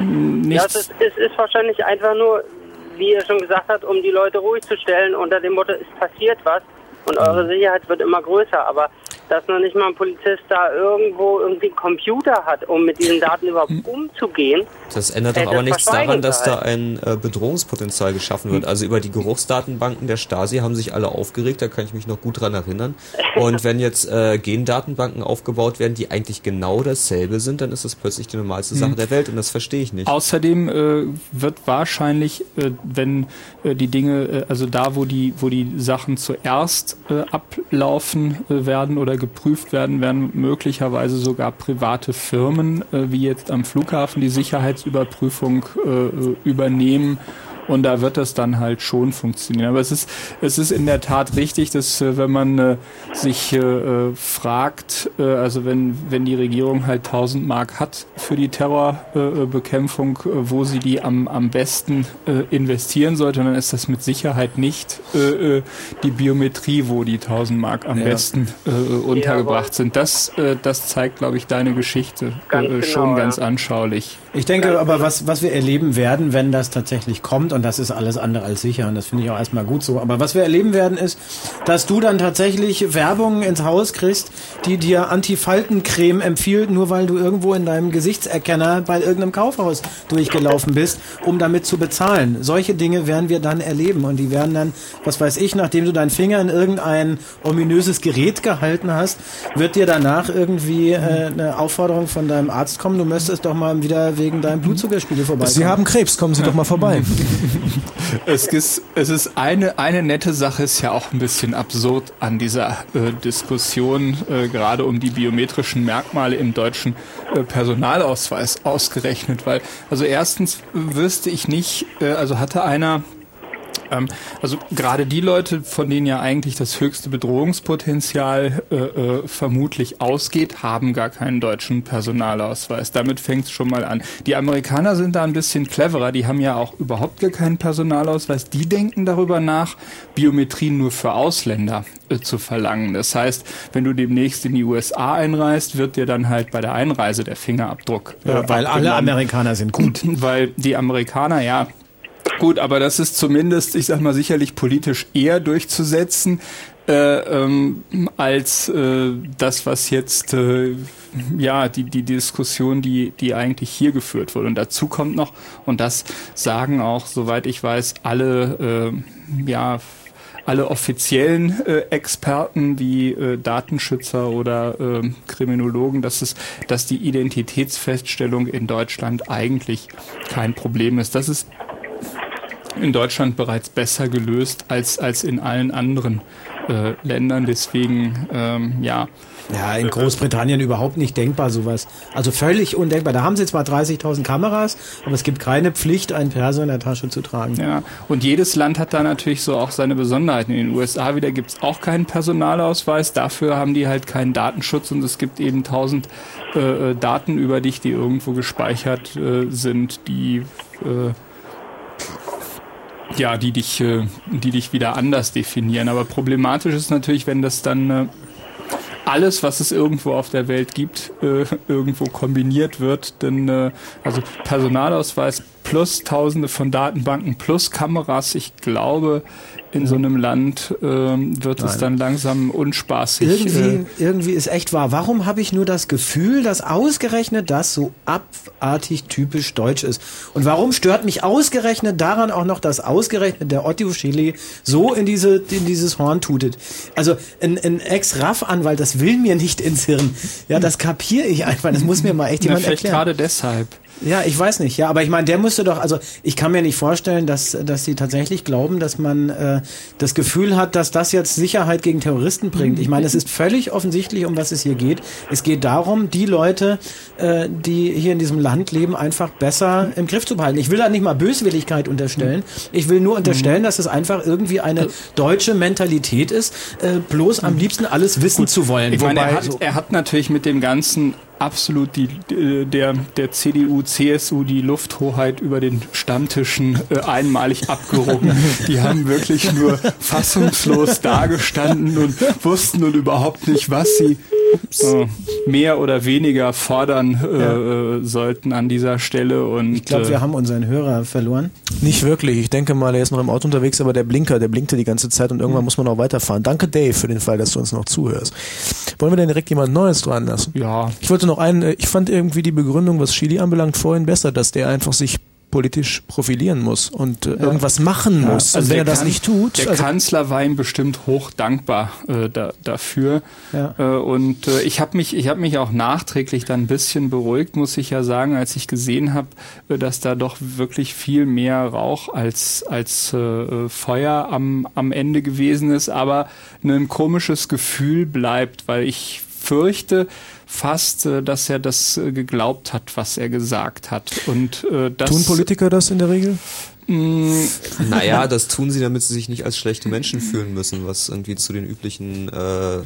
nichts. Ja, es ist, es ist wahrscheinlich einfach nur, wie ihr schon gesagt habt, um die Leute ruhig zu stellen, unter dem Motto, es passiert was und eure Sicherheit wird immer größer. Aber dass noch nicht mal ein Polizist da irgendwo irgendwie einen Computer hat, um mit diesen Daten überhaupt umzugehen. Das ändert äh, doch aber das nichts daran, dass da ein äh, Bedrohungspotenzial geschaffen wird. Also über die Geruchsdatenbanken der Stasi haben sich alle aufgeregt, da kann ich mich noch gut dran erinnern. Und wenn jetzt äh, Gendatenbanken aufgebaut werden, die eigentlich genau dasselbe sind, dann ist das plötzlich die normalste Sache Hm. der Welt und das verstehe ich nicht. Außerdem äh, wird wahrscheinlich, äh, wenn äh, die Dinge, äh, also da, wo die, wo die Sachen zuerst äh, ablaufen äh, werden oder geprüft werden, werden möglicherweise sogar private Firmen, äh, wie jetzt am Flughafen, die Sicherheitsüberprüfung äh, äh, übernehmen. Und da wird das dann halt schon funktionieren. Aber es ist, es ist in der Tat richtig, dass äh, wenn man äh, sich äh, äh, fragt, äh, also wenn, wenn die Regierung halt 1000 Mark hat für die Terrorbekämpfung, äh, wo sie die am, am besten äh, investieren sollte, dann ist das mit Sicherheit nicht äh, äh, die Biometrie, wo die 1000 Mark am Ja. besten untergebracht sind. Das, äh, das zeigt, glaube ich, deine Geschichte Ganz äh, schon genau, ganz ja. anschaulich. Ich denke aber, was, was wir erleben werden, wenn das tatsächlich kommt, und das ist alles andere als sicher, und das finde ich auch erstmal gut so, aber was wir erleben werden, ist, dass du dann tatsächlich Werbung ins Haus kriegst, die dir Antifaltencreme empfiehlt, nur weil du irgendwo in deinem Gesichtserkenner bei irgendeinem Kaufhaus durchgelaufen bist, um damit zu bezahlen. Solche Dinge werden wir dann erleben und die werden dann, was weiß ich, nachdem du deinen Finger in irgendein ominöses Gerät gehalten hast, wird dir danach irgendwie äh, eine Aufforderung von deinem Arzt kommen, du müsstest doch mal wieder wegen deinem Blutzuckerspiegel vorbeikommen. Sie haben Krebs, kommen Sie doch mal vorbei. Es ist, es ist eine, eine nette Sache, ist ja auch ein bisschen absurd an dieser äh, Diskussion, äh, gerade um die biometrischen Merkmale im deutschen äh, Personalausweis ausgerechnet, weil, also erstens wüsste ich nicht, äh, also hatte einer also gerade die Leute, von denen ja eigentlich das höchste Bedrohungspotenzial äh, äh, vermutlich ausgeht, haben gar keinen deutschen Personalausweis. Damit fängt es schon mal an. Die Amerikaner sind da ein bisschen cleverer. Die haben ja auch überhaupt gar keinen Personalausweis. Die denken darüber nach, Biometrien nur für Ausländer äh, zu verlangen. Das heißt, wenn du demnächst in die USA einreist, wird dir dann halt bei der Einreise der Fingerabdruck äh, weil alle abgenommen. Amerikaner sind gut. Weil die Amerikaner, ja, Gut, aber das ist zumindest, ich sag mal, sicherlich politisch eher durchzusetzen äh, ähm, als äh, das, was jetzt äh, ja die die Diskussion, die die eigentlich hier geführt wurde. Und dazu kommt noch, und das sagen auch, soweit ich weiß, alle äh, ja alle offiziellen äh, Experten wie äh, Datenschützer oder äh, Kriminologen, dass es, dass die Identitätsfeststellung in Deutschland eigentlich kein Problem ist. Das ist in Deutschland bereits besser gelöst als, als in allen anderen äh, Ländern. Deswegen, ähm, ja. Ja, in Großbritannien überhaupt nicht denkbar sowas. Also völlig undenkbar. Da haben sie zwar 30.000 Kameras, aber es gibt keine Pflicht, einen Perso in der Tasche zu tragen. Ja, und jedes Land hat da natürlich so auch seine Besonderheiten. In den USA wieder gibt's auch keinen Personalausweis, dafür haben die halt keinen Datenschutz und es gibt eben tausend äh, äh, Daten über dich, die irgendwo gespeichert äh, sind, die äh, ja, die dich, äh, die dich wieder anders definieren. Aber problematisch ist natürlich, wenn das dann äh, alles, was es irgendwo auf der Welt gibt, äh, irgendwo kombiniert wird. Denn also Personalausweis plus Tausende von Datenbanken plus Kameras, ich glaube, in so einem Land ähm, wird es Nein. dann langsam unspaßig. äh, Irgendwie, irgendwie ist echt wahr. Warum habe ich nur das Gefühl, dass ausgerechnet das so abartig typisch deutsch ist? Und warum stört mich ausgerechnet daran auch noch, dass ausgerechnet der Otto Schily so in diese in dieses Horn tutet? Also ein, ein Ex-RAF-Anwalt, das will mir nicht ins Hirn. Ja, das kapiere ich einfach. Das muss mir mal echt na, jemand vielleicht erklären. gerade deshalb. Ja, ich weiß nicht. Ja, aber ich meine, der müsste doch, also ich kann mir nicht vorstellen, dass, dass sie tatsächlich glauben, dass man äh, das Gefühl hat, dass das jetzt Sicherheit gegen Terroristen bringt. Ich meine, es ist völlig offensichtlich, um was es hier geht. Es geht darum, die Leute, äh, die hier in diesem Land leben, einfach besser im Griff zu behalten. Ich will da nicht mal Böswilligkeit unterstellen. Ich will nur unterstellen, dass es einfach irgendwie eine deutsche Mentalität ist, äh, bloß am liebsten alles wissen zu wollen. Ich meine, er hat, er hat natürlich mit dem Ganzen absolut die, die- der, der CDU, CSU die Lufthoheit über den Stammtischen äh, einmalig abgerungen. Die haben wirklich nur fassungslos dagestanden und wussten nun überhaupt nicht, was sie äh, mehr oder weniger fordern äh, äh, sollten an dieser Stelle. Und, Ich glaube, äh, wir haben unseren Hörer verloren. Nicht wirklich. Ich denke mal, er ist noch im Auto unterwegs, aber der Blinker, der blinkte die ganze Zeit und irgendwann muss man auch weiterfahren. Danke, Dave, für den Fall, dass du uns noch zuhörst. Wollen wir denn direkt jemand Neues dran lassen? Ja. Ich wollte noch einen, ich fand irgendwie die Begründung, was Chili anbelangt, vorhin besser, dass der einfach sich politisch profilieren muss und äh, irgendwas machen Ja, muss. also und wenn der er das Kan- nicht tut, Der also, Kanzler war ihm bestimmt hoch dankbar äh, da, dafür. Ja. Äh, und äh, ich habe mich, ich habe mich auch nachträglich dann ein bisschen beruhigt, muss ich ja sagen, als ich gesehen habe, äh, dass da doch wirklich viel mehr Rauch als als äh, Feuer am am Ende gewesen ist, aber ein komisches Gefühl bleibt, weil ich fürchte fast, äh, dass er das äh, geglaubt hat, was er gesagt hat. Und äh, das tun Politiker das in der Regel? mh, Naja, das tun sie, damit sie sich nicht als schlechte Menschen fühlen müssen, was irgendwie zu den üblichen äh,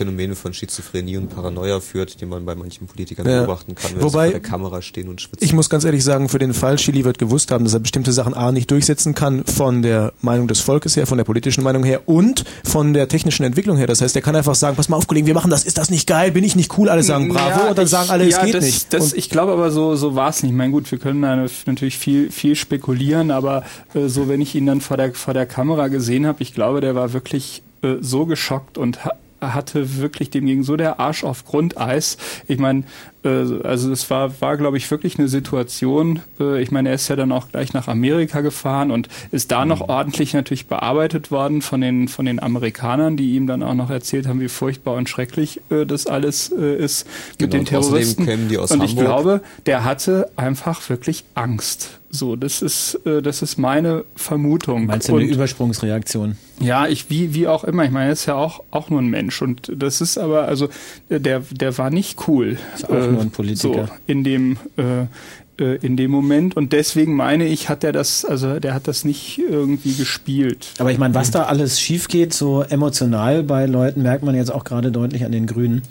Phänomene von Schizophrenie und Paranoia führt, die man bei manchen Politikern Ja. beobachten kann, wenn Wobei- sie vor der Kamera stehen und schwitzen. Ich muss ganz ehrlich sagen, für den Fall, Chili wird gewusst haben, dass er bestimmte Sachen A nicht durchsetzen kann von der Meinung des Volkes her, von der politischen Meinung her und von der technischen Entwicklung her. Das heißt, er kann einfach sagen, pass mal auf, Kollegen, wir machen das, ist das nicht geil, bin ich nicht cool? Alle sagen bravo Ja, und dann ich- sagen alle, es ja, geht das, nicht. Das, ich glaube aber so, so war es nicht. Ich meine, gut, wir können da natürlich viel, viel spekulieren, aber äh, so, wenn ich ihn dann vor der, vor der Kamera gesehen habe, ich glaube, der war wirklich äh, so geschockt und ha hatte wirklich dem ging so der Arsch auf Grundeis. Ich meine, äh, also es war, war glaube ich, wirklich eine Situation. Äh, ich meine, er ist ja dann auch gleich nach Amerika gefahren und ist da noch ordentlich natürlich bearbeitet worden von den, von den Amerikanern, die ihm dann auch noch erzählt haben, wie furchtbar und schrecklich äh, das alles äh, ist mit Genau, den und Terroristen. aus und ich Hamburg. glaube, der hatte einfach wirklich Angst. So, das ist, äh, das ist meine Vermutung. Meinst du eine Und- Übersprungsreaktion? ja, ich wie wie auch immer. Ich meine, er ist ja auch auch nur ein Mensch und das ist aber also äh, der der war nicht cool. Ist auch nur ein Politiker. So in dem äh, äh, in dem Moment und deswegen meine ich, hat er das also der hat das nicht irgendwie gespielt. Aber ich meine, was da alles schief geht, so emotional bei Leuten, merkt man jetzt auch gerade deutlich an den Grünen.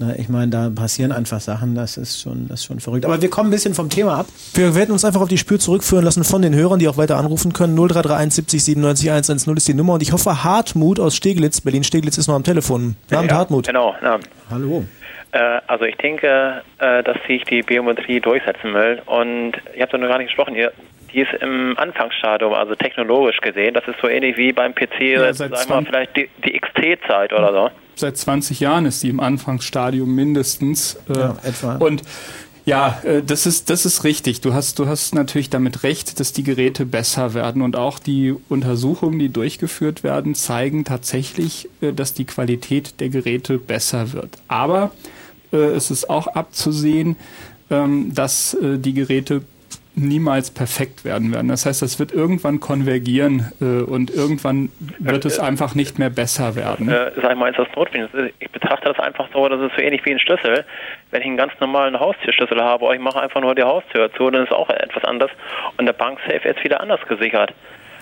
Na, ich meine, da passieren einfach Sachen, das ist schon, das ist schon verrückt. Aber wir kommen ein bisschen vom Thema ab. wir werden uns einfach auf die Spur zurückführen lassen von den Hörern, die auch weiter anrufen können. 0331 70 97 110 ist die Nummer und ich hoffe, Hartmut aus Steglitz, Berlin-Steglitz ist noch am Telefon. Abend, Ja, Hartmut. Genau, ja. Hallo. Äh, also ich denke, äh, dass sich die Biometrie durchsetzen will. Und ihr habt ja noch gar nicht gesprochen, ihr, die ist im Anfangsstadium, also technologisch gesehen. Das ist so ähnlich wie beim PC, Ja, sag seit mal, 20 vielleicht die, die XT-Zeit oder so. Seit 20 Jahren ist die im Anfangsstadium mindestens. Äh, Ja, etwa. Und ja, äh, das ist das ist richtig. Du hast du hast natürlich damit recht, dass die Geräte besser werden und auch die Untersuchungen, die durchgeführt werden, zeigen tatsächlich, äh, dass die Qualität der Geräte besser wird. Aber äh, es ist auch abzusehen, ähm, dass äh, die Geräte niemals perfekt werden werden. Das heißt, das wird irgendwann konvergieren äh, und irgendwann wird es einfach nicht mehr besser werden. Äh, sag ich mal, ist das notwendig? Ich betrachte das einfach so, das ist so ähnlich wie ein Schlüssel. Wenn ich einen ganz normalen Haustürschlüssel habe, und ich mache einfach nur die Haustür zu, dann ist auch etwas anders. Und der Banksafe ist wieder anders gesichert.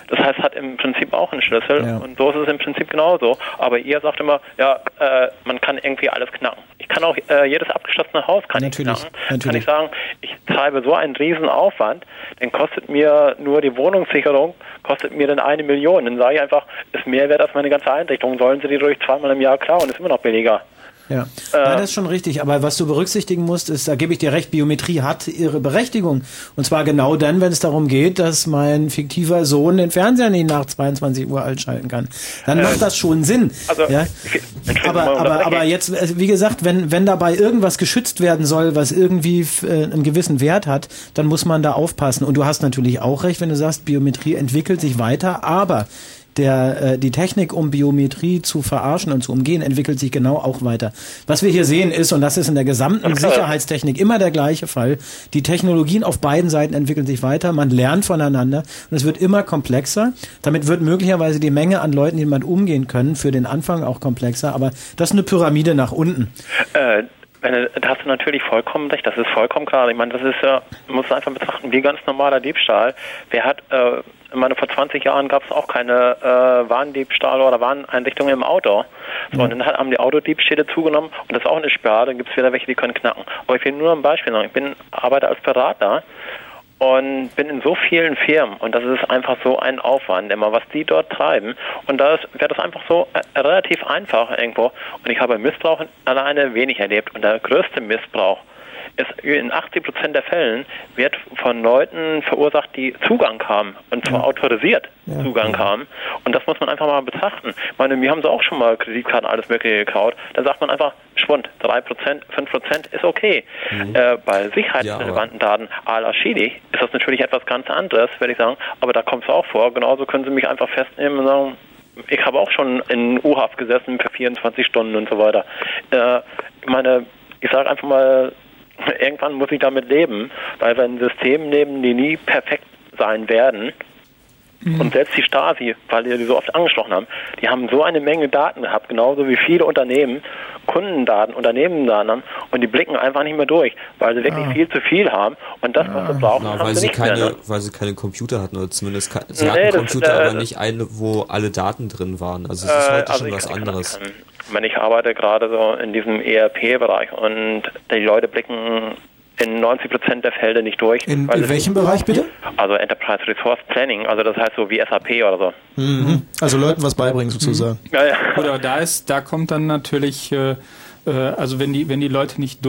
Das heißt, hat im Prinzip auch einen Schlüssel Ja. und so ist es im Prinzip genauso. Aber ihr sagt immer, ja, äh, man kann irgendwie alles knacken. Ich kann auch äh, jedes abgeschlossene Haus kann Natürlich, ich knacken. natürlich. Kann ich sagen, ich treibe so einen riesen Aufwand, dann kostet mir nur die Wohnungssicherung, kostet mir dann eine Million. Dann sage ich einfach, ist mehr wert als meine ganze Einrichtung. Sollen sie die durch zweimal im Jahr klauen, ist immer noch billiger. Ja. ja, das ist schon richtig. Aber was du berücksichtigen musst, ist, da gebe ich dir recht, Biometrie hat ihre Berechtigung. Und zwar genau dann, wenn es darum geht, dass mein fiktiver Sohn den Fernseher nicht nach 22 Uhr altschalten kann. Dann macht das schon Sinn. Also, ja? Aber, aber, aber jetzt, also wie gesagt, wenn, wenn dabei irgendwas geschützt werden soll, was irgendwie äh, einen gewissen Wert hat, dann muss man da aufpassen. Und du hast natürlich auch recht, wenn du sagst, Biometrie entwickelt sich weiter, aber der, äh, die Technik, um Biometrie zu verarschen und zu umgehen, entwickelt sich genau auch weiter. Was wir hier sehen ist, und das ist in der gesamten. Sicherheitstechnik immer der gleiche Fall, die Technologien auf beiden Seiten entwickeln sich weiter, man lernt voneinander und es wird immer komplexer. Damit wird möglicherweise die Menge an Leuten, die damit umgehen können, für den Anfang auch komplexer, aber das ist eine Pyramide nach unten. Äh, da hast du natürlich vollkommen recht, das ist vollkommen klar. Ich meine, das ist ja, man muss einfach betrachten, wie ganz normaler Diebstahl. Wer hat, äh, ich meine, vor 20 Jahren gab es auch keine äh, Warndiebstahl oder Warneinrichtungen im Auto. So, Und dann haben die Autodiebstähle zugenommen und das ist auch eine Spirale. Dann gibt es wieder welche, die können knacken. Aber ich will nur ein Beispiel sagen. Ich bin arbeite als Berater und bin in so vielen Firmen und das ist einfach so ein Aufwand immer, was die dort treiben. Und da wäre das einfach so äh, relativ einfach irgendwo. Und ich habe Missbrauch alleine wenig erlebt. Und der größte Missbrauch ist in 80 Prozent der Fällen wird von Leuten verursacht, die Zugang haben und zwar autorisiert Zugang haben. Und das muss man einfach mal betrachten. Ich meine, mir haben sie auch schon mal Kreditkarten, alles Mögliche geklaut. Da sagt man einfach, Schwund, 3 Prozent, 5 Prozent ist okay. Äh, bei sicherheitsrelevanten Daten à la Chili ist das natürlich etwas ganz anderes, würde ich sagen. Aber da kommt es auch vor. Genauso können sie mich einfach festnehmen und sagen, ich habe auch schon in U-Haft gesessen für 24 Stunden und so weiter. Äh, meine, ich sage einfach mal, irgendwann muss ich damit leben, weil wir ein System nehmen, die nie perfekt sein werden. Und selbst die Stasi, weil wir die so oft angesprochen haben, die haben so eine Menge Daten gehabt, genauso wie viele Unternehmen Kundendaten, Unternehmendaten haben und die blicken einfach nicht mehr durch, weil sie wirklich Ah. viel zu viel haben und das, was sie brauchen, Na, haben weil sie sie nicht mehr. keine, Ne? weil sie keine Computer hatten oder zumindest sie Nee, hatten das- Computer, äh, aber nicht eine, wo alle Daten drin waren. Also es ist Äh, heute also schon was kann- ich kann- anderes. Ich meine, ich arbeite gerade so in diesem ERP-Bereich und die Leute blicken in 90 Prozent der Fälle nicht durch. In, in welchem Bereich bitte? Also Enterprise Resource Planning, also das heißt so wie SAP oder so. Mhm. Also Leuten was beibringen sozusagen. Ja, ja. Oder da ist, da kommt dann natürlich, äh, äh, also wenn die, wenn die Leute nicht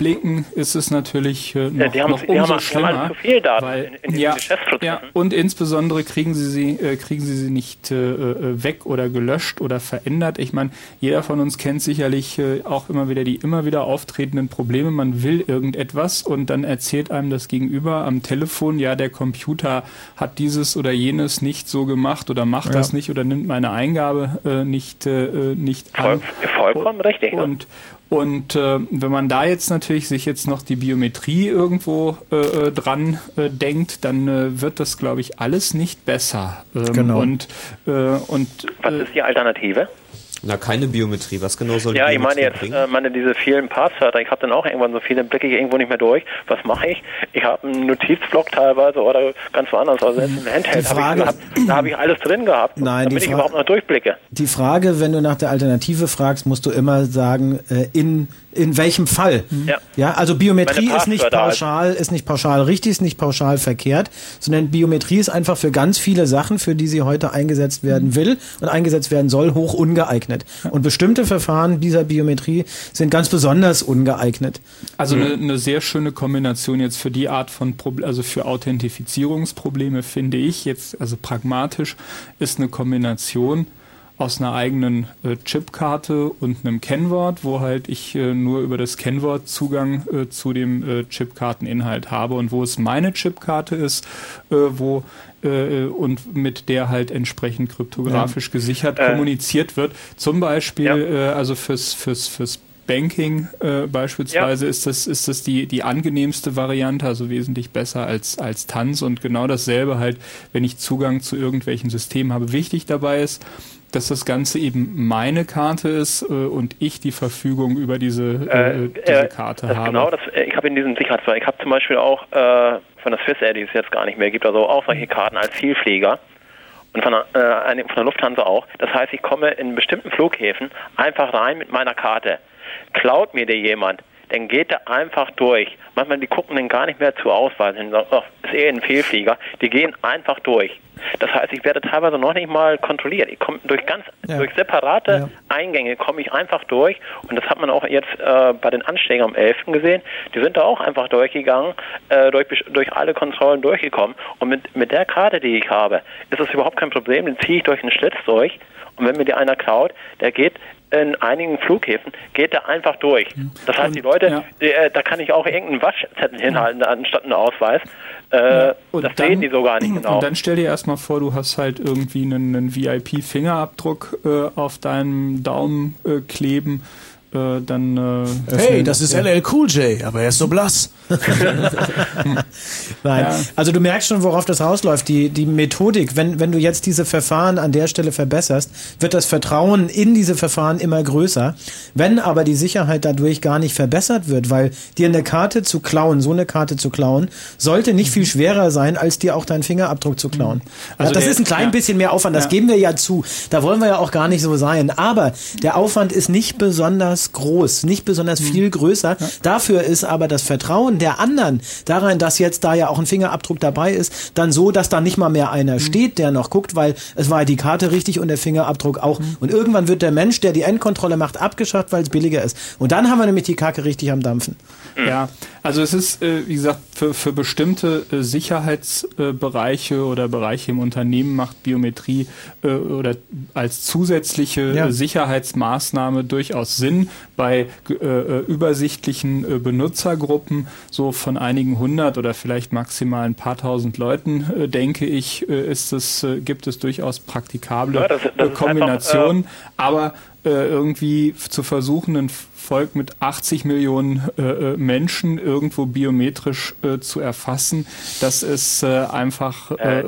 durchblicken, ist es natürlich äh, noch, Ja, die haben- noch die umso haben- die haben schlimmer. alle zu viel Daten weil, in- in ja, ja, und insbesondere kriegen sie sie, äh, kriegen sie sie nicht äh, äh, weg oder gelöscht oder verändert. Ich meine, jeder von uns kennt sicherlich äh, auch immer wieder die immer wieder auftretenden Probleme. Man will irgendetwas und dann erzählt einem das Gegenüber am Telefon, ja, der Computer hat dieses oder jenes nicht so gemacht oder macht Ja. das nicht oder nimmt meine Eingabe äh, nicht, äh, äh, nicht an. Vollkommen richtig. ne? Und, und äh, wenn man da jetzt natürlich sich jetzt noch die Biometrie irgendwo äh, äh, dran äh, denkt, dann äh, wird das, glaube ich, alles nicht besser. Ähm, Genau. Und, äh, und Was ist die Alternative? Na, keine Biometrie. Was genau soll die Ja, ich meine Biometrie jetzt, äh, meine diese vielen Passwörter, ich habe dann auch irgendwann so viele, blicke ich irgendwo nicht mehr durch. Was mache ich? Ich habe einen Notizblock teilweise oder ganz woanders, also selbst im Handheld Die habe ich da habe ich alles drin gehabt, Nein, die damit ich überhaupt noch durchblicke. Die Frage, wenn du nach der Alternative fragst, musst du immer sagen, äh, in, in welchem Fall? Ja. Ja, also Biometrie ist nicht pauschal, ist nicht pauschal richtig, ist nicht pauschal verkehrt, sondern Biometrie ist einfach für ganz viele Sachen, für die sie heute eingesetzt werden will und eingesetzt werden soll, hoch ungeeignet. Und bestimmte Verfahren dieser Biometrie sind ganz besonders ungeeignet. Also Mhm. eine, eine sehr schöne Kombination jetzt für die Art von Proble also für Authentifizierungsprobleme finde ich jetzt also pragmatisch ist eine Kombination aus einer eigenen äh, Chipkarte und einem Kennwort, wo halt ich äh, nur über das Kennwort Zugang äh, zu dem äh, Chipkarteninhalt habe und wo es meine Chipkarte ist, äh, wo äh, und mit der halt entsprechend kryptografisch Ja. gesichert kommuniziert wird. Zum Beispiel äh, also fürs fürs fürs Banking äh, beispielsweise ist das ist das die die angenehmste Variante, also wesentlich besser als als Tanz und genau dasselbe halt, wenn ich Zugang zu irgendwelchen Systemen habe. Wichtig dabei ist, dass das Ganze eben meine Karte ist äh, und ich die Verfügung über diese, äh, Äh, diese Karte das habe. Genau, das, äh, ich habe in diesem Sicherheitsbereich, ich habe zum Beispiel auch äh, von der Swiss Air, die es jetzt gar nicht mehr gibt, also auch solche Karten als Zielflieger. Und von der, von der Lufthansa auch. Das heißt, ich komme in bestimmten Flughäfen einfach rein mit meiner Karte. Klaut mir der jemand, dann geht er einfach durch. Manchmal, die gucken dann gar nicht mehr zu Ausweisen hin, sagen, ach, ist eh ein Fehlflieger. Die gehen einfach durch. Das heißt, ich werde teilweise noch nicht mal kontrolliert. Ich komme durch ganz, Ja. durch separate Eingänge komme ich einfach durch. Und das hat man auch jetzt äh, bei den Anschlägen am 11. gesehen. Die sind da auch einfach durchgegangen, äh, durch, durch alle Kontrollen durchgekommen. Und mit, mit der Karte, die ich habe, ist es überhaupt kein Problem. Den ziehe ich durch einen Schlitz durch. Und wenn mir die einer klaut, der geht in einigen Flughäfen, geht der einfach durch. Das heißt, die Leute, die, äh, da kann ich auch irgendeinen Waschzettel hinhalten, anstatt einen Ausweis. Äh, das sehen die so gar nicht genau. Und dann stell dir erstmal vor, du hast halt irgendwie einen, einen VIP-Fingerabdruck äh, auf deinem Daumen äh, kleben. Äh, dann. Äh, Hey, das ist LL Cool J, aber er ist so blass. Nein. Ja. Also du merkst schon, worauf das rausläuft. Die, die Methodik, wenn, wenn du jetzt diese Verfahren an der Stelle verbesserst, wird das Vertrauen in diese Verfahren immer größer. Wenn aber die Sicherheit dadurch gar nicht verbessert wird, weil dir eine Karte zu klauen, so eine Karte zu klauen, sollte nicht viel schwerer sein, als dir auch deinen Fingerabdruck zu klauen. Also Also das der- ist ein klein ja. bisschen mehr Aufwand, das Ja. geben wir ja zu. Da wollen wir ja auch gar nicht so sein. Aber der Aufwand ist nicht besonders groß, nicht besonders viel größer. Dafür ist aber das Vertrauen der anderen daran, dass jetzt da ja auch ein Fingerabdruck dabei ist, dann so, dass da nicht mal mehr einer steht, der noch guckt, weil es war die Karte richtig und der Fingerabdruck auch. Und irgendwann wird der Mensch, der die Endkontrolle macht, abgeschafft, weil es billiger ist. Und dann haben wir nämlich die Kacke richtig am Dampfen. Ja, also es ist, äh, wie gesagt, für, für bestimmte äh, Sicherheitsbereiche oder Bereiche im Unternehmen macht Biometrie äh, oder als zusätzliche Ja. äh, Sicherheitsmaßnahme durchaus Sinn. Bei äh, äh, übersichtlichen äh, Benutzergruppen, so von einigen hundert oder vielleicht maximal ein paar tausend Leuten, äh, denke ich, äh, ist es, äh, gibt es durchaus praktikable Ja, das- das äh, Kombinationen. einfach, aber äh, irgendwie zu versuchen, ein Volk mit 80 Millionen äh, äh, Menschen irgendwo biometrisch äh, zu erfassen, das ist äh, einfach äh,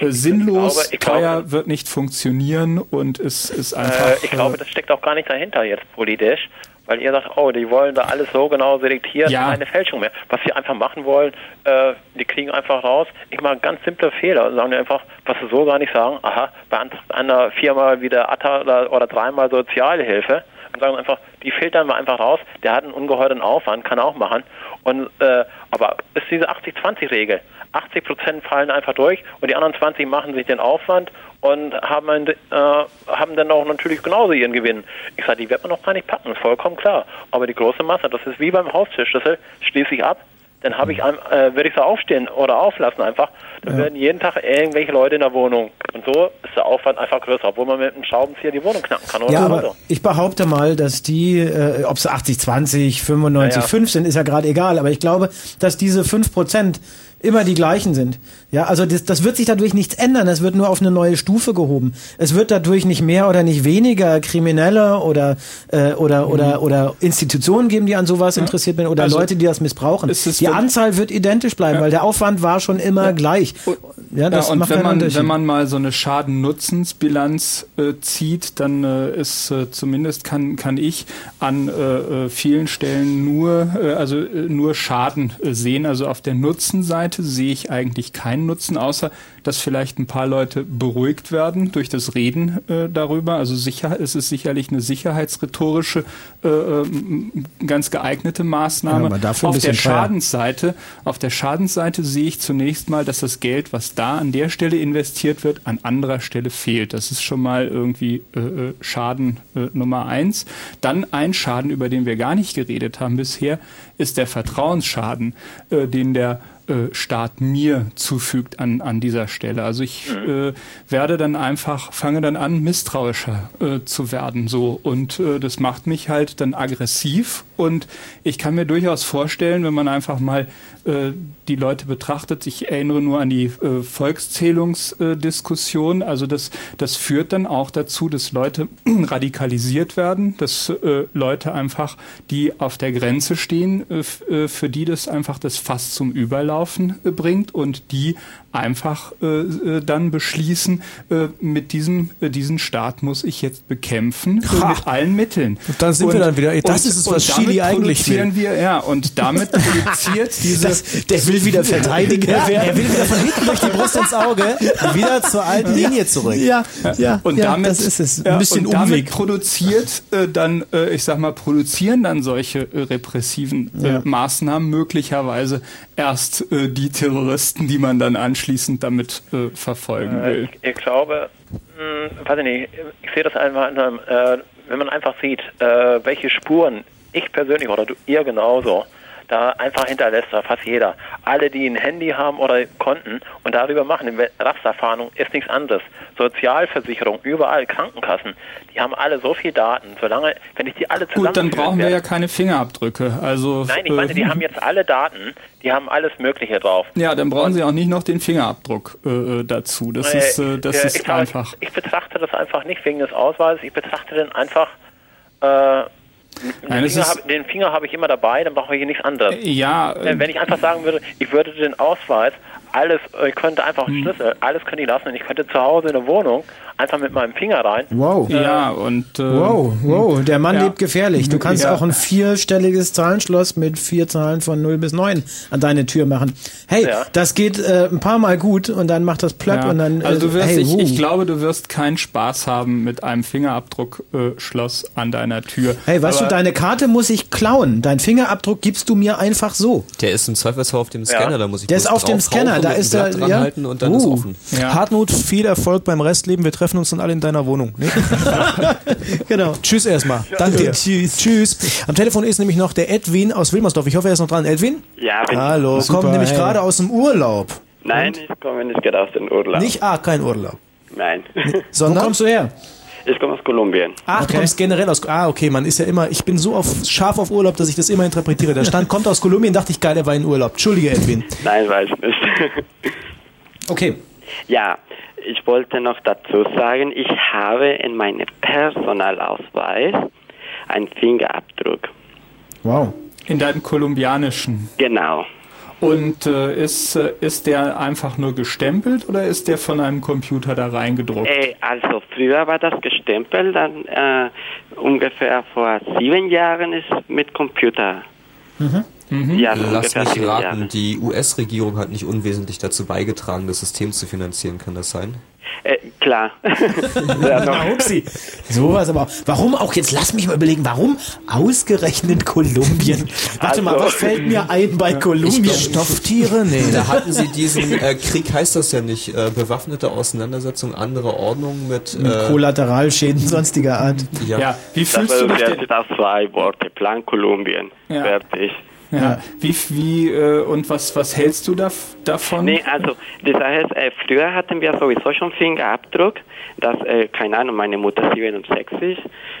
Äh, sinnlos, glaube- ich teuer, glaube- wird nicht funktionieren und es ist einfach. Ich glaube, das steckt auch gar nicht dahinter jetzt politisch, weil ihr sagt, oh, die wollen da alles so genau selektieren, Ja. keine Fälschung mehr. Was sie einfach machen wollen, äh, die kriegen einfach raus, ich mache ganz simple Fehler und sagen die einfach, was sie so gar nicht sagen, aha, beantragt einer viermal wieder ATA oder, oder dreimal Sozialhilfe und sagen einfach, die filtern wir einfach raus, der hat einen ungeheuren Aufwand, kann auch machen. Und äh, aber ist diese 80-20-Regel. 80 Prozent fallen einfach durch und die anderen 20 machen sich den Aufwand und haben, ein, äh, haben dann auch natürlich genauso ihren Gewinn. Ich sage, die wird man noch gar nicht packen, ist vollkommen klar. Aber die große Masse, das ist wie beim Haustürschlüssel, schließe ich ab, dann habe ich, ein- äh, würde ich so aufstehen oder auflassen einfach. Dann werden jeden Tag irgendwelche Leute in der Wohnung. Und so ist der Aufwand einfach größer, obwohl man mit einem Schraubenzieher die Wohnung knacken kann. Oder Ja, so. aber ich behaupte mal, dass die, äh, ob sie 80, 20, 95, Ja, ja. 5 sind, ist ja gerade egal, aber ich glaube, dass diese 5 Prozent immer die gleichen sind. Ja, also das, das wird sich dadurch nichts ändern. Es wird nur auf eine neue Stufe gehoben. Es wird dadurch nicht mehr oder nicht weniger Kriminelle oder äh, oder oder oder Institutionen geben, die an sowas interessiert sind oder Also, Leute, die das missbrauchen. Die Anzahl wird identisch bleiben, weil der Aufwand war schon immer gleich. Ja, das ja, und macht wenn man, wenn man mal so eine Schaden-Nutzens-Bilanz äh, zieht, dann äh, ist äh, zumindest kann, kann ich an äh, äh, vielen Stellen nur, äh, also äh, nur Schaden äh, sehen. Also auf der Nutzenseite sehe ich eigentlich keinen Nutzen, außer dass vielleicht ein paar Leute beruhigt werden durch das Reden äh, darüber. Also sicher, es ist sicherlich eine sicherheitsrhetorische, äh, äh, ganz geeignete Maßnahme. Ja, auf der. Schadensseite, auf der Schadensseite sehe ich zunächst mal, dass das Geld, was da an der Stelle investiert wird, an anderer Stelle fehlt. Das ist schon mal irgendwie äh, äh, Schaden äh, Nummer eins. Dann ein Schaden, über den wir gar nicht geredet haben bisher, ist der Vertrauensschaden, äh, den der äh, Staat mir zufügt an, an dieser Stelle. Also ich äh, werde dann einfach, fange dann an, misstrauischer äh, zu werden. So. Und äh, das macht mich halt dann aggressiv. Und ich kann mir durchaus vorstellen, wenn man einfach mal äh, die Leute betrachtet, ich erinnere nur an die äh, Volkszählungsdiskussion, also das, das führt dann auch dazu, dass Leute radikalisiert werden, dass äh, Leute einfach, die auf der Grenze stehen, äh, äh, für die das einfach das Fass zum Überlaufen äh, bringt und die einfach äh, äh, dann beschließen, äh, mit diesem äh, diesen Staat muss ich jetzt bekämpfen äh, mit allen Mitteln. Und dann sind wir dann wieder, das ist es, was damit Chili eigentlich produzieren wir, ja, und damit produziert diese Das, der will wieder Verteidiger Ja, werden. er will wieder von hinten durch die Brust ins Auge, wieder zur alten Linie zurück. Ja, ja, und ja, damit das ist es. Ein bisschen und damit Umweg. produziert äh, dann, äh, ich sag mal, produzieren dann solche äh, repressiven äh, Ja. Maßnahmen möglicherweise erst äh, die Terroristen, die man dann anschließend damit äh, verfolgen will. ich, ich glaube, mh, weiß ich nicht, ich sehe das einfach, äh, wenn man einfach sieht, äh, welche Spuren ich persönlich oder du, ihr genauso da einfach hinterlässt, oder fast jeder. Alle, die ein Handy haben oder Konten und darüber machen, eine Rasterfahndung ist nichts anderes. Sozialversicherung, überall Krankenkassen, die haben alle so viel Daten. Solange, wenn ich die alle zusammen Gut, dann brauchen wir ja keine Fingerabdrücke. Also Nein, ich meine, äh, die haben jetzt alle Daten, die haben alles Mögliche drauf. ja, dann brauchen Sie auch nicht noch den Fingerabdruck äh, dazu. Das ist, äh, das äh, ist glaube, einfach. Ich, ich betrachte das einfach nicht wegen des Ausweises, ich betrachte den einfach äh, Den Finger, hab, den Finger habe ich immer dabei, dann brauche ich hier nichts anderes. Ja, Wenn wenn ich einfach sagen würde, ich würde den Ausweis, alles, ich könnte einfach einen Schlüssel, alles könnte ich lassen und ich könnte zu Hause in der Wohnung einfach mit meinem Finger rein. Wow. Ja, und. Äh, Wow, wow, der Mann ja. lebt gefährlich. Du kannst Ja. auch ein vierstelliges Zahlenschloss mit vier Zahlen von 0 bis 9 an deine Tür machen. Hey, Ja. das geht äh, ein paar Mal gut und dann macht das plöpp Ja. und dann. also du äh, wirst, hey, ich, ich glaube, du wirst keinen Spaß haben mit einem Fingerabdruckschloss äh, Schloss an deiner Tür. Hey, weißt Aber- du, deine Karte muss ich klauen. Dein Fingerabdruck gibst du mir einfach so. Der ist im Zweifelsfall auf dem Scanner, da muss ich Der ist auf dem Scanner, da ist er. Ja? halten und dann ist Uh. offen. Ja. Hartmut, viel Erfolg beim Restleben. Wir treffen uns dann alle in deiner Wohnung. Ne? Genau. Tschüss erstmal. Danke dir. Tschüss. Tschüss. Am Telefon ist nämlich noch der Edwin aus Wilmersdorf. Ich hoffe, er ist noch dran. Edwin? Ja, bin Hallo. Super, Kommt nämlich hey. gerade aus dem Urlaub. Nein, ich komme nicht gerade aus dem Urlaub. Nicht, ah, kein Urlaub. Nein. Wo Sondern? kommst du her? Ich komme aus Kolumbien. Ach, du kommst generell aus. Ah, okay, man ist ja immer. Ich bin so auf, scharf auf Urlaub, dass ich das immer interpretiere. Da stand, kommt aus Kolumbien, dachte ich, geil, er war in Urlaub. Entschuldige, Edwin. Nein, weiß nicht. Okay. Ja, ich wollte noch dazu sagen, ich habe in meinem Personalausweis einen Fingerabdruck. Wow. In deinem kolumbianischen. Genau. Und äh, ist, äh, ist der einfach nur gestempelt oder ist der von einem Computer da reingedruckt? Äh, also früher war das gestempelt, dann äh, ungefähr vor sieben Jahren ist mit Computer. Ja, so Lass mich raten, Jahre. die US-Regierung hat nicht unwesentlich dazu beigetragen, das System zu finanzieren, kann das sein? Äh, klar. ja. Na, upsi. Sowas aber. Warum auch jetzt? Lass mich mal überlegen. Warum ausgerechnet Kolumbien? Warte mal, Also- was fällt mir ein bei Kolumbien? Stofftiere? Nee. Da hatten sie diesen äh, Krieg, heißt das ja nicht, äh, bewaffnete Auseinandersetzung anderer Ordnung mit, Mit äh, Kollateralschäden sonstiger Art. ja. Ja, wie Das, fühlst du dich das auch zwei Worte. Plan Kolumbien. Ja. Fertig. Ja, wie, wie, äh, und was, was hältst du da, davon? Nee, also die Sache ist, äh, früher hatten wir sowieso schon Fingerabdruck, das, äh, keine Ahnung, meine Mutter 67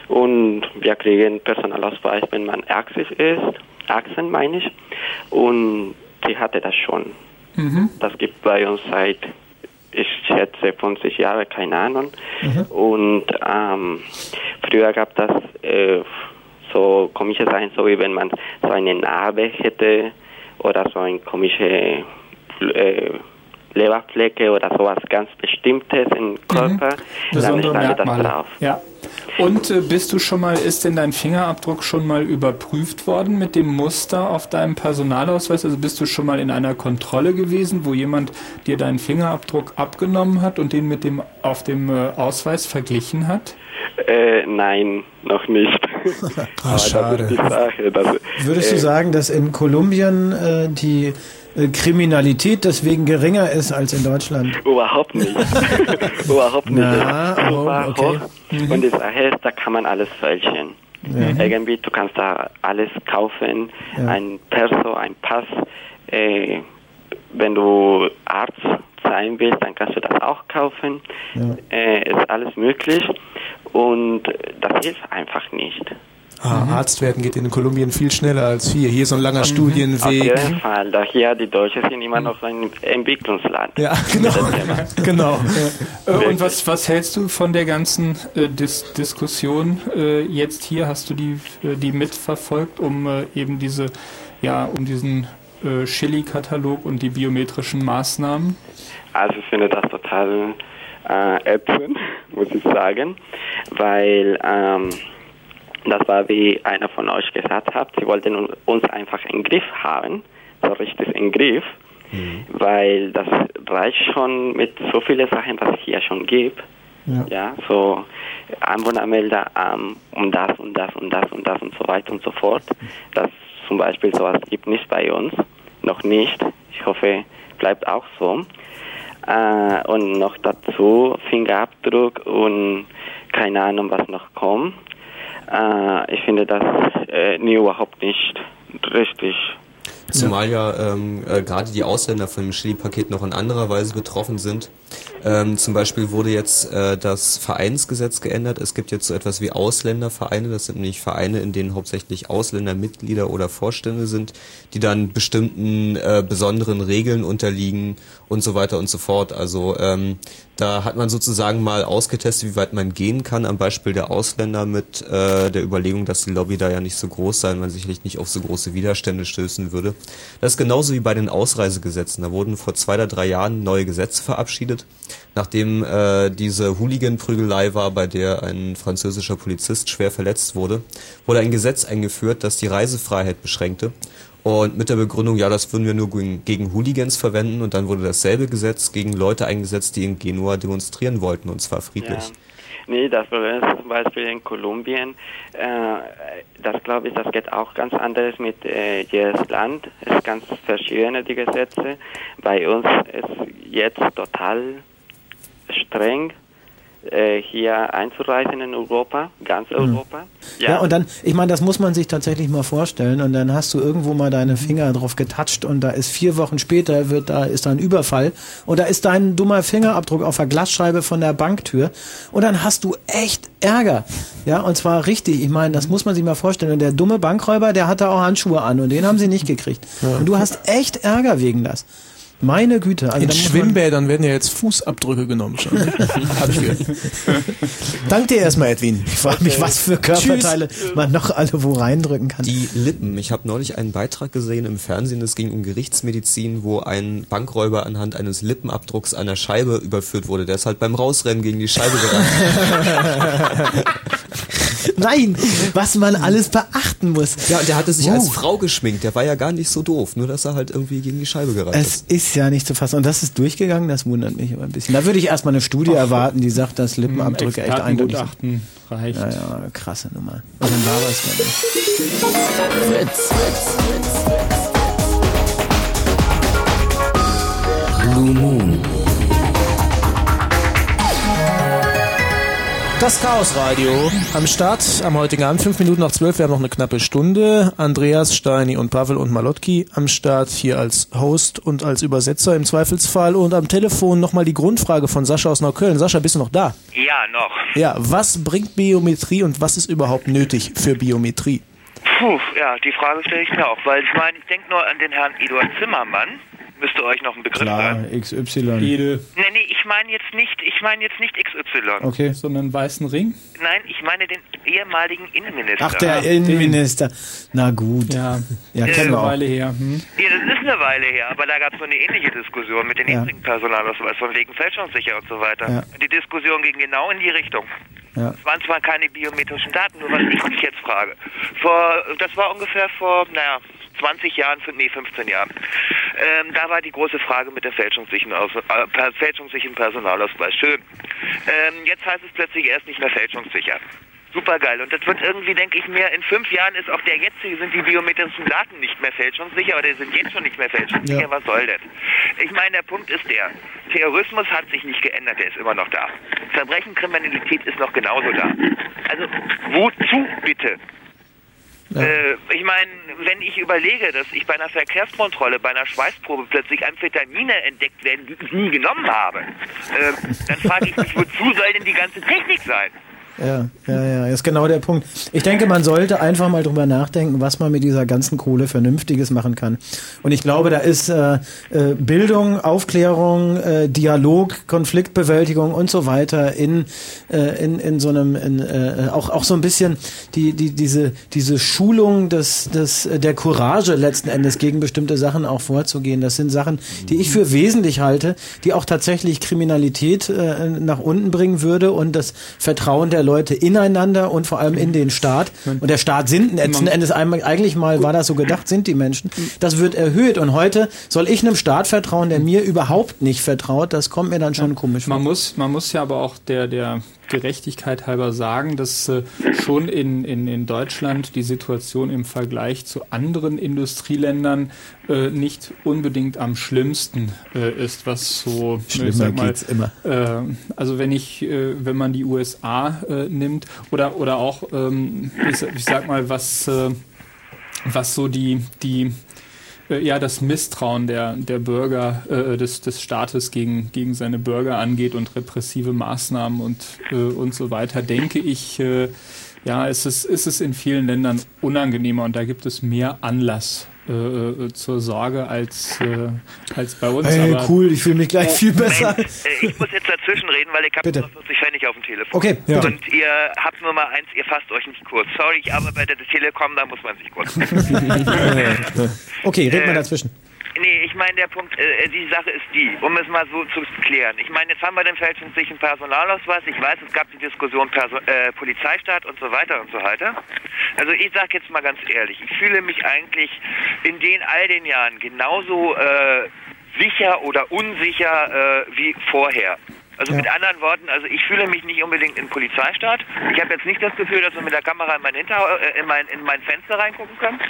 und wir kriegen Personalausweis, wenn man 80 ist, 18 meine ich, und sie hatte das schon. Mhm. Das gibt bei uns seit, ich schätze, 50 Jahren, keine Ahnung. Und ähm, früher gab das äh, so komische Sachen, so wie wenn man so eine Narbe hätte oder so ein komische äh, Leberflecke oder sowas ganz Bestimmtes im Körper, dann Besondere stand das Merkmale. drauf. Ja. Und äh, bist du schon mal, ist denn dein Fingerabdruck schon mal überprüft worden mit dem Muster auf deinem Personalausweis? Also bist du schon mal in einer Kontrolle gewesen, wo jemand dir deinen Fingerabdruck abgenommen hat und den mit dem auf dem äh, Ausweis verglichen hat? Äh, nein, noch nicht. Schade. das ist die Sache. Dass, Würdest du äh, sagen, dass in Kolumbien äh, die äh, Kriminalität deswegen geringer ist als in Deutschland? Überhaupt nicht. Überhaupt nicht. Na, oh, okay. hoch. Und die Sache ist, da kann man alles fälschen. Irgendwie, du kannst da alles kaufen. Ja. Ein Perso, ein Pass. Äh, wenn du Arzt sein willst, dann kannst du das auch kaufen. Ja. Äh, ist alles möglich. Und das hilft einfach nicht. Ah, Arzt werden geht in Kolumbien viel schneller als hier. Hier ist so ein langer Auf Studienweg. jeden Fall. Da hier die Deutschen sind immer noch ein Entwicklungsland. Ja, genau. genau. Äh, und was, was hältst du von der ganzen äh, Dis Diskussion äh, jetzt hier? Hast du die, äh, die mitverfolgt, um äh, eben diese, ja, um diesen äh, Chili-Katalog und die biometrischen Maßnahmen? Also ich finde das total äh, ätzend, muss ich sagen, weil ähm, das war, wie einer von euch gesagt hat, sie wollten un- uns einfach im Griff haben, so richtig im Griff, weil das reicht schon mit so vielen Sachen, was es hier schon gibt. Ja. Ja, so Anwohnermelder ähm, und das und das und das und das und so weiter und so fort. Das zum Beispiel sowas gibt nicht bei uns, noch nicht. Ich hoffe, bleibt auch so. Äh, und noch dazu Fingerabdruck und keine Ahnung, was noch kommt. Äh, ich finde das äh, nie überhaupt nicht richtig. Zumal ja ähm, äh, gerade die Ausländer von dem Chili-Paket noch in anderer Weise betroffen sind. Ähm, zum Beispiel wurde jetzt äh, das Vereinsgesetz geändert. Es gibt jetzt so etwas wie Ausländervereine. Das sind nämlich Vereine, in denen hauptsächlich Ausländer Mitglieder oder Vorstände sind, die dann bestimmten äh, besonderen Regeln unterliegen und so weiter und so fort. Also ähm, Da hat man sozusagen mal ausgetestet, wie weit man gehen kann, am Beispiel der Ausländer mit äh, der Überlegung, dass die Lobby da ja nicht so groß sei, man sicherlich nicht auf so große Widerstände stößen würde. Das ist genauso wie bei den Ausreisegesetzen. Da wurden vor zwei oder drei Jahren neue Gesetze verabschiedet, nachdem äh, diese Hooligan-Prügelei war, bei der ein französischer Polizist schwer verletzt wurde, wurde ein Gesetz eingeführt, das die Reisefreiheit beschränkte. Und mit der Begründung, ja, das würden wir nur gegen, Hooligans verwenden. Und dann wurde dasselbe Gesetz gegen Leute eingesetzt, die in Genua demonstrieren wollten, und zwar friedlich. Ja. Nee, das Problem ist zum Beispiel in Kolumbien, äh, das glaube ich, das geht auch ganz anders mit äh, jedes Land. Es ist ganz verschiedene die Gesetze. Bei uns ist jetzt total streng hier einzureisen in Europa, ganz Europa. Ja. und dann, ich meine, das muss man sich tatsächlich mal vorstellen und dann hast du irgendwo mal deine Finger drauf getatscht und da ist vier Wochen später wird da ist da ein Überfall und da ist dein dummer Fingerabdruck auf der Glasscheibe von der Banktür und dann hast du echt Ärger. Ja, und zwar richtig. Ich meine, das muss man sich mal vorstellen. Und der dumme Bankräuber, der hatte auch Handschuhe an und den haben sie nicht gekriegt. Und du hast echt Ärger wegen das. Meine Güte. Also In Schwimmbädern werden ja jetzt Fußabdrücke genommen schon. Hab ich gehört. Dank dir erstmal, Edwin. Ich frage mich, was für Körperteile man noch alle wo reindrücken kann. Die Lippen. Ich habe neulich einen Beitrag gesehen im Fernsehen, es ging um Gerichtsmedizin, wo ein Bankräuber anhand eines Lippenabdrucks einer Scheibe überführt wurde. Der ist halt beim Rausrennen gegen die Scheibe gerannt. Nein, was man alles beachten muss. Ja, und der hatte sich Oh. als Frau geschminkt. Der war ja gar nicht so doof, nur dass er halt irgendwie gegen die Scheibe gerannt Es ist. ist ja nicht zu fassen. Und das ist durchgegangen, das wundert mich aber ein bisschen. Da würde ich erstmal eine Studie erwarten, die sagt, dass Lippenabdrücke echt eindeutig sind. Reicht. Ja, ja, krasse Nummer. Und dann war es nicht. Fritz. Blue Moon. Das Chaosradio am Start am heutigen Abend, fünf Minuten nach zwölf, wir haben noch eine knappe Stunde. Andreas, Steini und Pavel und Malotki am Start hier als Host und als Übersetzer im Zweifelsfall und am Telefon nochmal die Grundfrage von Sascha aus Neukölln. Sascha, bist du noch da? Ja, noch. Ja, was bringt Biometrie und was ist überhaupt nötig für Biometrie? Puh, ja, die Frage stelle ich mir auch, weil ich meine, ich denke nur an den Herrn Eduard Zimmermann. Müsste euch noch ein Begriff Klar, sein. XY. Edel. Nee, nee, ich meine jetzt nicht, ich meine jetzt nicht XY. Okay. Sondern einen weißen Ring? Nein, ich meine den ehemaligen Innenminister. Ach, der Innenminister. Na gut. Ja, ja Ist kennen eine wir auch. Weile her. Hm? Ja, das ist eine Weile her, aber da gab es so eine ähnliche Diskussion mit den Ja. niedrigen Personalausweis von wegen fälschungssicher und so weiter. Ja. Die Diskussion ging genau in die Richtung. Ja. Es waren zwar keine biometrischen Daten, nur was ich mich jetzt frage. Vor, das war ungefähr vor, naja, 20 Jahren, nee, 15 Jahren. Ähm, da war die große Frage mit dem fälschungssicheren, Aus äh, fälschungssicheren Personalausweis. Schön. Ähm, jetzt heißt es plötzlich erst nicht mehr fälschungssicher. Super geil. Und das wird irgendwie, denke ich mir, in fünf Jahren ist auch der jetzige, sind die biometrischen Daten nicht mehr fälschungssicher oder sind jetzt schon nicht mehr fälschungssicher. Ja. Was soll das? Ich meine, der Punkt ist der, Terrorismus hat sich nicht geändert, der ist immer noch da. Verbrechen, Kriminalität ist noch genauso da. Also, wozu bitte? Äh, ich meine, wenn ich überlege, dass ich bei einer Verkehrskontrolle, bei einer Schweißprobe plötzlich Amphetamine entdeckt werden, die ich nie genommen habe, äh, dann frage ich mich, wozu soll denn die ganze Technik sein? Ja, ja, ja, ist genau der Punkt. Ich denke, man sollte einfach mal drüber nachdenken, was man mit dieser ganzen Kohle Vernünftiges machen kann. Und ich glaube, da ist äh, äh, Bildung, Aufklärung, äh, Dialog, Konfliktbewältigung und so weiter in äh, in, in so einem in, äh, auch auch so ein bisschen die die diese diese Schulung des des äh, der Courage letzten Endes gegen bestimmte Sachen auch vorzugehen. Das sind Sachen, die ich für wesentlich halte, die auch tatsächlich Kriminalität äh, nach unten bringen würde und das Vertrauen der Leute ineinander und vor allem in den Staat. Und der Staat sind letzten Endes eigentlich mal war das so gedacht, sind die Menschen. Das wird erhöht und heute soll ich einem Staat vertrauen, der mir überhaupt nicht vertraut. Das kommt mir dann schon komisch vor. Man muss, man muss ja aber auch der, der Gerechtigkeit halber sagen, dass äh, schon in, in, in Deutschland die Situation im Vergleich zu anderen Industrieländern äh, nicht unbedingt am schlimmsten äh, ist, was so Schlimmer ich sag mal, geht's immer. Äh, also wenn ich, äh, wenn man die USA äh, nimmt oder oder auch, ähm, ich, sag- ich sag mal, was äh, was so die die ja das Misstrauen der der Bürger äh, des des Staates gegen gegen seine Bürger angeht und repressive Maßnahmen und äh, und so weiter, denke ich. Äh, ja, es ist, ist es in vielen Ländern unangenehmer und da gibt es mehr Anlass, äh, äh, zur Sorge als, äh, als bei uns. Ey, aber cool, ich fühle mich gleich viel besser. Moment, äh, ich muss jetzt dazwischen reden, weil ich habe Bitte. nur 40 Pfennig auf dem Telefon. Okay, ja. Und ihr habt nur mal eins, ihr fasst euch nicht kurz. Sorry, ich arbeite bei der Telekom, da muss man sich kurz. okay, red mal Äh, dazwischen. Nee, ich meine, der Punkt, äh, die Sache ist die, um es mal so zu klären. Ich meine, jetzt haben wir den fälschungssicheren Personalausweis. Ich weiß, es gab die Diskussion Perso äh, Polizeistaat und so weiter und so weiter. Also ich sage jetzt mal ganz ehrlich, ich fühle mich eigentlich in den all den Jahren genauso äh, sicher oder unsicher äh, wie vorher. Also mit anderen Worten, also ich fühle mich nicht unbedingt in Polizeistaat. Ich habe jetzt nicht das Gefühl, dass wir mit der Kamera in mein, Hinter äh, in mein, in mein Fenster reingucken können.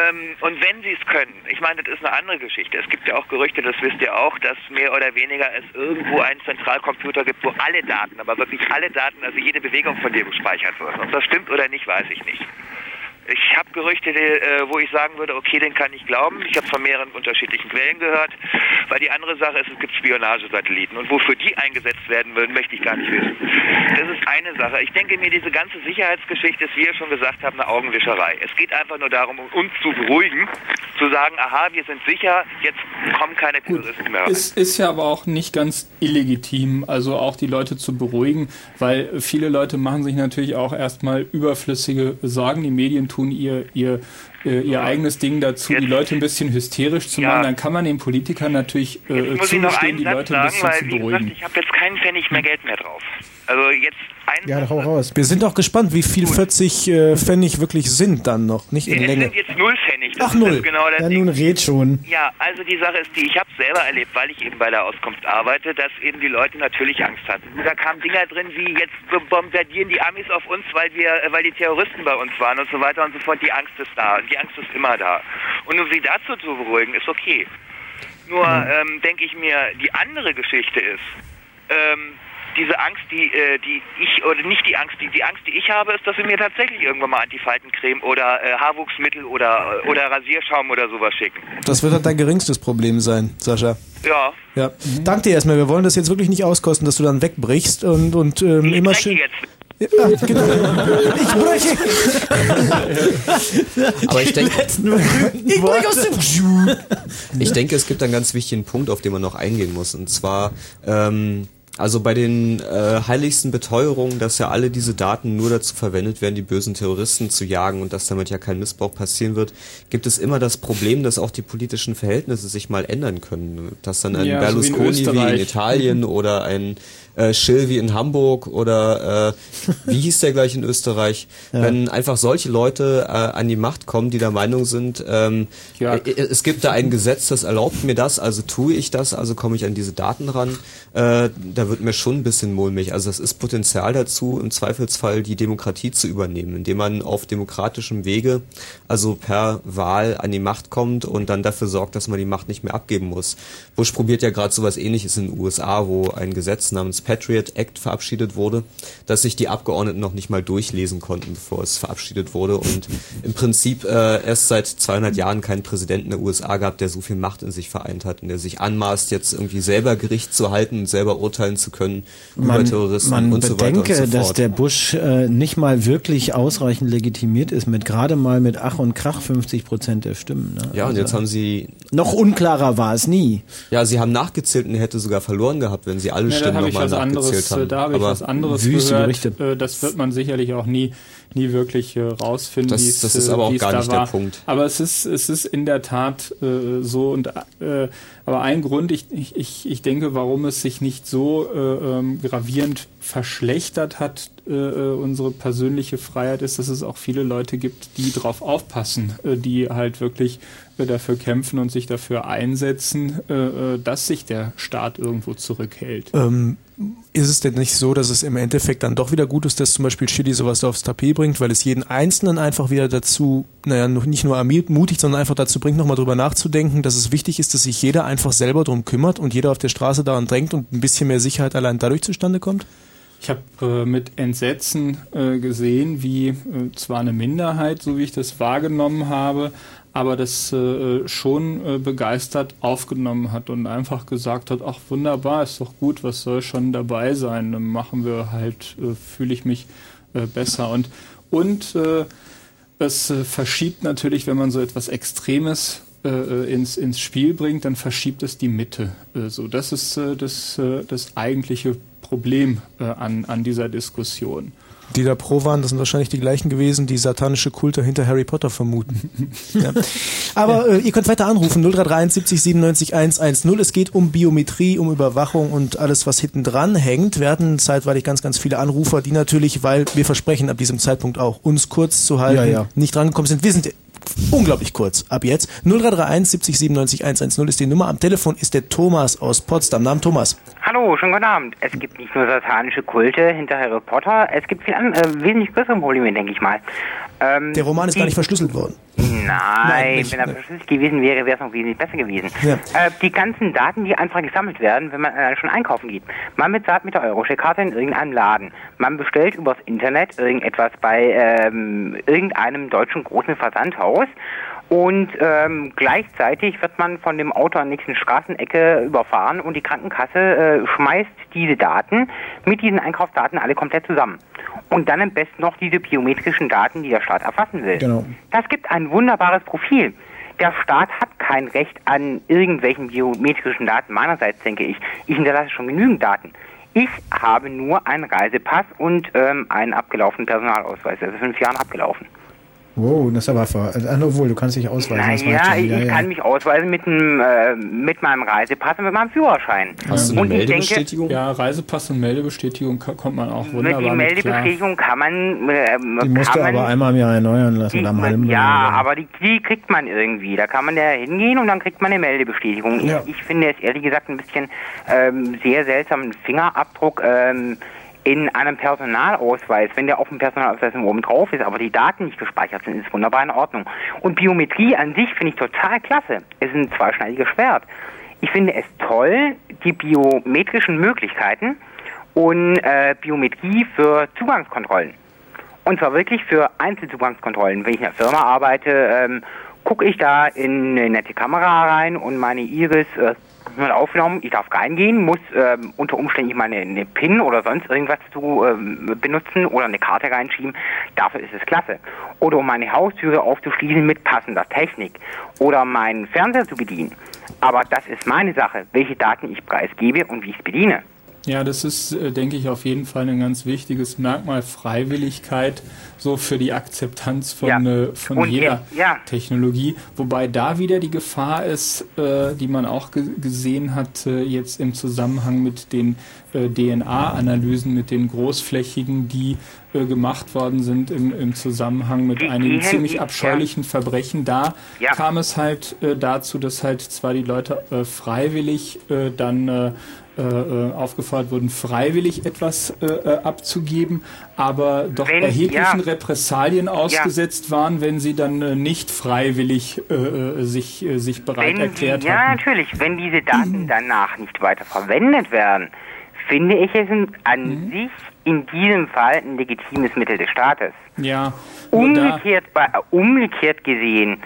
Ähm, und wenn sie es können, ich meine, das ist eine andere Geschichte. Es gibt ja auch Gerüchte, das wisst ihr auch, dass mehr oder weniger es irgendwo einen Zentralcomputer gibt, wo alle Daten, aber wirklich alle Daten, also jede Bewegung von dir gespeichert wird. Ob das stimmt oder nicht, weiß ich nicht. Ich habe Gerüchte, die, äh, wo ich sagen würde, okay, den kann ich glauben. Ich habe von mehreren unterschiedlichen Quellen gehört, weil die andere Sache ist, es gibt Spionagesatelliten und wofür die eingesetzt werden würden, möchte ich gar nicht wissen. Das ist eine Sache. Ich denke mir, diese ganze Sicherheitsgeschichte ist, wie ihr schon gesagt habt, eine Augenwischerei. Es geht einfach nur darum, um uns zu beruhigen, zu sagen, aha, wir sind sicher, jetzt kommen keine Terroristen mehr. Es ist ja aber auch nicht ganz illegitim, also auch die Leute zu beruhigen, weil viele Leute machen sich natürlich auch erstmal überflüssige Sorgen. Die Medien tun ihr, ihr, äh, ihr eigenes Ding dazu, die Leute ein bisschen hysterisch zu machen. Dann kann man den Politikern natürlich äh, zugestehen, die Leute ein sagen, bisschen weil, zu wie gesagt, beruhigen. ich habe jetzt keinen Pfennig mehr Geld mehr drauf. Also jetzt ein Ja, hau raus. Wir sind auch gespannt, wie viel 40 äh, Pfennig wirklich sind dann noch, nicht in es Länge. sind jetzt null Pfennig. Das Ach null. Genau das ja, Ding. nun red schon. Ja, also die Sache ist die, ich habe selber erlebt, weil ich eben bei der Auskunft arbeite, dass eben die Leute natürlich Angst hatten. Da kamen Dinger drin wie, jetzt bombardieren die Amis auf uns, weil wir, äh, weil die Terroristen bei uns waren und so weiter und so fort. Die Angst ist da und die Angst ist immer da. Und um sie dazu zu beruhigen, ist okay. Nur ähm, denke ich mir, die andere Geschichte ist, ähm, diese Angst, die, äh, die ich, oder nicht die Angst, die, die Angst, die ich habe, ist, dass sie mir tatsächlich irgendwann mal Antifaltencreme oder äh, Haarwuchsmittel oder, oder Rasierschaum oder sowas schicken. Das wird halt dein geringstes Problem sein, Sascha. Ja. Ja. Danke dir erstmal. Wir wollen das jetzt wirklich nicht auskosten, dass du dann wegbrichst und, und ähm, immer schön. Ja, genau. Ich breche. Aber ich denke, Ich breche aus dem. ich denke, es gibt einen ganz wichtigen Punkt, auf den man noch eingehen muss. Und zwar, ähm, also bei den äh, heiligsten Beteuerungen, dass ja alle diese Daten nur dazu verwendet werden, die bösen Terroristen zu jagen und dass damit ja kein Missbrauch passieren wird, gibt es immer das Problem, dass auch die politischen Verhältnisse sich mal ändern können. Dass dann ein Ja, so wie in Berlusconi wie in. Italien oder ein äh, Schill wie in Hamburg oder äh, wie hieß der gleich in Österreich, Ja. wenn einfach solche Leute äh, an die Macht kommen, die der Meinung sind, ähm, äh, es gibt da ein Gesetz, das erlaubt mir das, also tue ich das, also komme ich an diese Daten ran, äh, da wird mir schon ein bisschen mulmig. Also es ist Potenzial dazu, im Zweifelsfall die Demokratie zu übernehmen, indem man auf demokratischem Wege, also per Wahl an die Macht kommt und dann dafür sorgt, dass man die Macht nicht mehr abgeben muss. Bush probiert ja gerade sowas ähnliches in den USA, wo ein Gesetz namens Patriot Act verabschiedet wurde, dass sich die Abgeordneten noch nicht mal durchlesen konnten, bevor es verabschiedet wurde und im Prinzip äh, erst seit 200 Jahren keinen Präsidenten der USA gab, der so viel Macht in sich vereint hat und der sich anmaßt, jetzt irgendwie selber Gericht zu halten und selber urteilen zu können über Man, Terroristen man und so weiter bedenke, und so dass der Bush äh, nicht mal wirklich ausreichend legitimiert ist, mit gerade mal mit Ach und Krach 50 Prozent der Stimmen. Ne? ja, und Also, jetzt haben sie noch unklarer war es nie. Ja, sie haben nachgezählt und er hätte sogar verloren gehabt, wenn sie alle Ja, Stimmen nochmal was anderes, haben. äh, da habe ich was anderes gehört. Berichte. Äh, Das wird man sicherlich auch nie, nie wirklich äh, rausfinden. Das- das ist äh, aber auch gar nicht der. Punkt. Aber es ist, es ist in der Tat äh, so und äh, aber ein Grund, ich, ich, ich, denke, warum es sich nicht so äh, ähm, gravierend verschlechtert hat, äh, äh, unsere persönliche Freiheit, ist, dass es auch viele Leute gibt, die drauf aufpassen, äh, die halt wirklich äh, dafür kämpfen und sich dafür einsetzen, äh, äh, dass sich der Staat irgendwo zurückhält. Ähm, ist es denn nicht so, dass es im Endeffekt dann doch wieder gut ist, dass zum Beispiel Chili sowas aufs Tapet bringt, weil es jeden Einzelnen einfach wieder dazu, naja, nicht nur ermutigt, sondern einfach dazu bringt, nochmal drüber nachzudenken, dass es wichtig ist, dass sich jeder einfach selber drum kümmert und jeder auf der Straße daran drängt und ein bisschen mehr Sicherheit allein dadurch zustande kommt? Ich habe äh, mit Entsetzen äh, gesehen, wie äh, zwar eine Minderheit, so wie ich das wahrgenommen habe, aber das äh, schon äh, begeistert aufgenommen hat und einfach gesagt hat, ach wunderbar, ist doch gut, was soll schon dabei sein, dann machen wir halt, äh, fühle ich mich äh, besser und und äh, es äh, verschiebt natürlich, wenn man so etwas Extremes ins, ins Spiel bringt, dann verschiebt es die Mitte. So, das ist das, das eigentliche Problem an, an dieser Diskussion. Die da pro waren, das sind wahrscheinlich die gleichen gewesen, die satanische Kulte hinter Harry Potter vermuten. ja. Aber äh, ihr könnt weiter anrufen, 0331 70 97 110. Es geht um Biometrie, um Überwachung und alles, was hinten dran hängt. Wir hatten zeitweilig ganz, ganz viele Anrufer, die natürlich, weil wir versprechen ab diesem Zeitpunkt auch, uns kurz zu halten, Ja, ja. nicht drangekommen sind. Wir sind unglaublich kurz ab jetzt. 0331 70 97 110 ist die Nummer. Am Telefon ist der Thomas aus Potsdam. Namen Thomas. Hallo, schönen guten Abend. Es gibt nicht nur satanische Kulte hinter Harry Potter, es gibt viel an, äh, wesentlich größere Probleme, denke ich mal. Ähm, Der Roman ist gar nicht verschlüsselt worden. Nein, nicht, wenn er verschlüsselt gewesen wäre, wäre es noch wesentlich besser gewesen. Ja. Äh, die ganzen Daten, die einfach gesammelt werden, wenn man äh, schon einkaufen geht. Man bezahlt mit der Eurocheck-Karte in irgendeinem Laden. Man bestellt übers Internet irgendetwas bei ähm, irgendeinem deutschen großen Versandhaus. Und ähm, gleichzeitig wird man von dem Auto an der nächsten Straßenecke überfahren und die Krankenkasse äh, schmeißt diese Daten mit diesen Einkaufsdaten alle komplett zusammen. Und dann am besten noch diese biometrischen Daten, die der Staat erfassen will. Genau. Das gibt ein wunderbares Profil. Der Staat hat kein Recht an irgendwelchen biometrischen Daten meinerseits, denke ich. Ich hinterlasse schon genügend Daten. Ich habe nur einen Reisepass und ähm, einen abgelaufenen Personalausweis. Der ist fünf Jahren abgelaufen. Wow, das ist aber ver... Also, obwohl, du kannst dich ausweisen. das reicht Ja, ich, ich ja. kann mich ausweisen mit, dem, äh, mit meinem Reisepass und mit meinem Führerschein. und ich denke, Ja, Reisepass und Meldebestätigung kommt man auch mit wunderbar die mit klar. Meldebestätigung kann man, äh, Die musst du man aber einmal im Jahr erneuern lassen am halben Ja, Jahr. aber die, die kriegt man irgendwie. Da kann man da hingehen und dann kriegt man eine Meldebestätigung. Ja. Ich, ich finde es ehrlich gesagt ein bisschen ähm, sehr seltsam, einen Fingerabdruck ähm, in einem Personalausweis, wenn der auf dem Personalausweis oben drauf ist, aber die Daten nicht gespeichert sind, ist wunderbar in Ordnung. Und Biometrie an sich finde ich total klasse. Es ist ein zweischneidiges Schwert. Ich finde es toll, die biometrischen Möglichkeiten und äh, Biometrie für Zugangskontrollen. Und zwar wirklich für Einzelzugangskontrollen. Wenn ich in einer Firma arbeite, ähm, gucke ich da in eine nette Kamera rein und meine Iris äh, wird aufgenommen. Ich darf reingehen, muss ähm, unter Umständen meine eine PIN oder sonst irgendwas zu ähm, benutzen oder eine Karte reinschieben. Dafür ist es klasse. Oder um meine Haustüre aufzuschließen mit passender Technik. Oder meinen Fernseher zu bedienen. Aber das ist meine Sache, welche Daten ich preisgebe und wie ich es bediene. Ja, das ist, äh, denke ich, auf jeden Fall ein ganz wichtiges Merkmal Freiwilligkeit, so für die Akzeptanz von, Ja. äh, von Und jeder je- ja. Technologie. Wobei da wieder die Gefahr ist, äh, die man auch ge gesehen hat, äh, jetzt im Zusammenhang mit den äh, DNA-Analysen, mit den großflächigen, die gemacht worden sind im, im Zusammenhang mit Die einigen gehen- ziemlich ja. abscheulichen Verbrechen. Da Ja. kam es halt dazu, dass halt zwar die Leute freiwillig dann äh, äh, aufgefordert wurden, freiwillig etwas äh, äh, abzugeben, aber doch Wenn- erheblichen ja. Repressalien ausgesetzt waren, wenn sie dann äh, nicht freiwillig sich, sich bereit Wenn erklärt die, ja, hatten. natürlich. Wenn diese Daten danach nicht weiter verwendet werden, finde ich es an Mhm. sich in diesem Fall ein legitimes Mittel des Staates. Ja, Umgekehrt, bei, umgekehrt gesehen,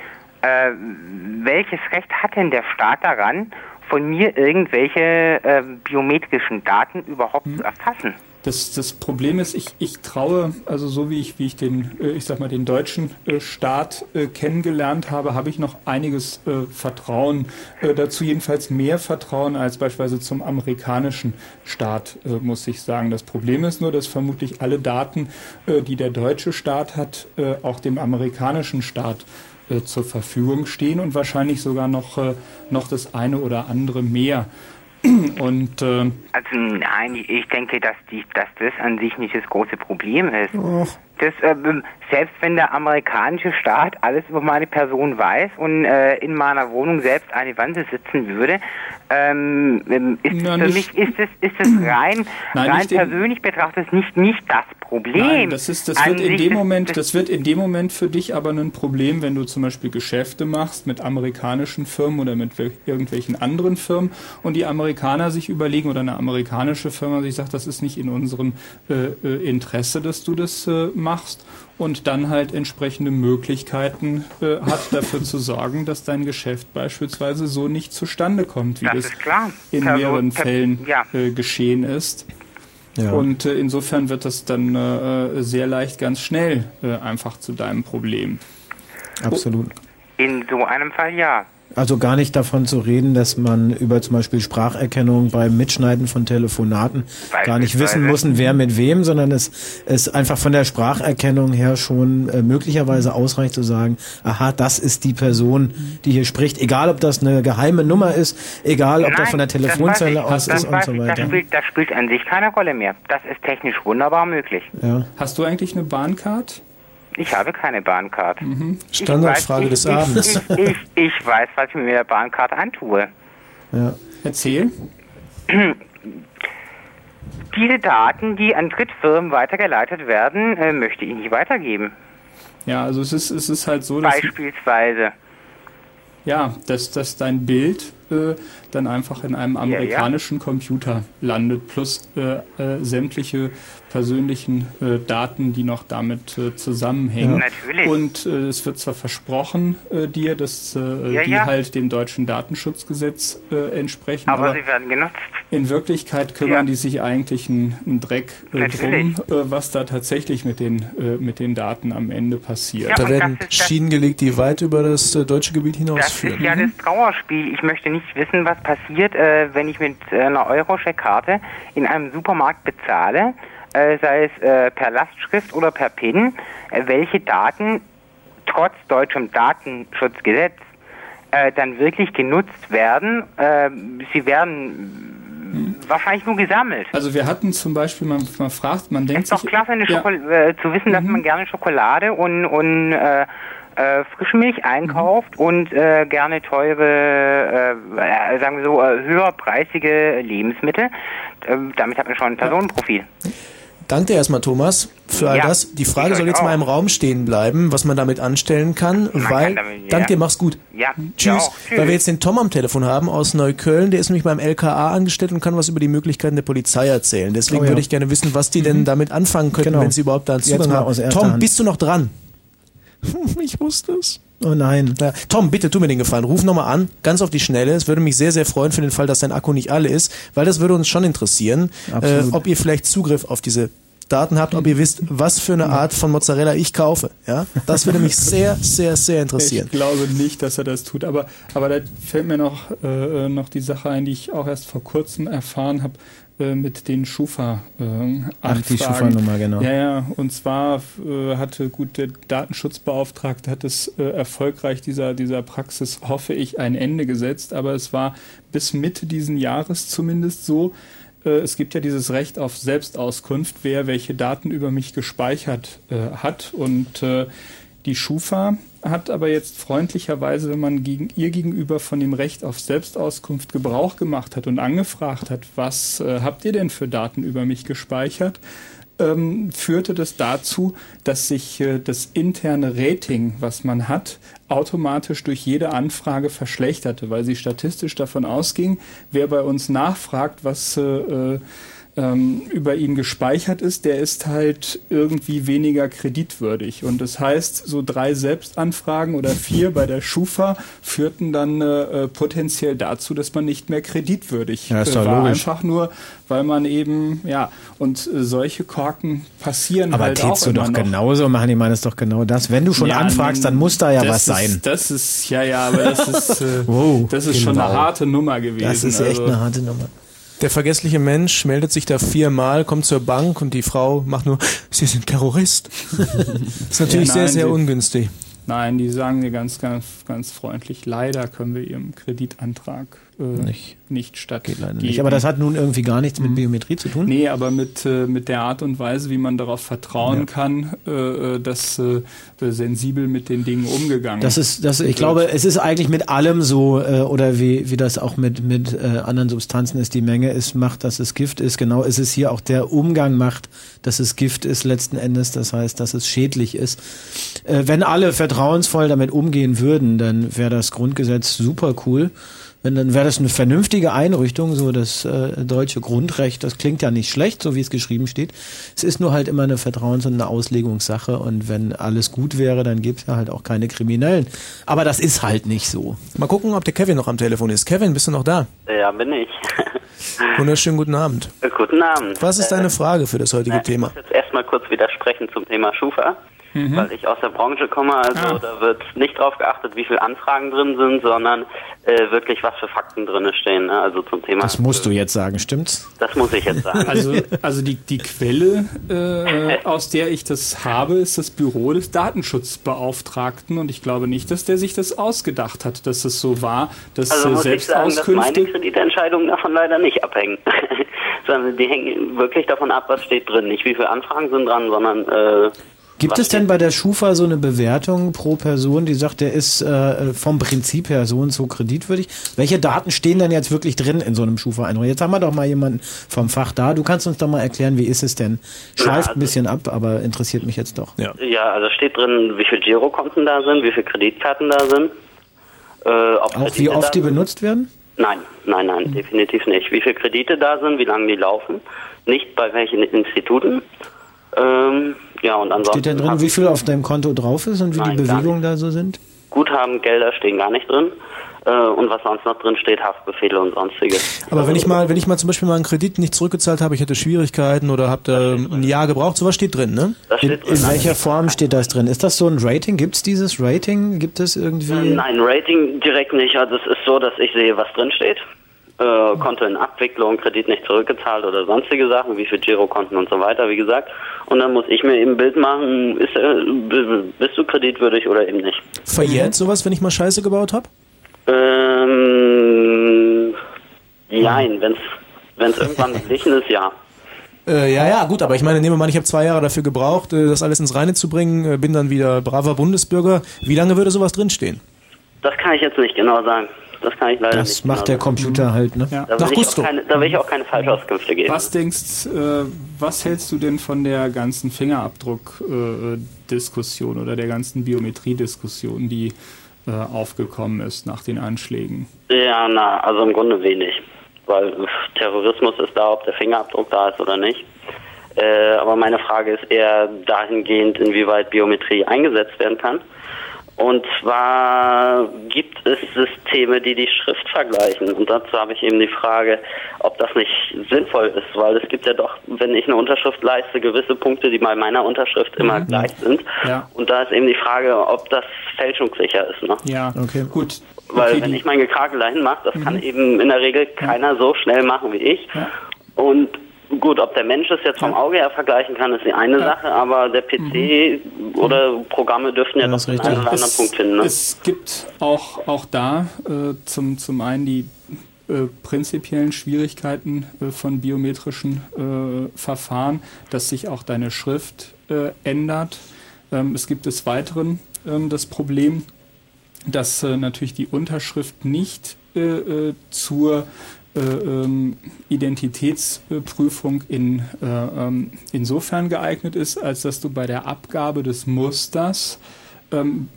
welches Recht hat denn der Staat daran, von mir irgendwelche äh, biometrischen Daten überhaupt Mhm. zu erfassen? Das, das Problem ist, ich, ich traue, also so wie ich, wie ich den, äh, ich sag mal, den deutschen äh, Staat äh, kennengelernt habe, habe ich noch einiges Vertrauen dazu, jedenfalls mehr Vertrauen als beispielsweise zum amerikanischen Staat, muss ich sagen. Das Problem ist nur, dass vermutlich alle Daten, die der deutsche Staat hat, auch dem amerikanischen Staat äh, zur Verfügung stehen und wahrscheinlich sogar noch, äh, noch das eine oder andere mehr. Und äh, Also nein, ich denke, dass, die, dass das an sich nicht das große Problem ist. Och. Das, ähm, selbst wenn der amerikanische Staat alles über meine Person weiß und äh, in meiner Wohnung selbst eine Wand sitzen würde, ähm, ähm, ist Na, für mich ist es ist es rein Nein, rein persönlich betrachtet nicht nicht das Problem. Nein, das ist, das wird in dem Moment, das wird in dem Moment für dich aber ein Problem, wenn du zum Beispiel Geschäfte machst mit amerikanischen Firmen oder mit wel- irgendwelchen anderen Firmen und die Amerikaner sich überlegen oder eine amerikanische Firma sich sagt, das ist nicht in unserem äh, äh, Interesse, dass du das äh, machst und dann halt entsprechende Möglichkeiten äh, hat, dafür zu sorgen, dass dein Geschäft beispielsweise so nicht zustande kommt, wie Das in Person- mehreren per- Fällen ja. äh, geschehen ist. Ja. Und äh, insofern wird das dann äh, sehr leicht ganz schnell äh, einfach zu deinem Problem. Absolut. In so einem Fall ja. Also gar nicht davon zu reden, dass man über zum Beispiel Spracherkennung beim Mitschneiden von Telefonaten gar nicht wissen muss, wer mit wem, sondern es es einfach von der Spracherkennung her schon äh, möglicherweise ausreicht zu sagen, aha, das ist die Person, die hier spricht, egal ob das eine geheime Nummer ist, egal ob das von der Telefonzelle aus das ist und so ich, das weiter. spielt, das spielt an sich keine Rolle mehr. Das ist technisch wunderbar möglich. Ja. Hast du eigentlich eine Bahncard? Ich habe keine Bahncard. Ich Standardfrage weiß, des ich, Abends. Ich, ich, ich weiß, was ich mit der Bahncard antue. Ja. Erzähl. Diese Daten, die an Drittfirmen weitergeleitet werden, äh, möchte ich nicht weitergeben. Ja, also es ist, es ist halt so, dass... Beispielsweise. Ja, dass, dass dein Bild äh, dann einfach in einem amerikanischen Computer landet, plus äh, äh, sämtliche persönlichen äh, Daten, die noch damit äh, zusammenhängen. Ja. Natürlich. Und äh, es wird zwar versprochen äh, dir, dass äh, Ja, die ja. halt dem deutschen Datenschutzgesetz äh, entsprechen, Aber, aber sie werden genutzt. in Wirklichkeit kümmern die sich eigentlich einen, Dreck äh, drum, äh, was da tatsächlich mit den, äh, mit den Daten am Ende passiert. da werden Schienen gelegt, die weit über das äh, deutsche Gebiet Das ist hinausführen. ja das Trauerspiel. Ich möchte nicht wissen, was passiert, äh, wenn ich mit äh, einer Eurocheck-Karte in einem Supermarkt bezahle, sei es äh, per Lastschrift oder per PIN, äh, welche Daten trotz deutschem Datenschutzgesetz äh, dann wirklich genutzt werden. Äh, sie werden wahrscheinlich nur gesammelt. Also wir hatten zum Beispiel, man, man fragt, man denkt ist doch sich, klasse, eine Ja. Äh, zu wissen, dass man gerne Schokolade und, und äh, äh, Frischmilch einkauft und äh, gerne teure, äh, äh, sagen wir so, äh, höherpreisige Lebensmittel. Äh, damit hat man schon ein Personenprofil. Danke dir erstmal, Thomas, für all Ja, das. Die Frage soll jetzt mal auch. im Raum stehen bleiben, was man damit anstellen kann, weil, kann damit- ja. danke dir, mach's gut. Ja, Tschüss. ja. Tschüss. Weil wir jetzt den Tom am Telefon haben aus Neukölln, der ist nämlich beim LKA angestellt und kann was über die Möglichkeiten der Polizei erzählen. Deswegen Oh ja. würde ich gerne wissen, was die denn damit anfangen könnten, Genau. wenn sie überhaupt da einen Zugang mal haben. Tom, Hand. bist du noch dran? Ich wusste es. Oh nein. Ja, Tom, bitte tu mir den Gefallen. Ruf nochmal an, ganz auf die Schnelle. Es würde mich sehr, sehr freuen für den Fall, dass dein Akku nicht alle ist, weil das würde uns schon interessieren, äh, ob ihr vielleicht Zugriff auf diese Daten habt, ob ihr wisst, was für eine Art von Mozzarella ich kaufe. Ja, das würde mich sehr, sehr, sehr interessieren. Ich glaube nicht, dass er das tut. Aber, aber da fällt mir noch, äh, noch die Sache ein, die ich auch erst vor kurzem erfahren habe äh, mit den Schufa äh, Ach, die. Schufa-Nummer, genau. Ja, ja. Und zwar äh, hatte gut der Datenschutzbeauftragte hat es äh, erfolgreich dieser dieser Praxis hoffe ich ein Ende gesetzt. Aber es war bis Mitte diesen Jahres zumindest so. äh, Es gibt ja dieses Recht auf Selbstauskunft, wer welche Daten über mich gespeichert äh, hat. Und äh, die Schufa hat aber jetzt freundlicherweise, wenn man gegen, ihr gegenüber von dem Recht auf Selbstauskunft Gebrauch gemacht hat und angefragt hat, was äh, habt ihr denn für Daten über mich gespeichert, ähm, führte das dazu, dass sich äh, das interne Rating, was man hat, automatisch durch jede Anfrage verschlechterte, weil sie statistisch davon ausging, wer bei uns nachfragt, was äh, äh, ähm, über ihn gespeichert ist, der ist halt irgendwie weniger kreditwürdig. Und das heißt, so drei Selbstanfragen oder vier bei der Schufa führten dann äh, potenziell dazu, dass man nicht mehr kreditwürdig Ja, ist äh, doch war. logisch. Einfach nur, weil man eben, ja, und äh, solche Korken passieren Aber halt auch tätst du doch noch. genauso machen, ich meine, das ist doch genau das. Wenn du schon Ja, anfragst, dann muss da ja was ist, sein. Das ist, ja, ja, aber das ist, äh, Wow, das ist schon genau. eine harte Nummer gewesen. Das ist echt also, eine harte Nummer. Der vergessliche Mensch meldet sich da viermal, kommt zur Bank und die Frau macht nur, Sie sind Terrorist. das ist natürlich Ja, sehr, nein, sehr die- ungünstig. Nein, die sagen dir ganz, ganz, ganz freundlich, leider können wir ihrem Kreditantrag äh, Nicht. nicht stattgeben. Nicht. Aber das hat nun irgendwie gar nichts mit Biometrie zu tun. Nee, aber mit, äh, mit der Art und Weise, wie man darauf vertrauen Ja. kann, äh, äh, dass äh, sensibel mit den Dingen umgegangen Das ist, das, ich wird. glaube, es ist eigentlich mit allem so, äh, oder wie, wie das auch mit, mit äh, anderen Substanzen ist, die Menge ist Macht, dass es Gift ist. Genau ist es hier auch der Umgang macht, dass es Gift ist letzten Endes. Das heißt, dass es schädlich ist. Äh, wenn alle vertrauensvoll damit umgehen würden, dann wäre das Grundgesetz super cool. Wenn dann wäre das eine vernünftige Einrichtung, so das äh, deutsche Grundrecht, das klingt ja nicht schlecht, so wie es geschrieben steht. Es ist nur halt immer eine Vertrauens- und eine Auslegungssache und wenn alles gut wäre, dann gibt es ja halt auch keine Kriminellen. Aber das ist halt nicht so. Mal gucken, ob der Kevin noch am Telefon ist. Kevin, bist du noch da? Ja, bin ich. Wunderschönen guten Abend. Guten Abend. Was ist deine Äh, Frage für das heutige na, Thema? Ich muss jetzt erstmal kurz widersprechen zum Thema Schufa, Mhm. weil ich aus der Branche komme. Also da wird nicht drauf geachtet, wie viele Anfragen drin sind, sondern äh, wirklich, was für Fakten drin stehen. Ne? Also zum Thema. Das musst du jetzt sagen, stimmt's? Das muss ich jetzt sagen. Also, also die, die Quelle, äh, aus der ich das habe, ist das Büro des Datenschutzbeauftragten und ich glaube nicht, dass der sich das ausgedacht hat, dass es so war, dass Also äh, muss ich sagen, dass meine. Kreditentscheidungen davon leider nicht abhängen. sondern die hängen wirklich davon ab, was steht drin. Nicht wie viele Anfragen sind dran, sondern äh, Gibt es denn bei der Schufa so eine Bewertung pro Person, die sagt, der ist äh, vom Prinzip her so und so kreditwürdig? Welche Daten stehen denn jetzt wirklich drin in so einem Schufa-Eintrag? Jetzt haben wir doch mal jemanden vom Fach da. Du kannst uns doch mal erklären, wie ist es denn? Schleift ein bisschen ab, aber interessiert mich jetzt doch. Ja. Ja, also steht drin, wie viele Girokonten da sind, wie viele Kreditkarten da sind. Äh, ob Auch wie oft die benutzt werden? Nein, nein, nein, definitiv nicht. Wie viele Kredite da sind, wie lange die laufen, nicht bei welchen Instituten. Ähm, ja, und ansonsten Steht da drin, wie viel auf deinem Konto drauf ist und wie Nein, die Bewegungen da so sind? Guthaben, Gelder stehen gar nicht drin. Äh, und was sonst noch drin steht, Haftbefehle und sonstiges. Aber wenn ich mal, wenn ich mal zum Beispiel mal einen Kredit nicht zurückgezahlt habe, ich hatte Schwierigkeiten oder habe da ein Jahr gebraucht, sowas steht drin, ne? Das In, steht drin. in welcher Form steht das drin? Ist das so ein Rating? Gibt es dieses Rating? Gibt es irgendwie? Nein, Rating direkt nicht. Also es ist so, dass ich sehe, was drin steht. Äh, Konto in Abwicklung, Kredit nicht zurückgezahlt oder sonstige Sachen, wie viel Girokonten und so weiter, wie gesagt. Und dann muss ich mir eben ein Bild machen, ist, äh, bist du kreditwürdig oder eben nicht. Verjährt sowas, wenn ich mal Scheiße gebaut habe? Ähm, jein, wenn's, wenn's irgendwann beglichen ist, ja. Äh, ja, ja, gut, aber ich meine, nehmen wir mal, ich habe zwei Jahre dafür gebraucht, äh, das alles ins Reine zu bringen, äh, bin dann wieder braver Bundesbürger. Wie lange würde sowas drinstehen? Das kann ich jetzt nicht genau sagen. Das kann ich leider Das nicht macht der genau Computer halt, ne? sagen. Da will, ich auch keine, da will ich auch keine Falschauskünfte geben. Was denkst, äh, was hältst du denn von der ganzen Fingerabdruck-Diskussion oder der ganzen Biometrie-Diskussion, die äh, aufgekommen ist nach den Anschlägen? Ja, na, also im Grunde wenig. Weil Terrorismus ist da, ob der Fingerabdruck da ist oder nicht. Äh, aber meine Frage ist eher dahingehend, inwieweit Biometrie eingesetzt werden kann. Und zwar gibt es Systeme, die die Schrift vergleichen. Und dazu habe ich eben die Frage, ob das nicht sinnvoll ist, weil es gibt ja doch, wenn ich eine Unterschrift leiste, gewisse Punkte, die bei meiner Unterschrift immer gleich sind. Ja. Und da ist eben die Frage, ob das fälschungssicher ist. Ne? Ja, okay. gut. Weil Okay, wenn ich mein Gekrakel dahin mache, das Mhm. kann eben in der Regel keiner so schnell machen wie ich. Und gut, ob der Mensch es jetzt vom Auge her vergleichen kann, ist die eine Sache, aber der PC oder Programme dürften ja doch den einen oder anderen Punkt finden. Ne? Es gibt auch, auch da äh, zum, zum einen die äh, prinzipiellen Schwierigkeiten äh, von biometrischen äh, Verfahren, dass sich auch deine Schrift äh, ändert. Ähm, es gibt des Weiteren ähm, das Problem, dass äh, natürlich die Unterschrift nicht zur ähm, Identitätsprüfung in, äh, ähm, insofern geeignet ist, als dass du bei der Abgabe des Musters ähm,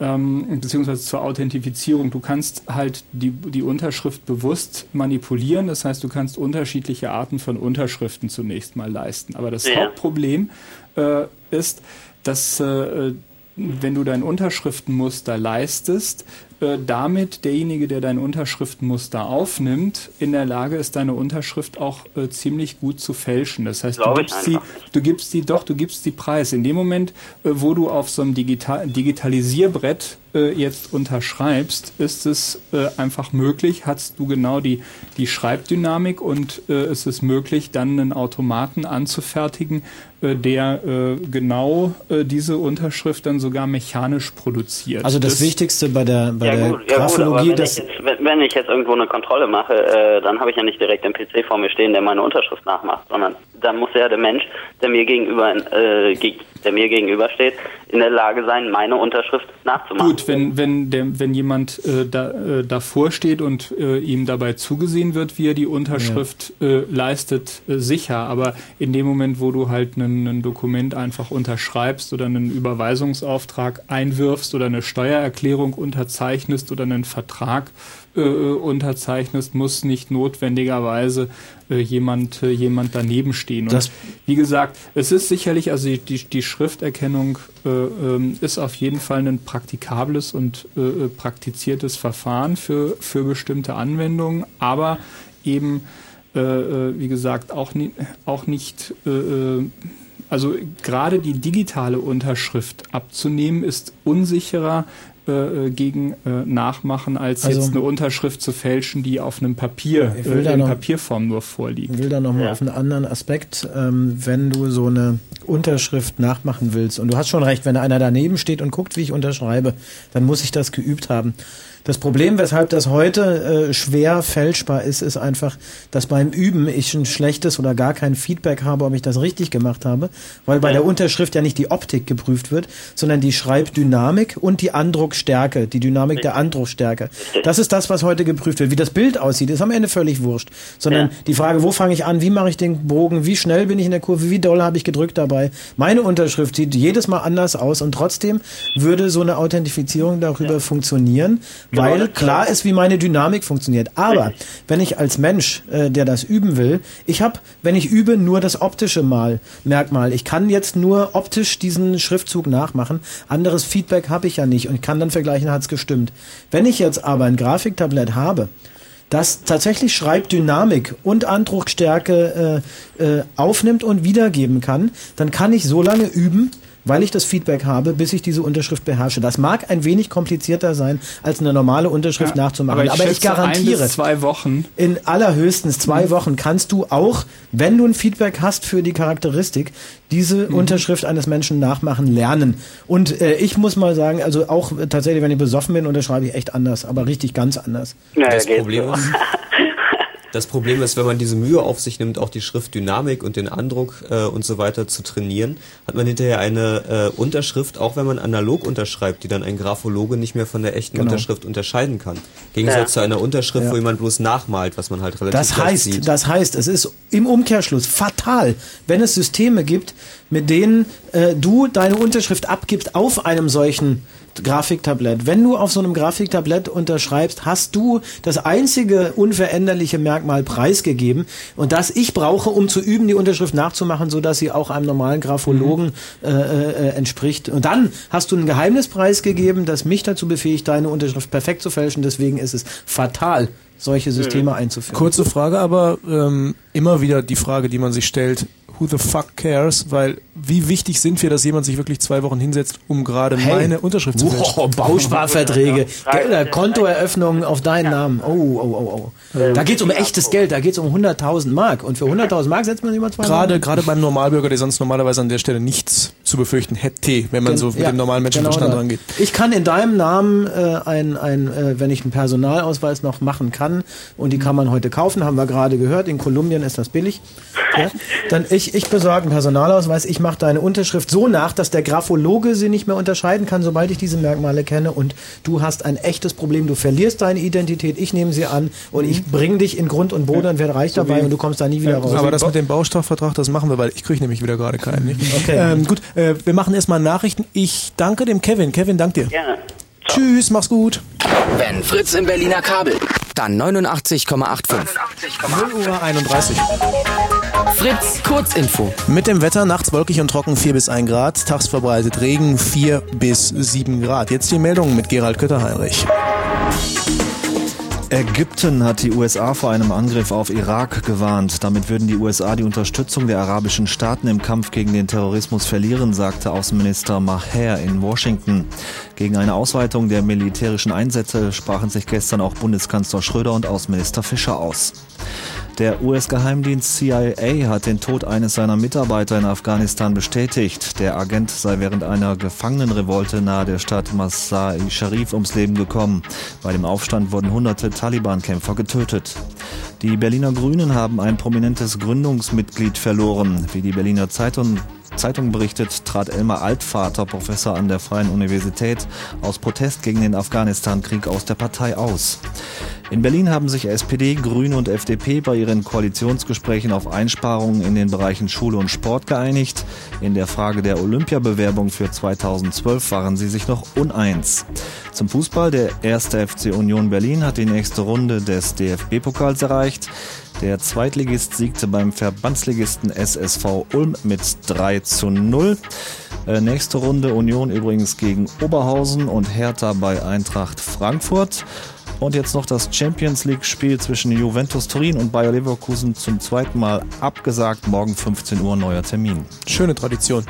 ähm, beziehungsweise zur Authentifizierung. Du kannst halt die, die Unterschrift bewusst manipulieren. Das heißt, du kannst unterschiedliche Arten von Unterschriften zunächst mal leisten. Aber das Ja. Hauptproblem äh, ist, dass äh, wenn du dein Unterschriftenmuster leistest, äh, damit derjenige, der dein Unterschriftenmuster aufnimmt, in der Lage ist, deine Unterschrift auch äh, ziemlich gut zu fälschen. Das heißt, du Glaube gibst, sie, du gibst sie doch, du gibst sie preis. In dem Moment, äh, wo du auf so einem Digital Digitalisierbrett äh, jetzt unterschreibst, ist es äh, einfach möglich, hast du genau die, die Schreibdynamik und äh, es ist möglich, dann einen Automaten anzufertigen, äh, der äh, genau äh, diese Unterschrift dann sogar mechanisch produziert. Also das, Wichtigste bei der, bei ja der gut, ja gut, Graphologie, wenn ich, dass jetzt, wenn, wenn ich jetzt irgendwo eine Kontrolle mache, äh, dann habe ich ja nicht direkt den PC vor mir stehen, der meine Unterschrift nachmacht, sondern dann muss ja der Mensch, der mir gegenüber, äh, ge- der mir gegenübersteht, in der Lage sein, meine Unterschrift nachzumachen. Gut, Und wenn, wenn, der, wenn jemand äh, da, äh, davor steht und äh, ihm dabei zugesehen wird, wie er die Unterschrift äh, leistet, äh, sicher. Aber in dem Moment, wo du halt ein, ein Dokument einfach unterschreibst oder einen Überweisungsauftrag einwirfst oder eine Steuererklärung unterzeichnest oder einen Vertrag äh, unterzeichnest, muss nicht notwendigerweise äh, jemand, äh, jemand daneben stehen. Und Das- wie gesagt, es ist sicherlich, also die, die, die Schrifterkennung äh, ähm, ist auf jeden Fall ein praktikables und äh, äh, praktiziertes Verfahren für, für bestimmte Anwendungen, aber eben, äh, äh, wie gesagt, auch, ni auch nicht, äh, äh, also gerade die digitale Unterschrift abzunehmen, ist unsicherer äh, gegen äh, Nachmachen, als Also- jetzt eine Unterschrift zu fälschen, die auf einem Papier, Ich will äh, da in noch- Papierform nur vorliegt. Ich will da nochmal auf einen anderen Aspekt, ähm, wenn du so eine Unterschrift nachmachen willst. Und du hast schon recht, wenn einer daneben steht und guckt, wie ich unterschreibe, dann muss ich das geübt haben. Das Problem, weshalb das heute äh, schwer fälschbar ist, ist einfach, dass beim Üben ich ein schlechtes oder gar kein Feedback habe, ob ich das richtig gemacht habe, weil bei der Unterschrift ja nicht die Optik geprüft wird, sondern die Schreibdynamik und die Andruckstärke, die Dynamik der Andruckstärke. Das ist das, was heute geprüft wird. Wie das Bild aussieht, ist am Ende völlig wurscht, sondern die Frage, wo fange ich an, wie mache ich den Bogen, wie schnell bin ich in der Kurve, wie doll habe ich gedrückt dabei. Meine Unterschrift sieht jedes Mal anders aus und trotzdem würde so eine Authentifizierung darüber funktionieren, weil das- klar ist, wie meine Dynamik funktioniert. Aber wenn ich als Mensch, äh, der das üben will, ich habe, wenn ich übe, nur das optische Mal Merkmal. Ich kann jetzt nur optisch diesen Schriftzug nachmachen. Anderes Feedback habe ich ja nicht und ich kann dann vergleichen, hat es gestimmt. Wenn ich jetzt aber ein Grafiktablett habe, das tatsächlich Schreibdynamik und Andruckstärke äh, äh, aufnimmt und wiedergeben kann, dann kann ich so lange üben, weil ich das Feedback habe, bis ich diese Unterschrift beherrsche. Das mag ein wenig komplizierter sein, als eine normale Unterschrift nachzumachen. Aber ich, schätze, ein garantiere, bis zwei Wochen. in allerhöchstens zwei Wochen kannst du auch, wenn du ein Feedback hast für die Charakteristik, diese Unterschrift eines Menschen nachmachen lernen. Und äh, ich muss mal sagen, also auch äh, tatsächlich, wenn ich besoffen bin, unterschreibe ich echt anders, aber richtig ganz anders. das, Problem ist, das Problem ist, wenn man diese Mühe auf sich nimmt, auch die Schriftdynamik und den Andruck äh, und so weiter zu trainieren, hat man hinterher eine äh, Unterschrift, auch wenn man analog unterschreibt, die dann ein Graphologe nicht mehr von der echten Genau. Unterschrift unterscheiden kann. Im Gegensatz Ja. zu einer Unterschrift, Ja. wo jemand bloß nachmalt, was man halt relativ Das heißt, sieht. das heißt, es ist im Umkehrschluss fatal, wenn es Systeme gibt, mit denen äh, du deine Unterschrift abgibst auf einem solchen Grafiktablett. Wenn du auf so einem Grafiktablett unterschreibst, hast du das einzige unveränderliche Merkmal preisgegeben und das ich brauche, um zu üben, die Unterschrift nachzumachen, so dass sie auch einem normalen Graphologen äh, äh, entspricht. Und dann hast du ein Geheimnis preisgegeben, das mich dazu befähigt, deine Unterschrift perfekt zu fälschen. Deswegen ist es fatal, solche Systeme einzuführen. Kurze Frage, aber ähm, immer wieder die Frage, die man sich stellt, who the fuck cares? Weil wie wichtig sind wir, dass jemand sich wirklich zwei Wochen hinsetzt, um gerade Hey. meine Unterschrift zu fälschen? Wow, Bausparverträge, Gelder, Kontoeröffnungen auf deinen Namen. Oh, oh, oh, oh. Da geht's um echtes Geld, da geht's um 100.000 Mark. Und für 100.000 Mark setzt man sich mal zwei Gerade, Wochen. gerade beim Normalbürger, der sonst normalerweise an der Stelle nichts zu befürchten hätte, wenn man Gen- so mit ja, dem normalen Menschenverstand genau rangeht. Ich kann in deinem Namen äh, ein, ein äh, wenn ich einen Personalausweis noch machen kann, und die kann man heute kaufen, haben wir gerade gehört, in Kolumbien ist das billig. Ja, dann ich, ich besorge einen Personalausweis, ich mache deine Unterschrift so nach, dass der Graphologe sie nicht mehr unterscheiden kann, sobald ich diese Merkmale kenne und du hast ein echtes Problem, du verlierst deine Identität, ich nehme sie an und ich bringe dich in Grund und Boden und werde reich dabei und du kommst da nie wieder raus. Aber das mit dem Baustoffvertrag, das machen wir, weil ich kriege nämlich wieder gerade keinen. Nicht? Okay. Ähm, gut, äh, wir machen erstmal Nachrichten. Ich danke dem Kevin. Kevin, dank dir. Gerne. Tschüss, mach's gut. Wenn Fritz im Berliner Kabel, dann 89,85. 0 Uhr 31. Fritz, Kurzinfo. Mit dem Wetter nachts wolkig und trocken 4 bis 1 Grad, tags verbreitet Regen 4 bis 7 Grad. Jetzt die Meldung mit Gerald Kötterheinrich. Ägypten hat die USA vor einem Angriff auf Irak gewarnt. Damit würden die USA die Unterstützung der arabischen Staaten im Kampf gegen den Terrorismus verlieren, sagte Außenminister Maher in Washington. Gegen eine Ausweitung der militärischen Einsätze sprachen sich gestern auch Bundeskanzler Schröder und Außenminister Fischer aus. Der US-Geheimdienst CIA hat den Tod eines seiner Mitarbeiter in Afghanistan bestätigt. Der Agent sei während einer Gefangenenrevolte nahe der Stadt Masai Sharif ums Leben gekommen. Bei dem Aufstand wurden hunderte Taliban-Kämpfer getötet. Die Berliner Grünen haben ein prominentes Gründungsmitglied verloren. Wie die Berliner Zeitung Zeitung berichtet, trat Elmar Altvater, Professor an der Freien Universität, aus Protest gegen den Afghanistan-Krieg aus der Partei aus. In Berlin haben sich SPD, Grüne und FDP bei ihren Koalitionsgesprächen auf Einsparungen in den Bereichen Schule und Sport geeinigt. In der Frage der Olympiabewerbung für 2012 waren sie sich noch uneins. Zum Fußball, der erste FC Union Berlin hat die nächste Runde des DFB-Pokals erreicht. Der Zweitligist siegte beim Verbandsligisten SSV Ulm mit 3 zu 0. Äh, nächste Runde Union übrigens gegen Oberhausen und Hertha bei Eintracht Frankfurt. Und jetzt noch das Champions League-Spiel zwischen Juventus Turin und Bayer Leverkusen zum zweiten Mal abgesagt. Morgen 15 Uhr neuer Termin. Schöne Tradition.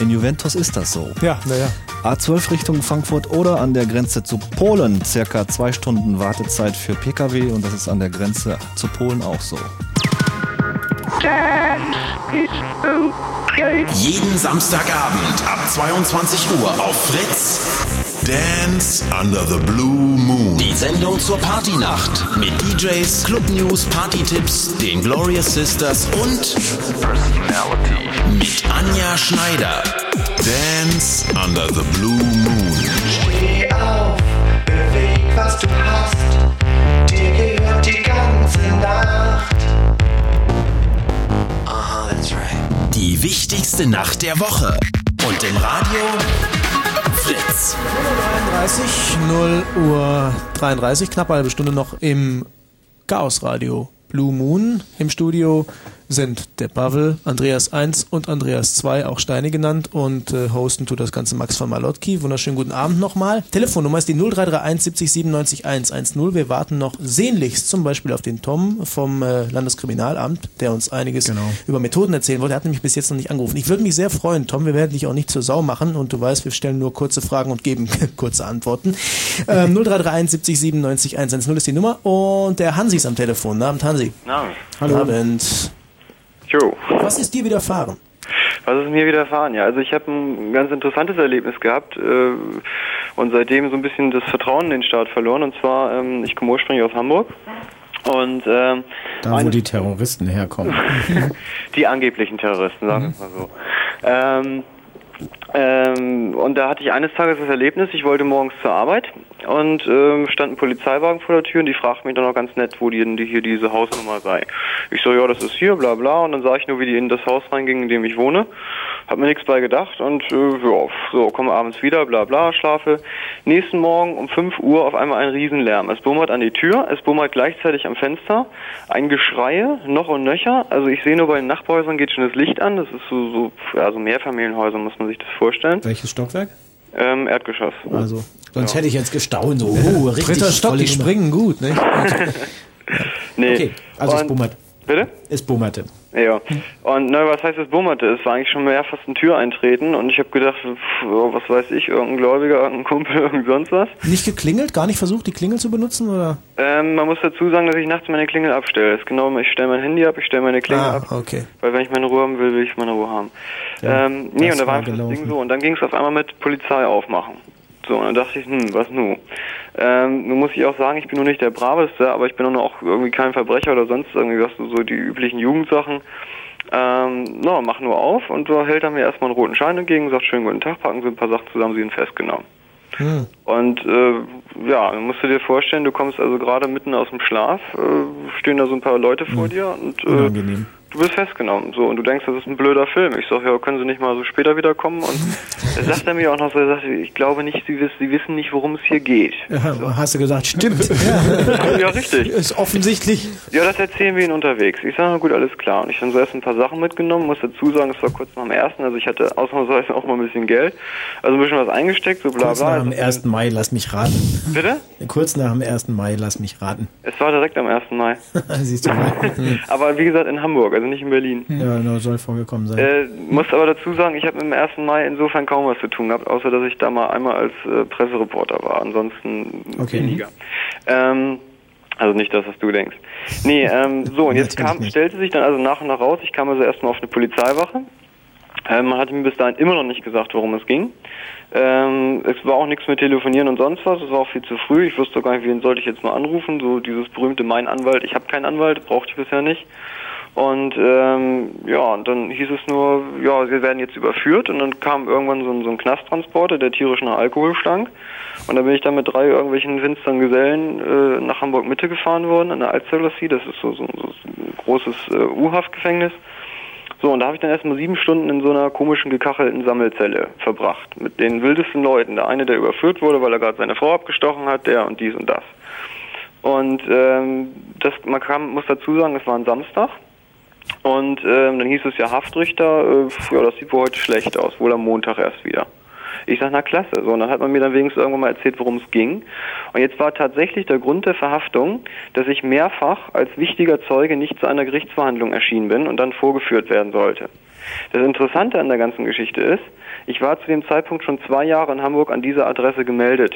In Juventus ist das so. Ja, naja. A12 Richtung Frankfurt oder an der Grenze zu Polen. Circa zwei Stunden Wartezeit für Pkw und das ist an der Grenze zu Polen auch so. Jeden Samstagabend ab 22 Uhr auf Fritz. Dance under the Blue Moon. Die Sendung zur Partynacht mit DJs, Club News, Partytipps, den Glorious Sisters und Personality mit Anja Schneider. Dance under the Blue Moon. Steh auf, beweg, was du hast. Dir gehört die ganze Nacht. Aha, that's right. Die wichtigste Nacht der Woche. Und im Radio Fritz. 33, 0 Uhr 33, knapp eine halbe Stunde noch im Chaos Radio Blue Moon. Im Studio sind der Pavel, Andreas 1 und Andreas 2, auch Steine genannt. Und äh, hosten tut das Ganze Max von Malotki. Wunderschönen guten Abend nochmal. Telefonnummer ist die 0331 70 97 110. Wir warten noch sehnlichst zum Beispiel auf den Tom vom äh, Landeskriminalamt, der uns einiges über Methoden erzählen wollte. Er hat nämlich bis jetzt noch nicht angerufen. Ich würde mich sehr freuen, Tom. Wir werden dich auch nicht zur Sau machen. Und du weißt, wir stellen nur kurze Fragen und geben kurze Antworten. Ähm, 0331 70 97 110 ist die Nummer. Und der Hansi ist am Telefon. Guten Abend, Hansi. Na, Hallo. Abend. Jo. Was ist dir widerfahren? Was ist mir widerfahren? Ja, also ich habe ein ganz interessantes Erlebnis gehabt äh, und seitdem so ein bisschen das Vertrauen in den Staat verloren. Und zwar, ähm, ich komme ursprünglich aus Hamburg und ähm, Da, wo die Terroristen herkommen. die angeblichen Terroristen, sagen wir es mal so. Ähm, ähm, und da hatte ich eines Tages das Erlebnis, ich wollte morgens zur Arbeit und ähm, stand ein Polizeiwagen vor der Tür und die fragten mich dann auch ganz nett, wo die, die hier diese Hausnummer sei. Ich so, ja, das ist hier, bla bla. Und dann sah ich nur, wie die in das Haus reingingen, in dem ich wohne. Hab mir nichts bei gedacht und äh, ja, so, komme abends wieder, bla bla, schlafe. Nächsten Morgen um 5 Uhr auf einmal ein Riesenlärm. Es bummert an die Tür, es bummert gleichzeitig am Fenster. Ein Geschreie, noch und nöcher. Also ich sehe nur bei den Nachbarhäusern geht schon das Licht an. Das ist so, so, ja, so Mehrfamilienhäuser, muss man sich das vorstellen. Welches Stockwerk? Ähm, Erdgeschoss. Also, sonst hätte ich jetzt gestaunt. So, oh, richtig Dritter Stock, die springen gut, nicht? Nee. Okay, also es Und- bummert. Bitte? Es bummerte. Ja. Und na, was heißt es bummerte? Es war eigentlich schon mehr fast ein Tür eintreten und ich habe gedacht, pff, oh, was weiß ich, irgendein Gläubiger, irgendein Kumpel, irgend sonst was. Nicht geklingelt? Gar nicht versucht, die Klingel zu benutzen? Oder? Ähm, man muss dazu sagen, dass ich nachts meine Klingel abstelle. Das ist genau, ich stelle mein Handy ab, ich stelle meine Klingel Ah, ab. okay. Weil wenn ich meine Ruhe haben will, will ich meine Ruhe haben. Ja, ähm, nee, und da war einfach das. Ding so. Und dann ging es auf einmal mit Polizei aufmachen. So, und dann dachte ich, hm, was nu? Ähm, nun muss ich auch sagen, ich bin nur nicht der Braveste, aber ich bin auch irgendwie kein Verbrecher oder sonst irgendwie was, so die üblichen Jugendsachen. Ähm, na, mach nur auf und da hält er mir erstmal einen roten Schein entgegen, sagt schönen guten Tag, packen Sie ein paar Sachen zusammen, Sie sind festgenommen. Hm. Und äh, ja, dann musst du dir vorstellen, du kommst also gerade mitten aus dem Schlaf, äh, stehen da so ein paar Leute vor dir und äh, Unangenehm. Du bist festgenommen. So, und du denkst, das ist ein blöder Film. Ich sag, ja, können Sie nicht mal so später wiederkommen? Und er sagt er mir auch noch so, er sagt, ich glaube nicht, Sie, wiss, Sie wissen nicht, worum es hier geht. Ja, hast du gesagt, stimmt. ja, richtig. Ist offensichtlich. Ja, das erzählen wir Ihnen unterwegs. Ich sage, gut, alles klar. Und ich habe so erst ein paar Sachen mitgenommen, muss dazu sagen, es war kurz nach dem ersten, also ich hatte ausnahmsweise auch mal ein bisschen Geld. Also ein bisschen was eingesteckt, so bla Kurz bla. nach dem 1. Mai, lass mich raten. Bitte? Kurz nach dem 1. Mai, lass mich raten. Es war direkt am 1. Mai. Siehst du mal. Aber wie gesagt in Hamburg, also nicht in Berlin. Ja, genau, soll vorgekommen sein. Äh, muss aber dazu sagen, ich habe mit dem 1. Mai insofern kaum was zu tun gehabt, außer dass ich da mal einmal als äh, Pressereporter war. Ansonsten Okay. weniger. Ähm, also nicht das, was du denkst. Nee, ähm, so, und jetzt kam, stellte sich dann also nach und nach raus, ich kam also erstmal auf eine Polizeiwache. Ähm, man hatte mir bis dahin immer noch nicht gesagt, worum es ging. Ähm, es war auch nichts mit Telefonieren und sonst was, es war auch viel zu früh. Ich wusste gar nicht, wen sollte ich jetzt mal anrufen. So dieses berühmte Mein Anwalt, ich habe keinen Anwalt, brauchte ich bisher nicht. Und ähm, ja, und dann hieß es nur, ja, wir werden jetzt überführt und dann kam irgendwann so ein, so ein Knasttransporter, der tierisch nach Alkohol stank. Und dann bin ich dann mit drei irgendwelchen finsteren Gesellen äh, nach Hamburg Mitte gefahren worden, an der Alsterglassie, das ist so, so, so ein großes äh, U-Haftgefängnis. So, und da habe ich dann erstmal sieben Stunden in so einer komischen gekachelten Sammelzelle verbracht. Mit den wildesten Leuten. Der eine, der überführt wurde, weil er gerade seine Frau abgestochen hat, der und dies und das. Und ähm, das, man kann, muss dazu sagen, es war ein Samstag. Und ähm, dann hieß es ja Haftrichter, äh, ja, das sieht wohl heute schlecht aus, wohl am Montag erst wieder. Ich sag, na klasse. So, und dann hat man mir dann wenigstens irgendwann mal erzählt, worum es ging. Und jetzt war tatsächlich der Grund der Verhaftung, dass ich mehrfach als wichtiger Zeuge nicht zu einer Gerichtsverhandlung erschienen bin und dann vorgeführt werden sollte. Das Interessante an der ganzen Geschichte ist, ich war zu dem Zeitpunkt schon zwei Jahre in Hamburg an dieser Adresse gemeldet.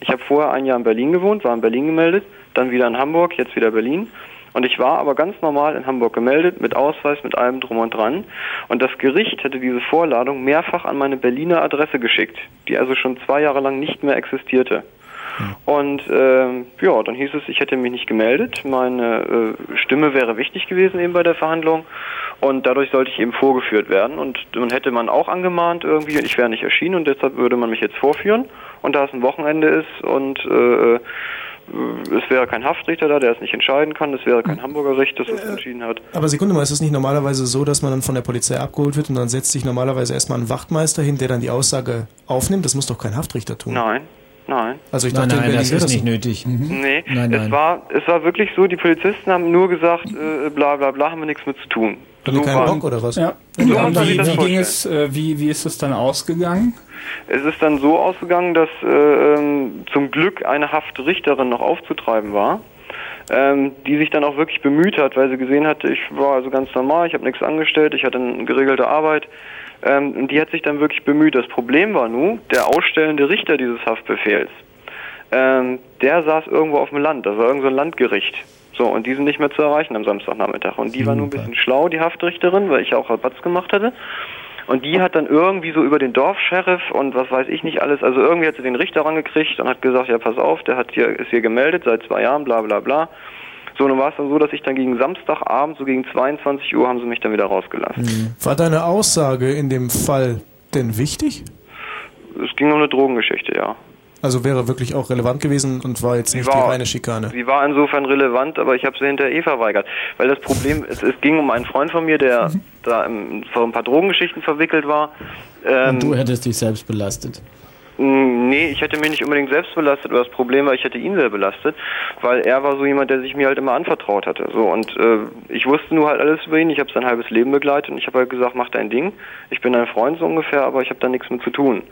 Ich habe vorher ein Jahr in Berlin gewohnt, war in Berlin gemeldet, dann wieder in Hamburg, jetzt wieder Berlin. Und ich war aber ganz normal in Hamburg gemeldet, mit Ausweis, mit allem drum und dran. Und das Gericht hätte diese Vorladung mehrfach an meine Berliner Adresse geschickt, die also schon zwei Jahre lang nicht mehr existierte. Und ähm, ja, dann hieß es, ich hätte mich nicht gemeldet. Meine äh, Stimme wäre wichtig gewesen eben bei der Verhandlung. Und dadurch sollte ich eben vorgeführt werden. Und dann hätte man auch angemahnt irgendwie, ich wäre nicht erschienen und deshalb würde man mich jetzt vorführen. Und da es ein Wochenende ist und äh, es wäre kein Haftrichter da, der es nicht entscheiden kann, es wäre kein Hamburger Gericht, das es entschieden hat. Aber Sekunde mal, ist es nicht normalerweise so, dass man dann von der Polizei abgeholt wird und dann setzt sich normalerweise erstmal ein Wachtmeister hin, der dann die Aussage aufnimmt? Das muss doch kein Haftrichter tun. Nein, nein. Also ich Nein, dachte, in nein, Berlin das ist nicht so. nötig. Nee, Nein, es nein. war es war wirklich so, die Polizisten haben nur gesagt, äh, bla bla bla, haben wir nichts mit zu tun. Haben die keinen Bock oder was? Ja. So wie, das wie ging es, äh, wie, wie ist es dann ausgegangen? Es ist dann so ausgegangen, dass äh, ähm, zum Glück eine Haftrichterin noch aufzutreiben war, ähm, die sich dann auch wirklich bemüht hat, weil sie gesehen hatte, ich war also ganz normal, ich habe nichts angestellt, ich hatte eine geregelte Arbeit. Ähm, und die hat sich dann wirklich bemüht. Das Problem war nun, der ausstellende Richter dieses Haftbefehls, ähm, der saß irgendwo auf dem Land, das war irgend so ein Landgericht. So, und die sind nicht mehr zu erreichen am Samstagnachmittag. Und die war nun ein bisschen schlau, die Haftrichterin, weil ich ja auch Rabatz gemacht hatte. Und die hat dann irgendwie so über den Dorfscheriff und was weiß ich nicht alles, also irgendwie hat sie den Richter rangekriegt und hat gesagt, ja pass auf, der hat hier, ist hier gemeldet seit zwei Jahren, bla bla bla. So, nun war es dann so, dass ich dann gegen Samstagabend, so gegen 22 Uhr, haben sie mich dann wieder rausgelassen. War deine Aussage in dem Fall denn wichtig? Es ging um eine Drogengeschichte, ja. Also wäre wirklich auch relevant gewesen und war jetzt nicht die war- reine Schikane. Sie war insofern relevant, aber ich habe sie hinter eh verweigert. Weil das Problem, es, es ging um einen Freund von mir, der da im, vor ein paar Drogengeschichten verwickelt war. Ähm, Und du hättest dich selbst belastet. Nee, ich hätte mich nicht unbedingt selbst belastet, aber das Problem war, ich hätte ihn sehr belastet, weil er war so jemand, der sich mir halt immer anvertraut hatte. So und äh, ich wusste nur halt alles über ihn. Ich habe sein halbes Leben begleitet und ich habe halt gesagt, mach dein Ding. Ich bin dein Freund so ungefähr, aber ich habe da nichts mit zu tun.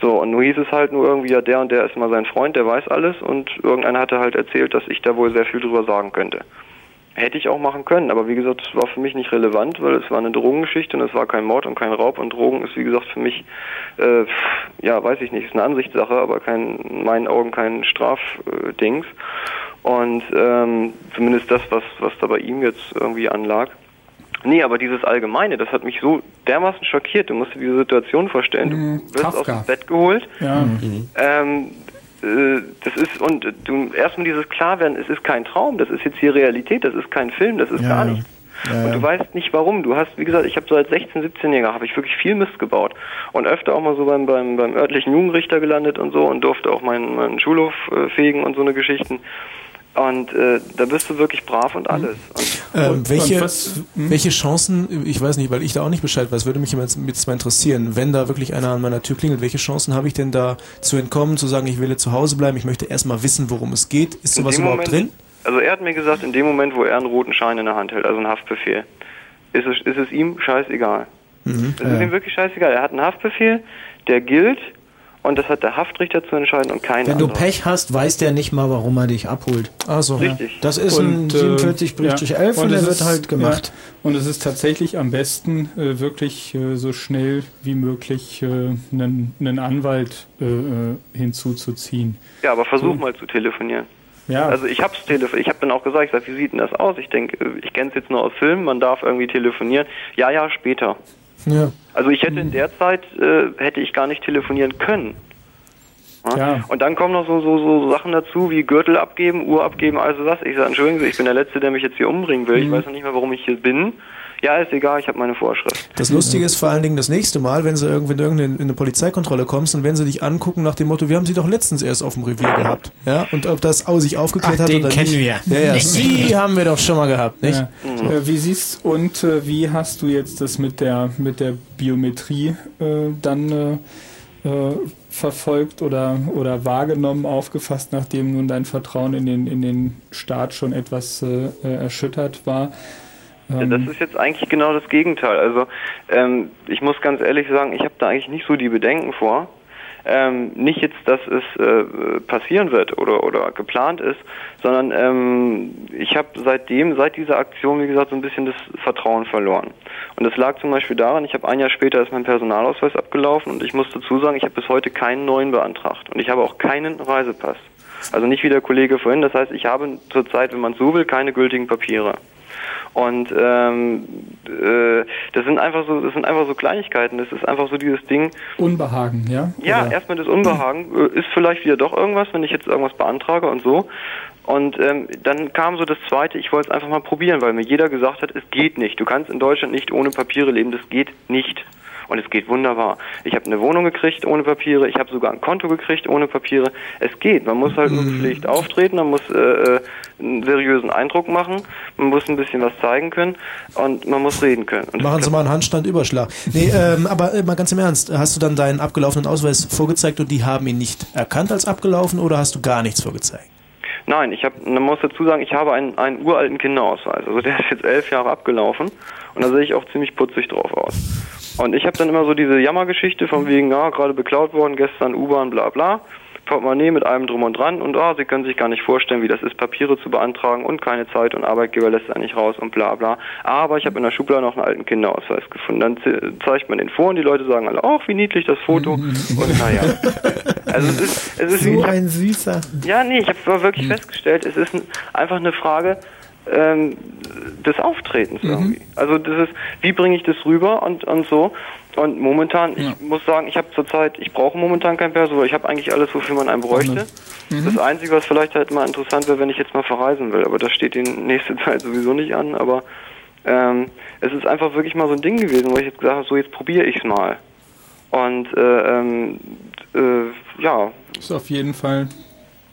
So und nur hieß es halt nur irgendwie, ja, der und der ist mal sein Freund, der weiß alles und irgendeiner hatte halt erzählt, dass ich da wohl sehr viel drüber sagen könnte. Hätte ich auch machen können, aber wie gesagt, es war für mich nicht relevant, weil es war eine Drogengeschichte und es war kein Mord und kein Raub und Drogen ist wie gesagt für mich, äh, ja, weiß ich nicht, ist eine Ansichtssache, aber kein, in meinen Augen kein Strafdings. Und ähm, zumindest das, was, was da bei ihm jetzt irgendwie anlag. Nee, aber dieses Allgemeine, das hat mich so dermaßen schockiert. Du musst dir diese Situation vorstellen. Du wirst aus dem Bett geholt. Ja. Ähm, äh, das ist, und äh, du erstmal dieses Klarwerden, es ist kein Traum, das ist jetzt hier Realität, das ist kein Film, das ist Ja, gar nichts. Ja, Und ja. du weißt nicht warum. Du hast, wie gesagt, ich habe so als 16, 17-Jähriger habe ich wirklich viel Mist gebaut und öfter auch mal so beim beim, beim örtlichen Jugendrichter gelandet und so und durfte auch meinen, meinen Schulhof äh, fegen und so eine Geschichten. Und äh, da bist du wirklich brav und alles. Und, Ähm, welche, und was- hm? welche Chancen, ich weiß nicht, weil ich da auch nicht Bescheid weiß, würde mich jetzt, jetzt mal interessieren, wenn da wirklich einer an meiner Tür klingelt, welche Chancen habe ich denn da zu entkommen, zu sagen, ich will jetzt zu Hause bleiben, ich möchte erstmal wissen, worum es geht. Ist sowas überhaupt Moment, drin? Also er hat mir gesagt, in dem Moment, wo er einen roten Schein in der Hand hält, also einen Haftbefehl, ist es, ist es ihm scheißegal. Mhm. Es ist ihm wirklich scheißegal. Er hat einen Haftbefehl, der gilt und das hat der Haftrichter zu entscheiden und kein Wenn du anderer. Pech hast, weiß der nicht mal, warum er dich abholt. Ach so. Richtig. Das ist ein Und, äh, 47 Brief durch 11 und, und der wird halt gemacht. Ja, und es ist tatsächlich am besten, äh, wirklich äh, so schnell wie möglich äh, einen, einen Anwalt äh, äh, hinzuzuziehen. Ja, aber versuch So. mal zu telefonieren. Ja. Also ich hab's telefoniert, ich habe dann auch gesagt, ich sag, wie sieht denn das aus? Ich denke, ich kenne es jetzt nur aus Filmen, man darf irgendwie telefonieren. Ja, ja, später. Ja. Also ich hätte in der Zeit, äh, hätte ich gar nicht telefonieren können. Ja. Und dann kommen noch so, so, so Sachen dazu, wie Gürtel abgeben, Uhr abgeben, also was. Ich sage, entschuldigen Sie, ich bin der Letzte, der mich jetzt hier umbringen will. Ich Mhm. weiß noch nicht mal, warum ich hier bin. Ja, ist egal, ich habe meine Vorschrift. Das Lustige ist vor allen Dingen das nächste Mal, wenn sie irgendwie in irgendeine in eine Polizeikontrolle kommst und wenn sie dich angucken nach dem Motto, wir haben sie doch letztens erst auf dem Revier gehabt. Ja, und ob das au sich aufgeklärt Ach, hat den oder kennen nicht. wir. Ja, ja, sie haben wir doch schon mal gehabt, nicht? Ja. Äh, wie siehst und äh, wie hast du jetzt das mit der mit der Biometrie äh, dann äh, äh, verfolgt oder oder wahrgenommen, aufgefasst, nachdem nun dein Vertrauen in den in den Staat schon etwas äh, erschüttert war? Ja, Ähm, das ist jetzt eigentlich genau das Gegenteil. Also ähm, ich muss ganz ehrlich sagen, ich habe da eigentlich nicht so die Bedenken vor. Ähm, nicht jetzt, dass es äh, passieren wird oder, oder geplant ist, sondern ähm, ich habe seitdem, seit dieser Aktion, wie gesagt, so ein bisschen das Vertrauen verloren. Und das lag zum Beispiel daran, ich habe ein Jahr später ist mein Personalausweis abgelaufen und ich muss dazu sagen, ich habe bis heute keinen neuen beantragt und ich habe auch keinen Reisepass. Also nicht wie der Kollege vorhin, das heißt, ich habe zurzeit, wenn man so will, keine gültigen Papiere. Und ähm, äh, das sind einfach so, das sind einfach so Kleinigkeiten. Das ist einfach so dieses Ding. Unbehagen, ja? Ja, Oder- erstmal das Unbehagen äh, ist vielleicht wieder doch irgendwas, wenn ich jetzt irgendwas beantrage und so. Und ähm, dann kam so das Zweite, ich wollte es einfach mal probieren, weil mir jeder gesagt hat, es geht nicht. Du kannst in Deutschland nicht ohne Papiere leben, das geht nicht. Und es geht wunderbar. Ich habe eine Wohnung gekriegt ohne Papiere, ich habe sogar ein Konto gekriegt ohne Papiere. Es geht. Man muss halt nur gepflegt auftreten, man muss äh, äh, einen seriösen Eindruck machen, man muss ein bisschen was zeigen können und man muss reden können. Und Machen Sie mal einen Handstandüberschlag. Nee, ähm, aber äh, mal ganz im Ernst, hast du dann deinen abgelaufenen Ausweis vorgezeigt und die haben ihn nicht erkannt als abgelaufen oder hast du gar nichts vorgezeigt? Nein, ich habe, man muss dazu sagen, ich habe einen, einen uralten Kinderausweis. Also der ist jetzt elf Jahre abgelaufen und da sehe ich auch ziemlich putzig drauf aus. Und ich habe dann immer so diese Jammergeschichte von wegen, ja, gerade beklaut worden, gestern U-Bahn, bla bla. Portemonnaie mit allem drum und dran und ah, Sie können sich gar nicht vorstellen, wie das ist, Papiere zu beantragen und keine Zeit und Arbeitgeber lässt einen nicht raus und bla bla. Aber ich habe in der Schublade noch einen alten Kinderausweis gefunden. Dann ze- zeigt man den vor und die Leute sagen alle, ach, wie niedlich das Foto. und naja. Also es ist, es ist so ein süßer. ja, nee, ich habe wirklich festgestellt, es ist ein, einfach eine Frage ähm, des Auftretens irgendwie. Also das ist, wie bringe ich das rüber und, und so. Und momentan, ich muss sagen, ich habe zurzeit, ich brauche momentan kein Perso, ich habe eigentlich alles, wofür man einen bräuchte. Das Einzige, was vielleicht halt mal interessant wäre, wenn ich jetzt mal verreisen will, aber das steht die nächste Zeit sowieso nicht an, aber ähm, es ist einfach wirklich mal so ein Ding gewesen, wo ich jetzt gesagt habe, so jetzt probiere ich's mal. Und äh, ähm, äh, ja, Ist auf jeden Fall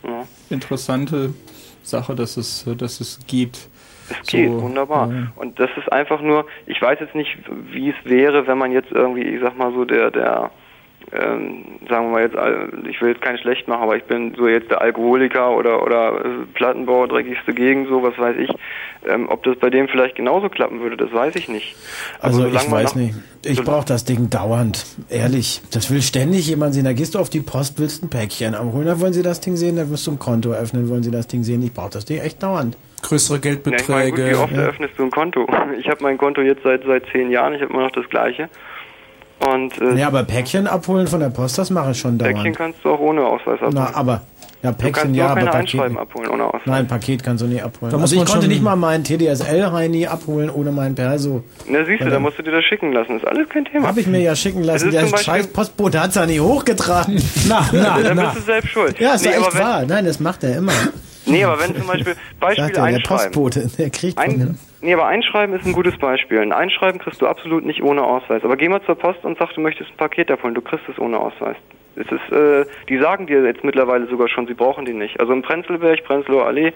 Ja. interessante Sache, dass es, dass es geht. Es geht, wunderbar. Und das ist einfach nur, ich weiß jetzt nicht, wie es wäre, wenn man jetzt irgendwie, ich sag mal so, der, der, ähm, sagen wir mal jetzt, ich will jetzt keinen schlecht machen, aber ich bin so jetzt der Alkoholiker oder, oder äh, Plattenbau, dreckigste Gegend, so, was weiß ich. Ähm, ob das bei dem vielleicht genauso klappen würde, das weiß ich nicht. Aber Also ich weiß noch- nicht. Ich brauche das Ding dauernd. Ehrlich. Das will ständig jemand sehen. Da gehst du auf die Post, willst ein Päckchen abholen. Da wollen sie das Ding sehen. Da wirst du ein Konto öffnen, wollen sie das Ding sehen. Ich brauche das Ding echt dauernd. Größere Ja, ich meine, gut, wie oft eröffnest du ein Konto? Ich habe mein Konto jetzt seit seit zehn Jahren, ich habe immer noch das gleiche. Und äh, Ja, aber Päckchen abholen von der Post, das mache ich schon dauernd. Päckchen kannst du auch ohne Ausweis abholen. Na, aber ja, Päckchen ja, aber keine Paket. Abholen ohne Ausweis. Nein, Paket kannst du nie abholen. Da muss also ich konnte nicht mal meinen TDSL-Heini abholen ohne meinen Perso. Na siehst du, da dann- musst du dir das schicken lassen. Ist alles kein Thema. Habe ich mir ja schicken Es lassen. ist Der scheiß Postbote hat's ja nicht hochgetragen. Na, na, Dann na. bist du selbst schuld. Ja, ist Nee, echt wahr. Nein, das macht er immer. Nee, aber wenn zum Beispiel Beispiel Sagt er, der einschreiben. Postbote, der kriegt. Ein, nee, aber einschreiben ist ein gutes Beispiel. Ein Einschreiben kriegst du absolut nicht ohne Ausweis. Aber geh mal zur Post und sag, du möchtest ein Paket abholen. Du kriegst es ohne Ausweis. Es ist, äh, die sagen dir jetzt mittlerweile sogar schon, sie brauchen die nicht. Also im Prenzlberg, Prenzlauer Allee,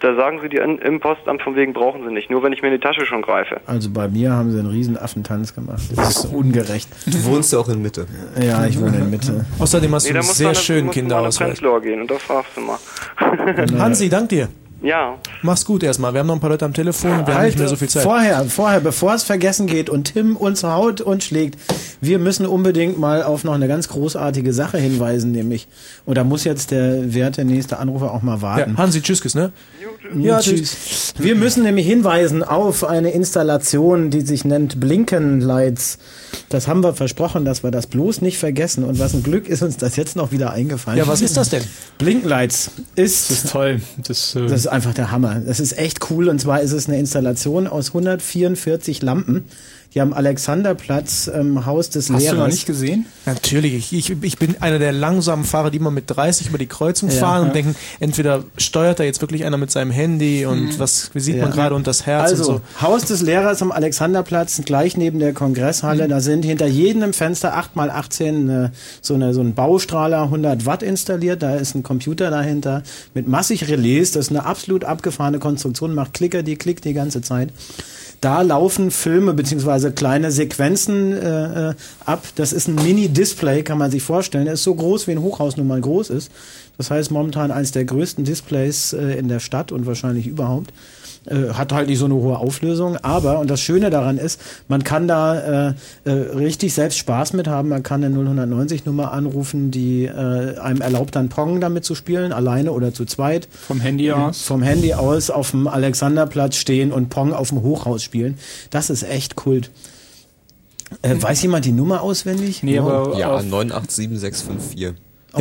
da sagen sie dir im Postamt von wegen brauchen sie nicht. Nur wenn ich mir in die Tasche schon greife. Also bei mir haben sie einen riesen Affentanz gemacht. Das ist ungerecht. Du wohnst ja auch in Mitte. Ja, ich wohne in Mitte. Außerdem hast Nee, du einen sehr du schönen du Kinderausweis. Prenzlauer gehen und da fragst du mal. Hansi, dank dir. Ja. Mach's gut erstmal. Wir haben noch ein paar Leute am Telefon und wir haben Halt, nicht mehr so viel Zeit. Vorher, vorher, bevor es vergessen geht und Tim uns haut und schlägt, wir müssen unbedingt mal auf noch eine ganz großartige Sache hinweisen, nämlich, und da muss jetzt der werte nächste Anrufer auch mal warten. Ja, Hansi, tschüss, ne? Ja, tschüss. Wir müssen nämlich hinweisen auf eine Installation, die sich nennt Blinkenlights. Das haben wir versprochen, dass wir das bloß nicht vergessen. Und was ein Glück ist uns das jetzt noch wieder eingefallen. Ja, was ist das denn? Blinkenlights ist, Das ist toll. Das, äh, das ist einfach der Hammer. Das ist echt cool. Und zwar ist es eine Installation aus 144 Lampen. Hier am Alexanderplatz, ähm, Haus des Lehrers. Hast du noch nicht gesehen? Natürlich. Ich, ich, ich bin einer der langsamen Fahrer, die immer mit 30 über die Kreuzung Ja. fahren und Ja. denken, entweder steuert da jetzt wirklich einer mit seinem Handy und Mhm. was wie sieht Ja. man gerade und das Herz Also, und Haus des Lehrers am Alexanderplatz, gleich neben der Kongresshalle. Mhm. Da sind hinter jedem Fenster 8x18 äh, so, eine, so ein Baustrahler 100 Watt installiert. Da ist ein Computer dahinter mit massig Relais. Das ist eine absolut abgefahrene Konstruktion, macht Klicker, die klickt die ganze Zeit. Da laufen Filme beziehungsweise kleine Sequenzen äh, äh, ab. Das ist ein Mini-Display, kann man sich vorstellen. Er ist so groß, wie ein Hochhaus nun mal groß ist. Das heißt momentan eines der größten Displays äh, in der Stadt und wahrscheinlich überhaupt. Äh, hat halt nicht so eine hohe Auflösung, aber, und das Schöne daran ist, man kann da äh, äh, richtig selbst Spaß mit haben. Man kann eine 090-Nummer anrufen, die äh, einem erlaubt, dann Pong damit zu spielen, alleine oder zu zweit. Vom Handy aus? Vom Handy aus auf dem Alexanderplatz stehen und Pong auf dem Hochhaus spielen. Das ist echt Kult. Äh, weiß jemand die Nummer auswendig? Nee, aber Ja, auf- 987654.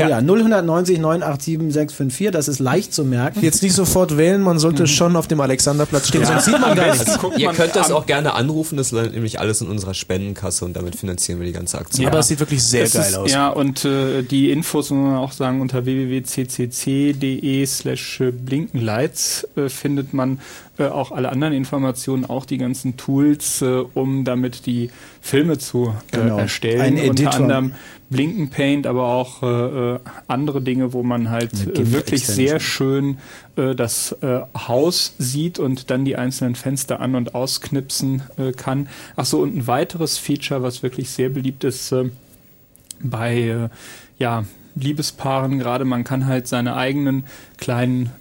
Oh ja, 090 987 654, das ist leicht zu merken. Jetzt nicht sofort wählen, man sollte schon auf dem Alexanderplatz stehen, sonst sieht man gar nichts. Ihr könnt das auch gerne anrufen, das landet nämlich alles in unserer Spendenkasse und damit finanzieren wir die ganze Aktion. Aber es sieht wirklich sehr Es geil ist, aus. Ja, und äh, die Infos muss man auch sagen, unter www.ccc.de slash blinkenlights äh, findet man äh, auch alle anderen Informationen, auch die ganzen Tools, äh, um damit die Filme zu äh, Genau. erstellen. Ein Unter Editor. anderem Blinken Paint, aber auch äh, äh, andere Dinge, wo man halt äh, wirklich sehr schön äh, das äh, Haus sieht und dann die einzelnen Fenster an- und ausknipsen kann. Ach so, und ein weiteres Feature, was wirklich sehr beliebt ist bei ja, Liebespaaren gerade, man kann halt seine eigenen kleinen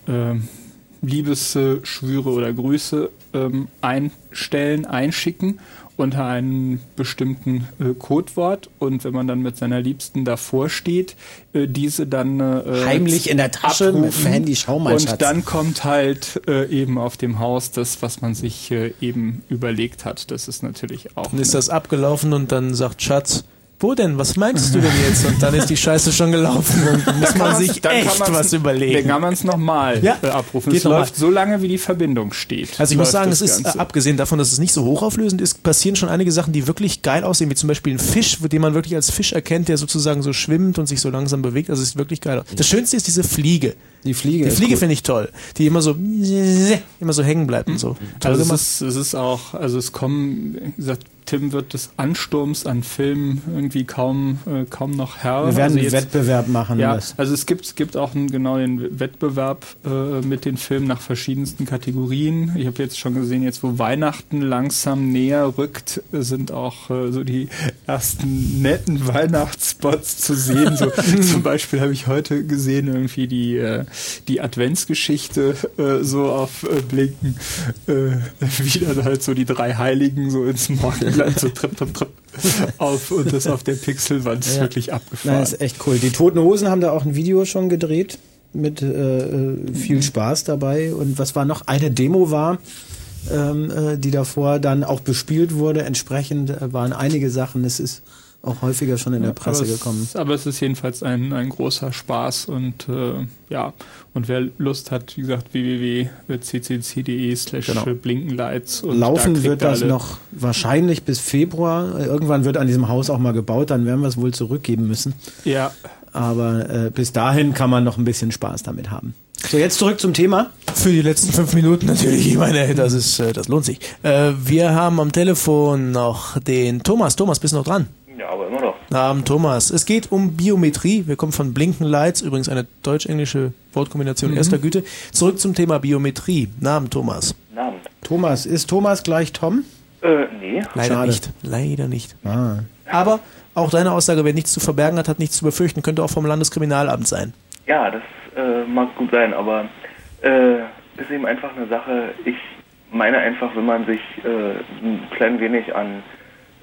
Liebesschwüre oder Grüße ähm, einstellen, einschicken unter einem bestimmten äh, Codewort und wenn man dann mit seiner Liebsten davor steht, äh, diese dann äh, Heimlich in der Tasche mit dem Handy, schau mal, und Schatz. dann kommt halt äh, eben auf dem Haus das, was man sich äh, eben überlegt hat. Das ist natürlich auch Dann ist das abgelaufen und dann sagt Schatz, wo denn? Was meinst du denn jetzt? Und dann ist die Scheiße schon gelaufen und dann muss man sich echt was überlegen. Dann kann man es nochmal Ja, äh, abrufen. geht Es noch mal. läuft so lange, wie die Verbindung steht. Also ich muss läuft sagen, es ist, äh, Ganze. abgesehen davon, dass es nicht so hochauflösend ist, passieren schon einige Sachen, die wirklich geil aussehen, wie zum Beispiel ein Fisch, den man wirklich als Fisch erkennt, der sozusagen so schwimmt und sich so langsam bewegt. Also es ist wirklich geil. Das Schönste ist diese Fliege. Die Fliege. Die Fliege cool. finde ich toll. Die immer so, immer so hängen bleibt und so. Toll Also es gemacht. ist, es ist auch, also es kommen, wie gesagt, Tim wird des Ansturms an Filmen irgendwie kaum, äh, kaum noch Herr. Wir werden also einen Wettbewerb machen. Ja, das- also es gibt, es gibt auch einen, genau den Wettbewerb äh, mit den Filmen nach verschiedensten Kategorien. Ich habe jetzt schon gesehen, jetzt wo Weihnachten langsam näher rückt, sind auch äh, so die ersten netten Weihnachtsspots zu sehen. So, zum Beispiel habe ich heute gesehen irgendwie die, äh, die Adventsgeschichte äh, so auf äh, Blinken. Äh, wieder halt so die drei Heiligen so ins Morgenland so tripp, tripp, tripp auf und das auf der Pixelwand ist Ja. wirklich abgefahren. Nein, ist echt cool. Die Toten Hosen haben da auch ein Video schon gedreht mit äh, äh, viel Spaß dabei. Und was war noch? Eine Demo war, ähm, äh, die davor dann auch bespielt wurde. Entsprechend äh, waren einige Sachen. Es ist auch häufiger schon in der Presse aber gekommen. Es, aber es ist jedenfalls ein, ein großer Spaß und äh, ja, und wer Lust hat, wie gesagt, www.ccc.de slash Genau. blinkenlights und da Laufen kriegt wird das noch wahrscheinlich bis Februar. Irgendwann wird an diesem Haus auch mal gebaut, dann werden wir es wohl zurückgeben müssen. Ja. Aber äh, bis dahin kann man noch ein bisschen Spaß damit haben. So, jetzt zurück zum Thema. Für die letzten fünf Minuten natürlich. Ich meine, das ist, äh, das lohnt sich. Äh, wir haben am Telefon noch den Thomas. Thomas, bist du noch dran? Ja, aber immer noch. Abend, Thomas. Es geht um Biometrie. Wir kommen von Blinken Lights, übrigens eine deutsch-englische Wortkombination Mhm. erster Güte. Zurück zum Thema Biometrie. Namen, Thomas. Namen. Thomas, ist Thomas gleich Tom? Äh, nee. Leider Schade. nicht. Leider nicht. Ah. Aber auch deine Aussage, wer nichts zu verbergen hat, hat nichts zu befürchten, könnte auch vom Landeskriminalamt sein. Ja, das äh, mag gut sein, aber äh, ist eben einfach eine Sache. Ich meine einfach, wenn man sich äh, ein klein wenig an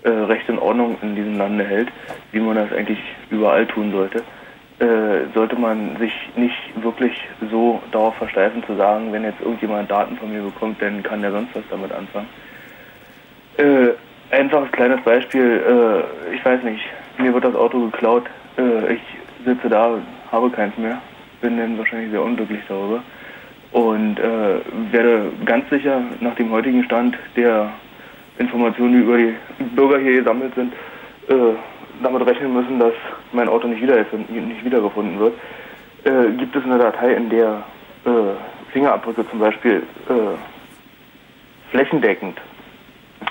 äh, Recht und Ordnung in diesem Lande hält, wie man das eigentlich überall tun sollte, äh, sollte man sich nicht wirklich so darauf versteifen zu sagen, wenn jetzt irgendjemand Daten von mir bekommt, dann kann der sonst was damit anfangen. Äh, einfaches kleines Beispiel, äh, ich weiß nicht, mir wird das Auto geklaut, äh, ich sitze da, habe keins mehr, bin dann wahrscheinlich sehr unglücklich darüber und äh, werde ganz sicher nach dem heutigen Stand der Informationen, die über die Bürger hier gesammelt sind, äh, damit rechnen müssen, dass mein Auto nicht, wieder nicht wiedergefunden wird. Äh, gibt es eine Datei, in der äh, Fingerabdrücke zum Beispiel äh, flächendeckend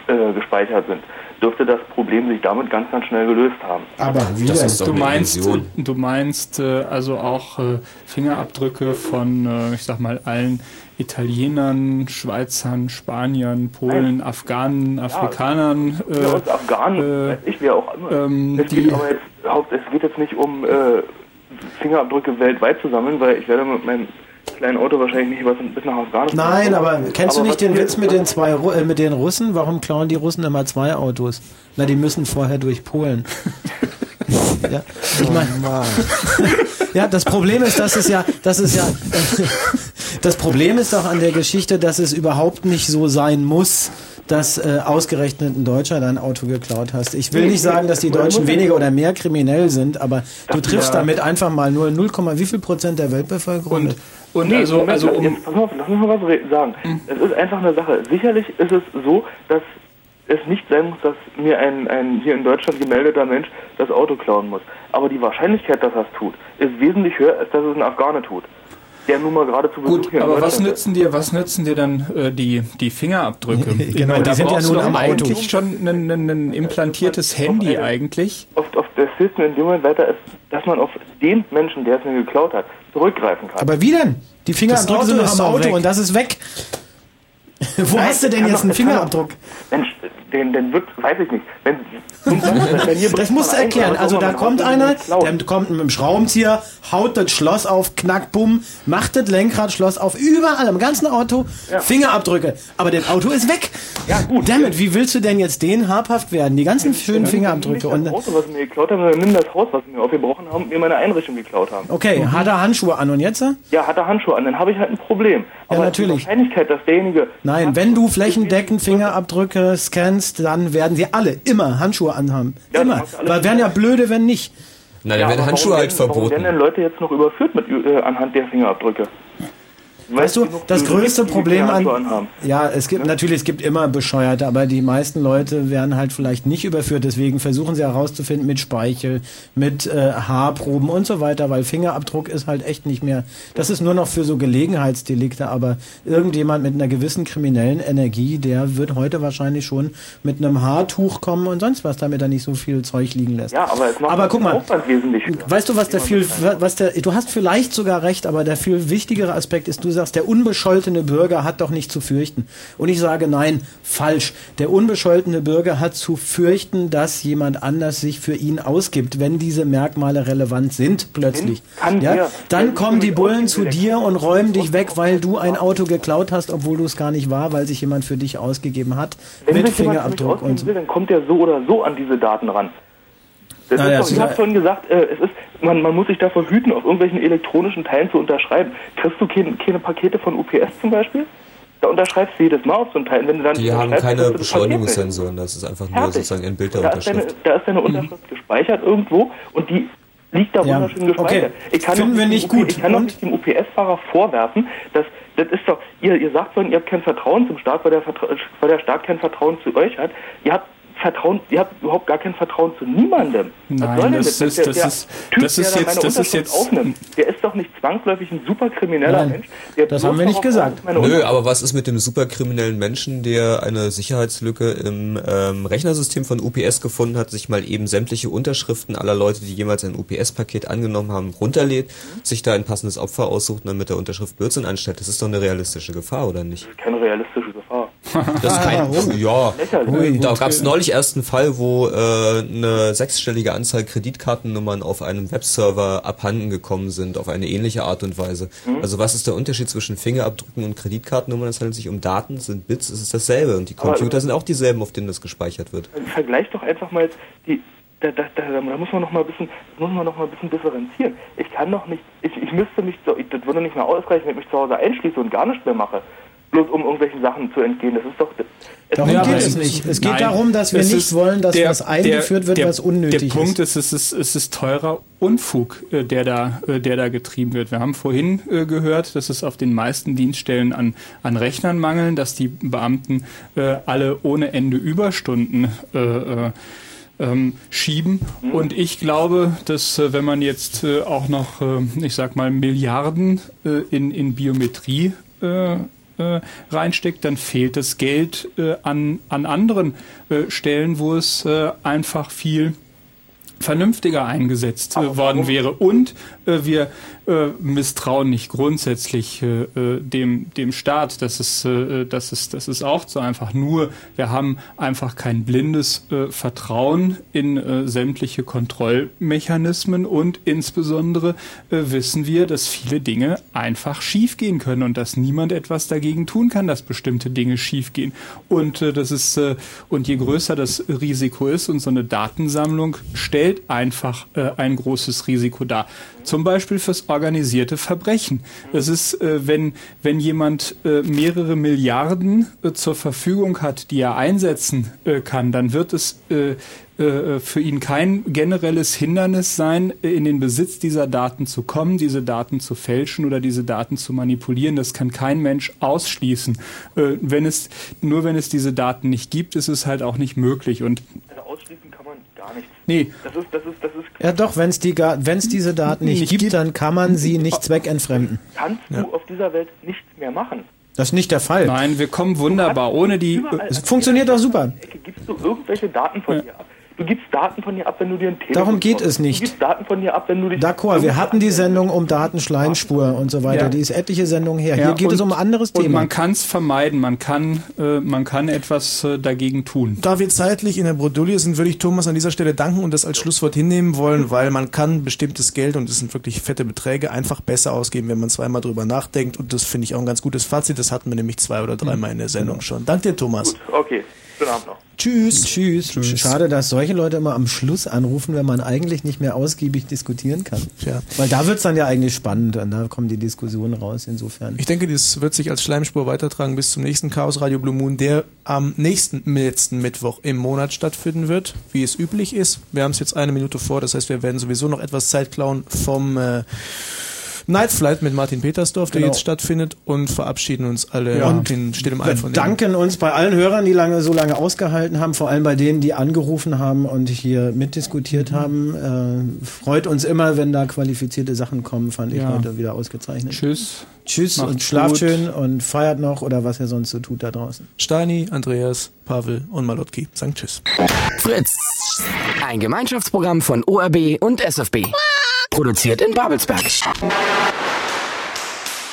äh, gespeichert sind, dürfte das Problem sich damit ganz, ganz schnell gelöst haben. Aber wie du meinst, du meinst äh, also auch äh, Fingerabdrücke von, äh, ich sag mal, allen Italienern, Schweizern, Spaniern, Polen, Nein. Afghanen, Afrikanern. Ja, und Afghanen, äh, ich wer auch immer. ähm, es, die- geht aber jetzt, haupt- es geht jetzt nicht um äh, Fingerabdrücke weltweit zu sammeln, weil ich werde mit meinem kleinen Auto wahrscheinlich nicht was bis nach Afghanistan. Nein, aber kennst du Aber nicht was den Witz mit den zwei Ru äh, mit den Russen? Warum klauen die Russen immer zwei Autos? Na, die müssen vorher durch Polen. ja, ich meine, ja, das Problem ist, dass es ja, das ist ja, das Problem ist doch an der Geschichte, dass es überhaupt nicht so sein muss, dass äh, ausgerechnet ein Deutscher dein Auto geklaut hast. Ich will nicht sagen, dass die Deutschen weniger oder mehr kriminell sind, aber du triffst Ja. damit einfach mal nur 0, wie viel Prozent der Weltbevölkerung. Und, und Nee, also, Moment, also um, jetzt, pass auf, lass mich mal was sagen. Es ist einfach eine Sache. Sicherlich ist es so, dass es nicht sein muss, dass mir ein, ein hier in Deutschland gemeldeter Mensch das Auto klauen muss. Aber die Wahrscheinlichkeit, dass er es tut, ist wesentlich höher, als dass es ein Afghane tut. Der nun mal gerade zu Besuch Gut, aber was nützen dir, was nützen dir dann äh, die, die Fingerabdrücke? Genau, meine, die sind ja du am Auto. eigentlich schon ein, ein, ein implantiertes Handy eigentlich. Auf, auf das hilft mir in dem Moment weiter, ist, dass man auf den Menschen, der es mir geklaut hat, zurückgreifen kann. Aber wie denn? Die Fingerabdrücke sind am Auto weg. und das ist weg. Wo Nein, hast du denn jetzt einen Fingerabdruck? Mensch, den, den wird, weiß ich nicht. Wenn, wenn Das musst du erklären. Also da kommt einer, der kommt mit dem Schraubenzieher, haut das Schloss auf, knack, bumm, macht das Lenkradschloss auf, überall am ganzen Auto, Fingerabdrücke. Aber das Auto ist weg. Ja gut. Damit, wie willst du denn jetzt den habhaft werden? Die ganzen schönen Fingerabdrücke. Und, das Auto, was sie mir geklaut haben, sondern nimm das Haus, was mir aufgebrochen haben und mir meine Einrichtung geklaut haben. okay, hat er Handschuhe an und jetzt? Ja, hat er Handschuhe an, dann habe ich halt ein Problem. Aber natürlich. die Wahrscheinlichkeit, dass derjenige... Nein, wenn du flächendeckend Fingerabdrücke scannst, dann werden sie alle immer Handschuhe anhaben. immer. Weil wären ja blöde, wenn nicht. Na, dann Ja, werden Handschuhe halt werden, Warum verboten. werden denn Leute jetzt noch überführt mit, äh, anhand der Fingerabdrücke? Weißt du, das größte Problem an, ja, es gibt natürlich, es gibt immer Bescheuerte, aber die meisten Leute werden halt vielleicht nicht überführt. Deswegen versuchen sie herauszufinden mit Speichel, mit äh, Haarproben und so weiter, weil Fingerabdruck ist halt echt nicht mehr. Das ist nur noch für so Gelegenheitsdelikte, aber irgendjemand mit einer gewissen kriminellen Energie, der wird heute wahrscheinlich schon mit einem Haartuch kommen und sonst was, damit er nicht so viel Zeug liegen lässt. Ja, aber es macht Aber guck mal, Aufwand wesentlich. Weißt du, was der viel, was der, du hast vielleicht sogar recht, aber der viel wichtigere Aspekt ist, du sagst, der unbescholtene Bürger hat doch nicht zu fürchten. Und ich sage nein, falsch. Der unbescholtene Bürger hat zu fürchten, dass jemand anders sich für ihn ausgibt, wenn diese Merkmale relevant sind, plötzlich. Ja? Dann kommen die Bullen zu dir und räumen dich weg, weil du ein Auto geklaut hast, obwohl du es gar nicht war, weil sich jemand für dich ausgegeben hat, Wenn mit Fingerabdruck und so. will, dann kommt er so oder so an diese Daten ran. Das ist ja, doch, ich habe vorhin gesagt, äh, es ist, man, man muss sich davor hüten, auf irgendwelchen elektronischen Teilen zu unterschreiben. Kriegst du keine, keine Pakete von UPS zum Beispiel? Da unterschreibst du jedes Mal auf so ein Teil. Wenn du dann Die haben keine das Beschleunigungssensoren, das ist einfach nur Fertig. sozusagen ein Bild der Da ist, deine, Unterschrift. da ist deine Unterschrift gespeichert irgendwo und die liegt da Ja, wunderschön gespeichert. okay. Ich kann Finden doch wir dem nicht gut. Ich kann doch Und? nicht dem UPS-Fahrer vorwerfen, dass das ist doch, ihr, ihr sagt vorhin, ihr habt kein Vertrauen zum Staat, weil der, Vertra weil der Staat kein Vertrauen zu euch hat. Ihr habt Vertrauen, ihr habt überhaupt gar kein Vertrauen zu niemandem. Was Nein, soll denn das Der- ist- der, das der ist- Typ, das ist der jetzt- das ist jetzt- aufnimmt, der ist doch nicht zwangsläufig ein superkrimineller Nein, Mensch. Der das haben wir nicht gesagt. Nö, aber was ist mit dem superkriminellen Menschen, der eine Sicherheitslücke im ähm, Rechnersystem von UPS gefunden hat, sich mal eben sämtliche Unterschriften aller Leute, die jemals ein UPS-Paket angenommen haben, runterlädt, sich da ein passendes Opfer aussucht und dann mit der Unterschrift Blödsinn anstellt? Das ist doch eine realistische Gefahr, oder nicht? keine realistische Gefahr. Das ist kein, ja, Lächerlich. da gab es neulich erst einen Fall, wo äh, eine sechsstellige Anzahl Kreditkartennummern auf einem Webserver abhanden gekommen sind, auf eine ähnliche Art und Weise. Mhm. Also was ist der Unterschied zwischen Fingerabdrücken und Kreditkartennummern? Es handelt sich um Daten, es sind Bits, es ist dasselbe und die Aber- Computer sind auch dieselben, auf denen das gespeichert wird. Vergleich doch einfach mal jetzt die. Da, da, da, da muss man noch mal ein bisschen, muss man noch mal ein bisschen differenzieren. Ich kann doch nicht, ich, ich müsste mich, so, ich, das würde nicht mehr ausreichen, wenn ich mich zu Hause einschließe und gar nichts mehr mache. Bloß um irgendwelchen Sachen zu entgehen. Das ist doch. Es Darum Ja, geht es nicht. Es geht Nein, darum, dass wir nicht ist wollen, dass der- was eingeführt der- wird, der, was unnötig Der Punkt ist. ist, es ist, es ist teurer Unfug, äh, der da, äh, der da getrieben wird. Wir haben vorhin äh, gehört, dass es auf den meisten Dienststellen an, an Rechnern mangeln, dass die Beamten alle ohne Ende Überstunden äh, äh, ähm, schieben. Und ich glaube, dass äh, wenn man jetzt äh, auch noch, äh, ich sag mal, Milliarden in, in Biometrie äh, reinsteckt, dann fehlt das Geld äh, an, an anderen äh, Stellen, wo es äh, einfach viel vernünftiger eingesetzt äh, worden wäre. Und äh, wir äh, misstrauen nicht grundsätzlich äh, äh, dem, dem Staat. Das ist, äh, das, ist, das ist auch so einfach. Nur wir haben einfach kein blindes äh, Vertrauen in äh, sämtliche Kontrollmechanismen und insbesondere wissen wir, dass viele Dinge einfach schiefgehen können und dass niemand etwas dagegen tun kann, dass bestimmte Dinge schiefgehen. Und das ist und je größer das Risiko ist und so eine Datensammlung stellt einfach ein großes Risiko dar. Zum Beispiel fürs organisierte Verbrechen. Es ist, äh, wenn, wenn jemand äh, mehrere Milliarden äh, zur Verfügung hat, die er einsetzen äh, kann, dann wird es äh, äh, für ihn kein generelles Hindernis sein, in den Besitz dieser Daten zu kommen, diese Daten zu fälschen oder diese Daten zu manipulieren. Das kann kein Mensch ausschließen. Wenn es, nur wenn es diese Daten nicht gibt, ist es halt auch nicht möglich. Und Also ausschließen kann man gar nichts. Nee. Das ist, das ist, das ist. Ja doch, wenn es die, wenn's diese Daten nicht, Nicht gibt, dann kann man sie nicht zweckentfremden. Kannst du auf dieser Welt nichts mehr machen. Das ist nicht der Fall. Nein, wir kommen wunderbar ohne die. Es funktioniert doch super. Ecke gibst du irgendwelche Daten von dir ab. Du gibst Daten von dir ab, wenn du dir ein Telefon Darum geht kaufst. es nicht. Du gibst Daten von dir ab, wenn du dich D'accord, wir hatten die Sendung um Datenschleinspur und so weiter. Ja. Die ist etliche Sendungen her. Ja, Hier geht und- es um ein anderes Und Thema. man kann es vermeiden, man kann, äh, man kann etwas äh, dagegen tun. Da wir zeitlich in der Bredouille sind, würde ich Thomas an dieser Stelle danken und das als Schlusswort hinnehmen wollen, weil man kann bestimmtes Geld, und das sind wirklich fette Beträge, einfach besser ausgeben, wenn man zweimal drüber nachdenkt. Und das finde ich auch ein ganz gutes Fazit. Das hatten wir nämlich zwei oder dreimal in der Sendung schon. Danke dir, Thomas. Okay, schönen Abend noch. Tschüss. Tschüss. Schade, dass solche Leute immer am Schluss anrufen, wenn man eigentlich nicht mehr ausgiebig diskutieren kann. Ja. Weil da wird's dann ja eigentlich spannend und da kommen die Diskussionen raus insofern. Ich denke, das wird sich als Schleimspur weitertragen bis zum nächsten Chaos Radio Blue Moon, der am nächsten letzten Mittwoch im Monat stattfinden wird, wie es üblich ist. Wir haben es jetzt eine Minute vor, das heißt, wir werden sowieso noch etwas Zeit klauen vom äh, Night Flight mit Martin Petersdorf, der Genau. jetzt stattfindet, und verabschieden uns alle Ja. in stillem Wir Einvernehmen. danken uns bei allen Hörern, die lange so lange ausgehalten haben, vor allem bei denen, die angerufen haben und hier mitdiskutiert Mhm. haben. Äh, freut uns immer, wenn da qualifizierte Sachen kommen, fand ich Ja. heute wieder ausgezeichnet. Tschüss. Tschüss Macht's und schlaft gut. schön und feiert noch oder was ihr sonst so tut da draußen. Steini, Andreas, Pavel und Malotki sagen Tschüss. Fritz. Ein Gemeinschaftsprogramm von ORB und SFB. Produziert in Babelsberg.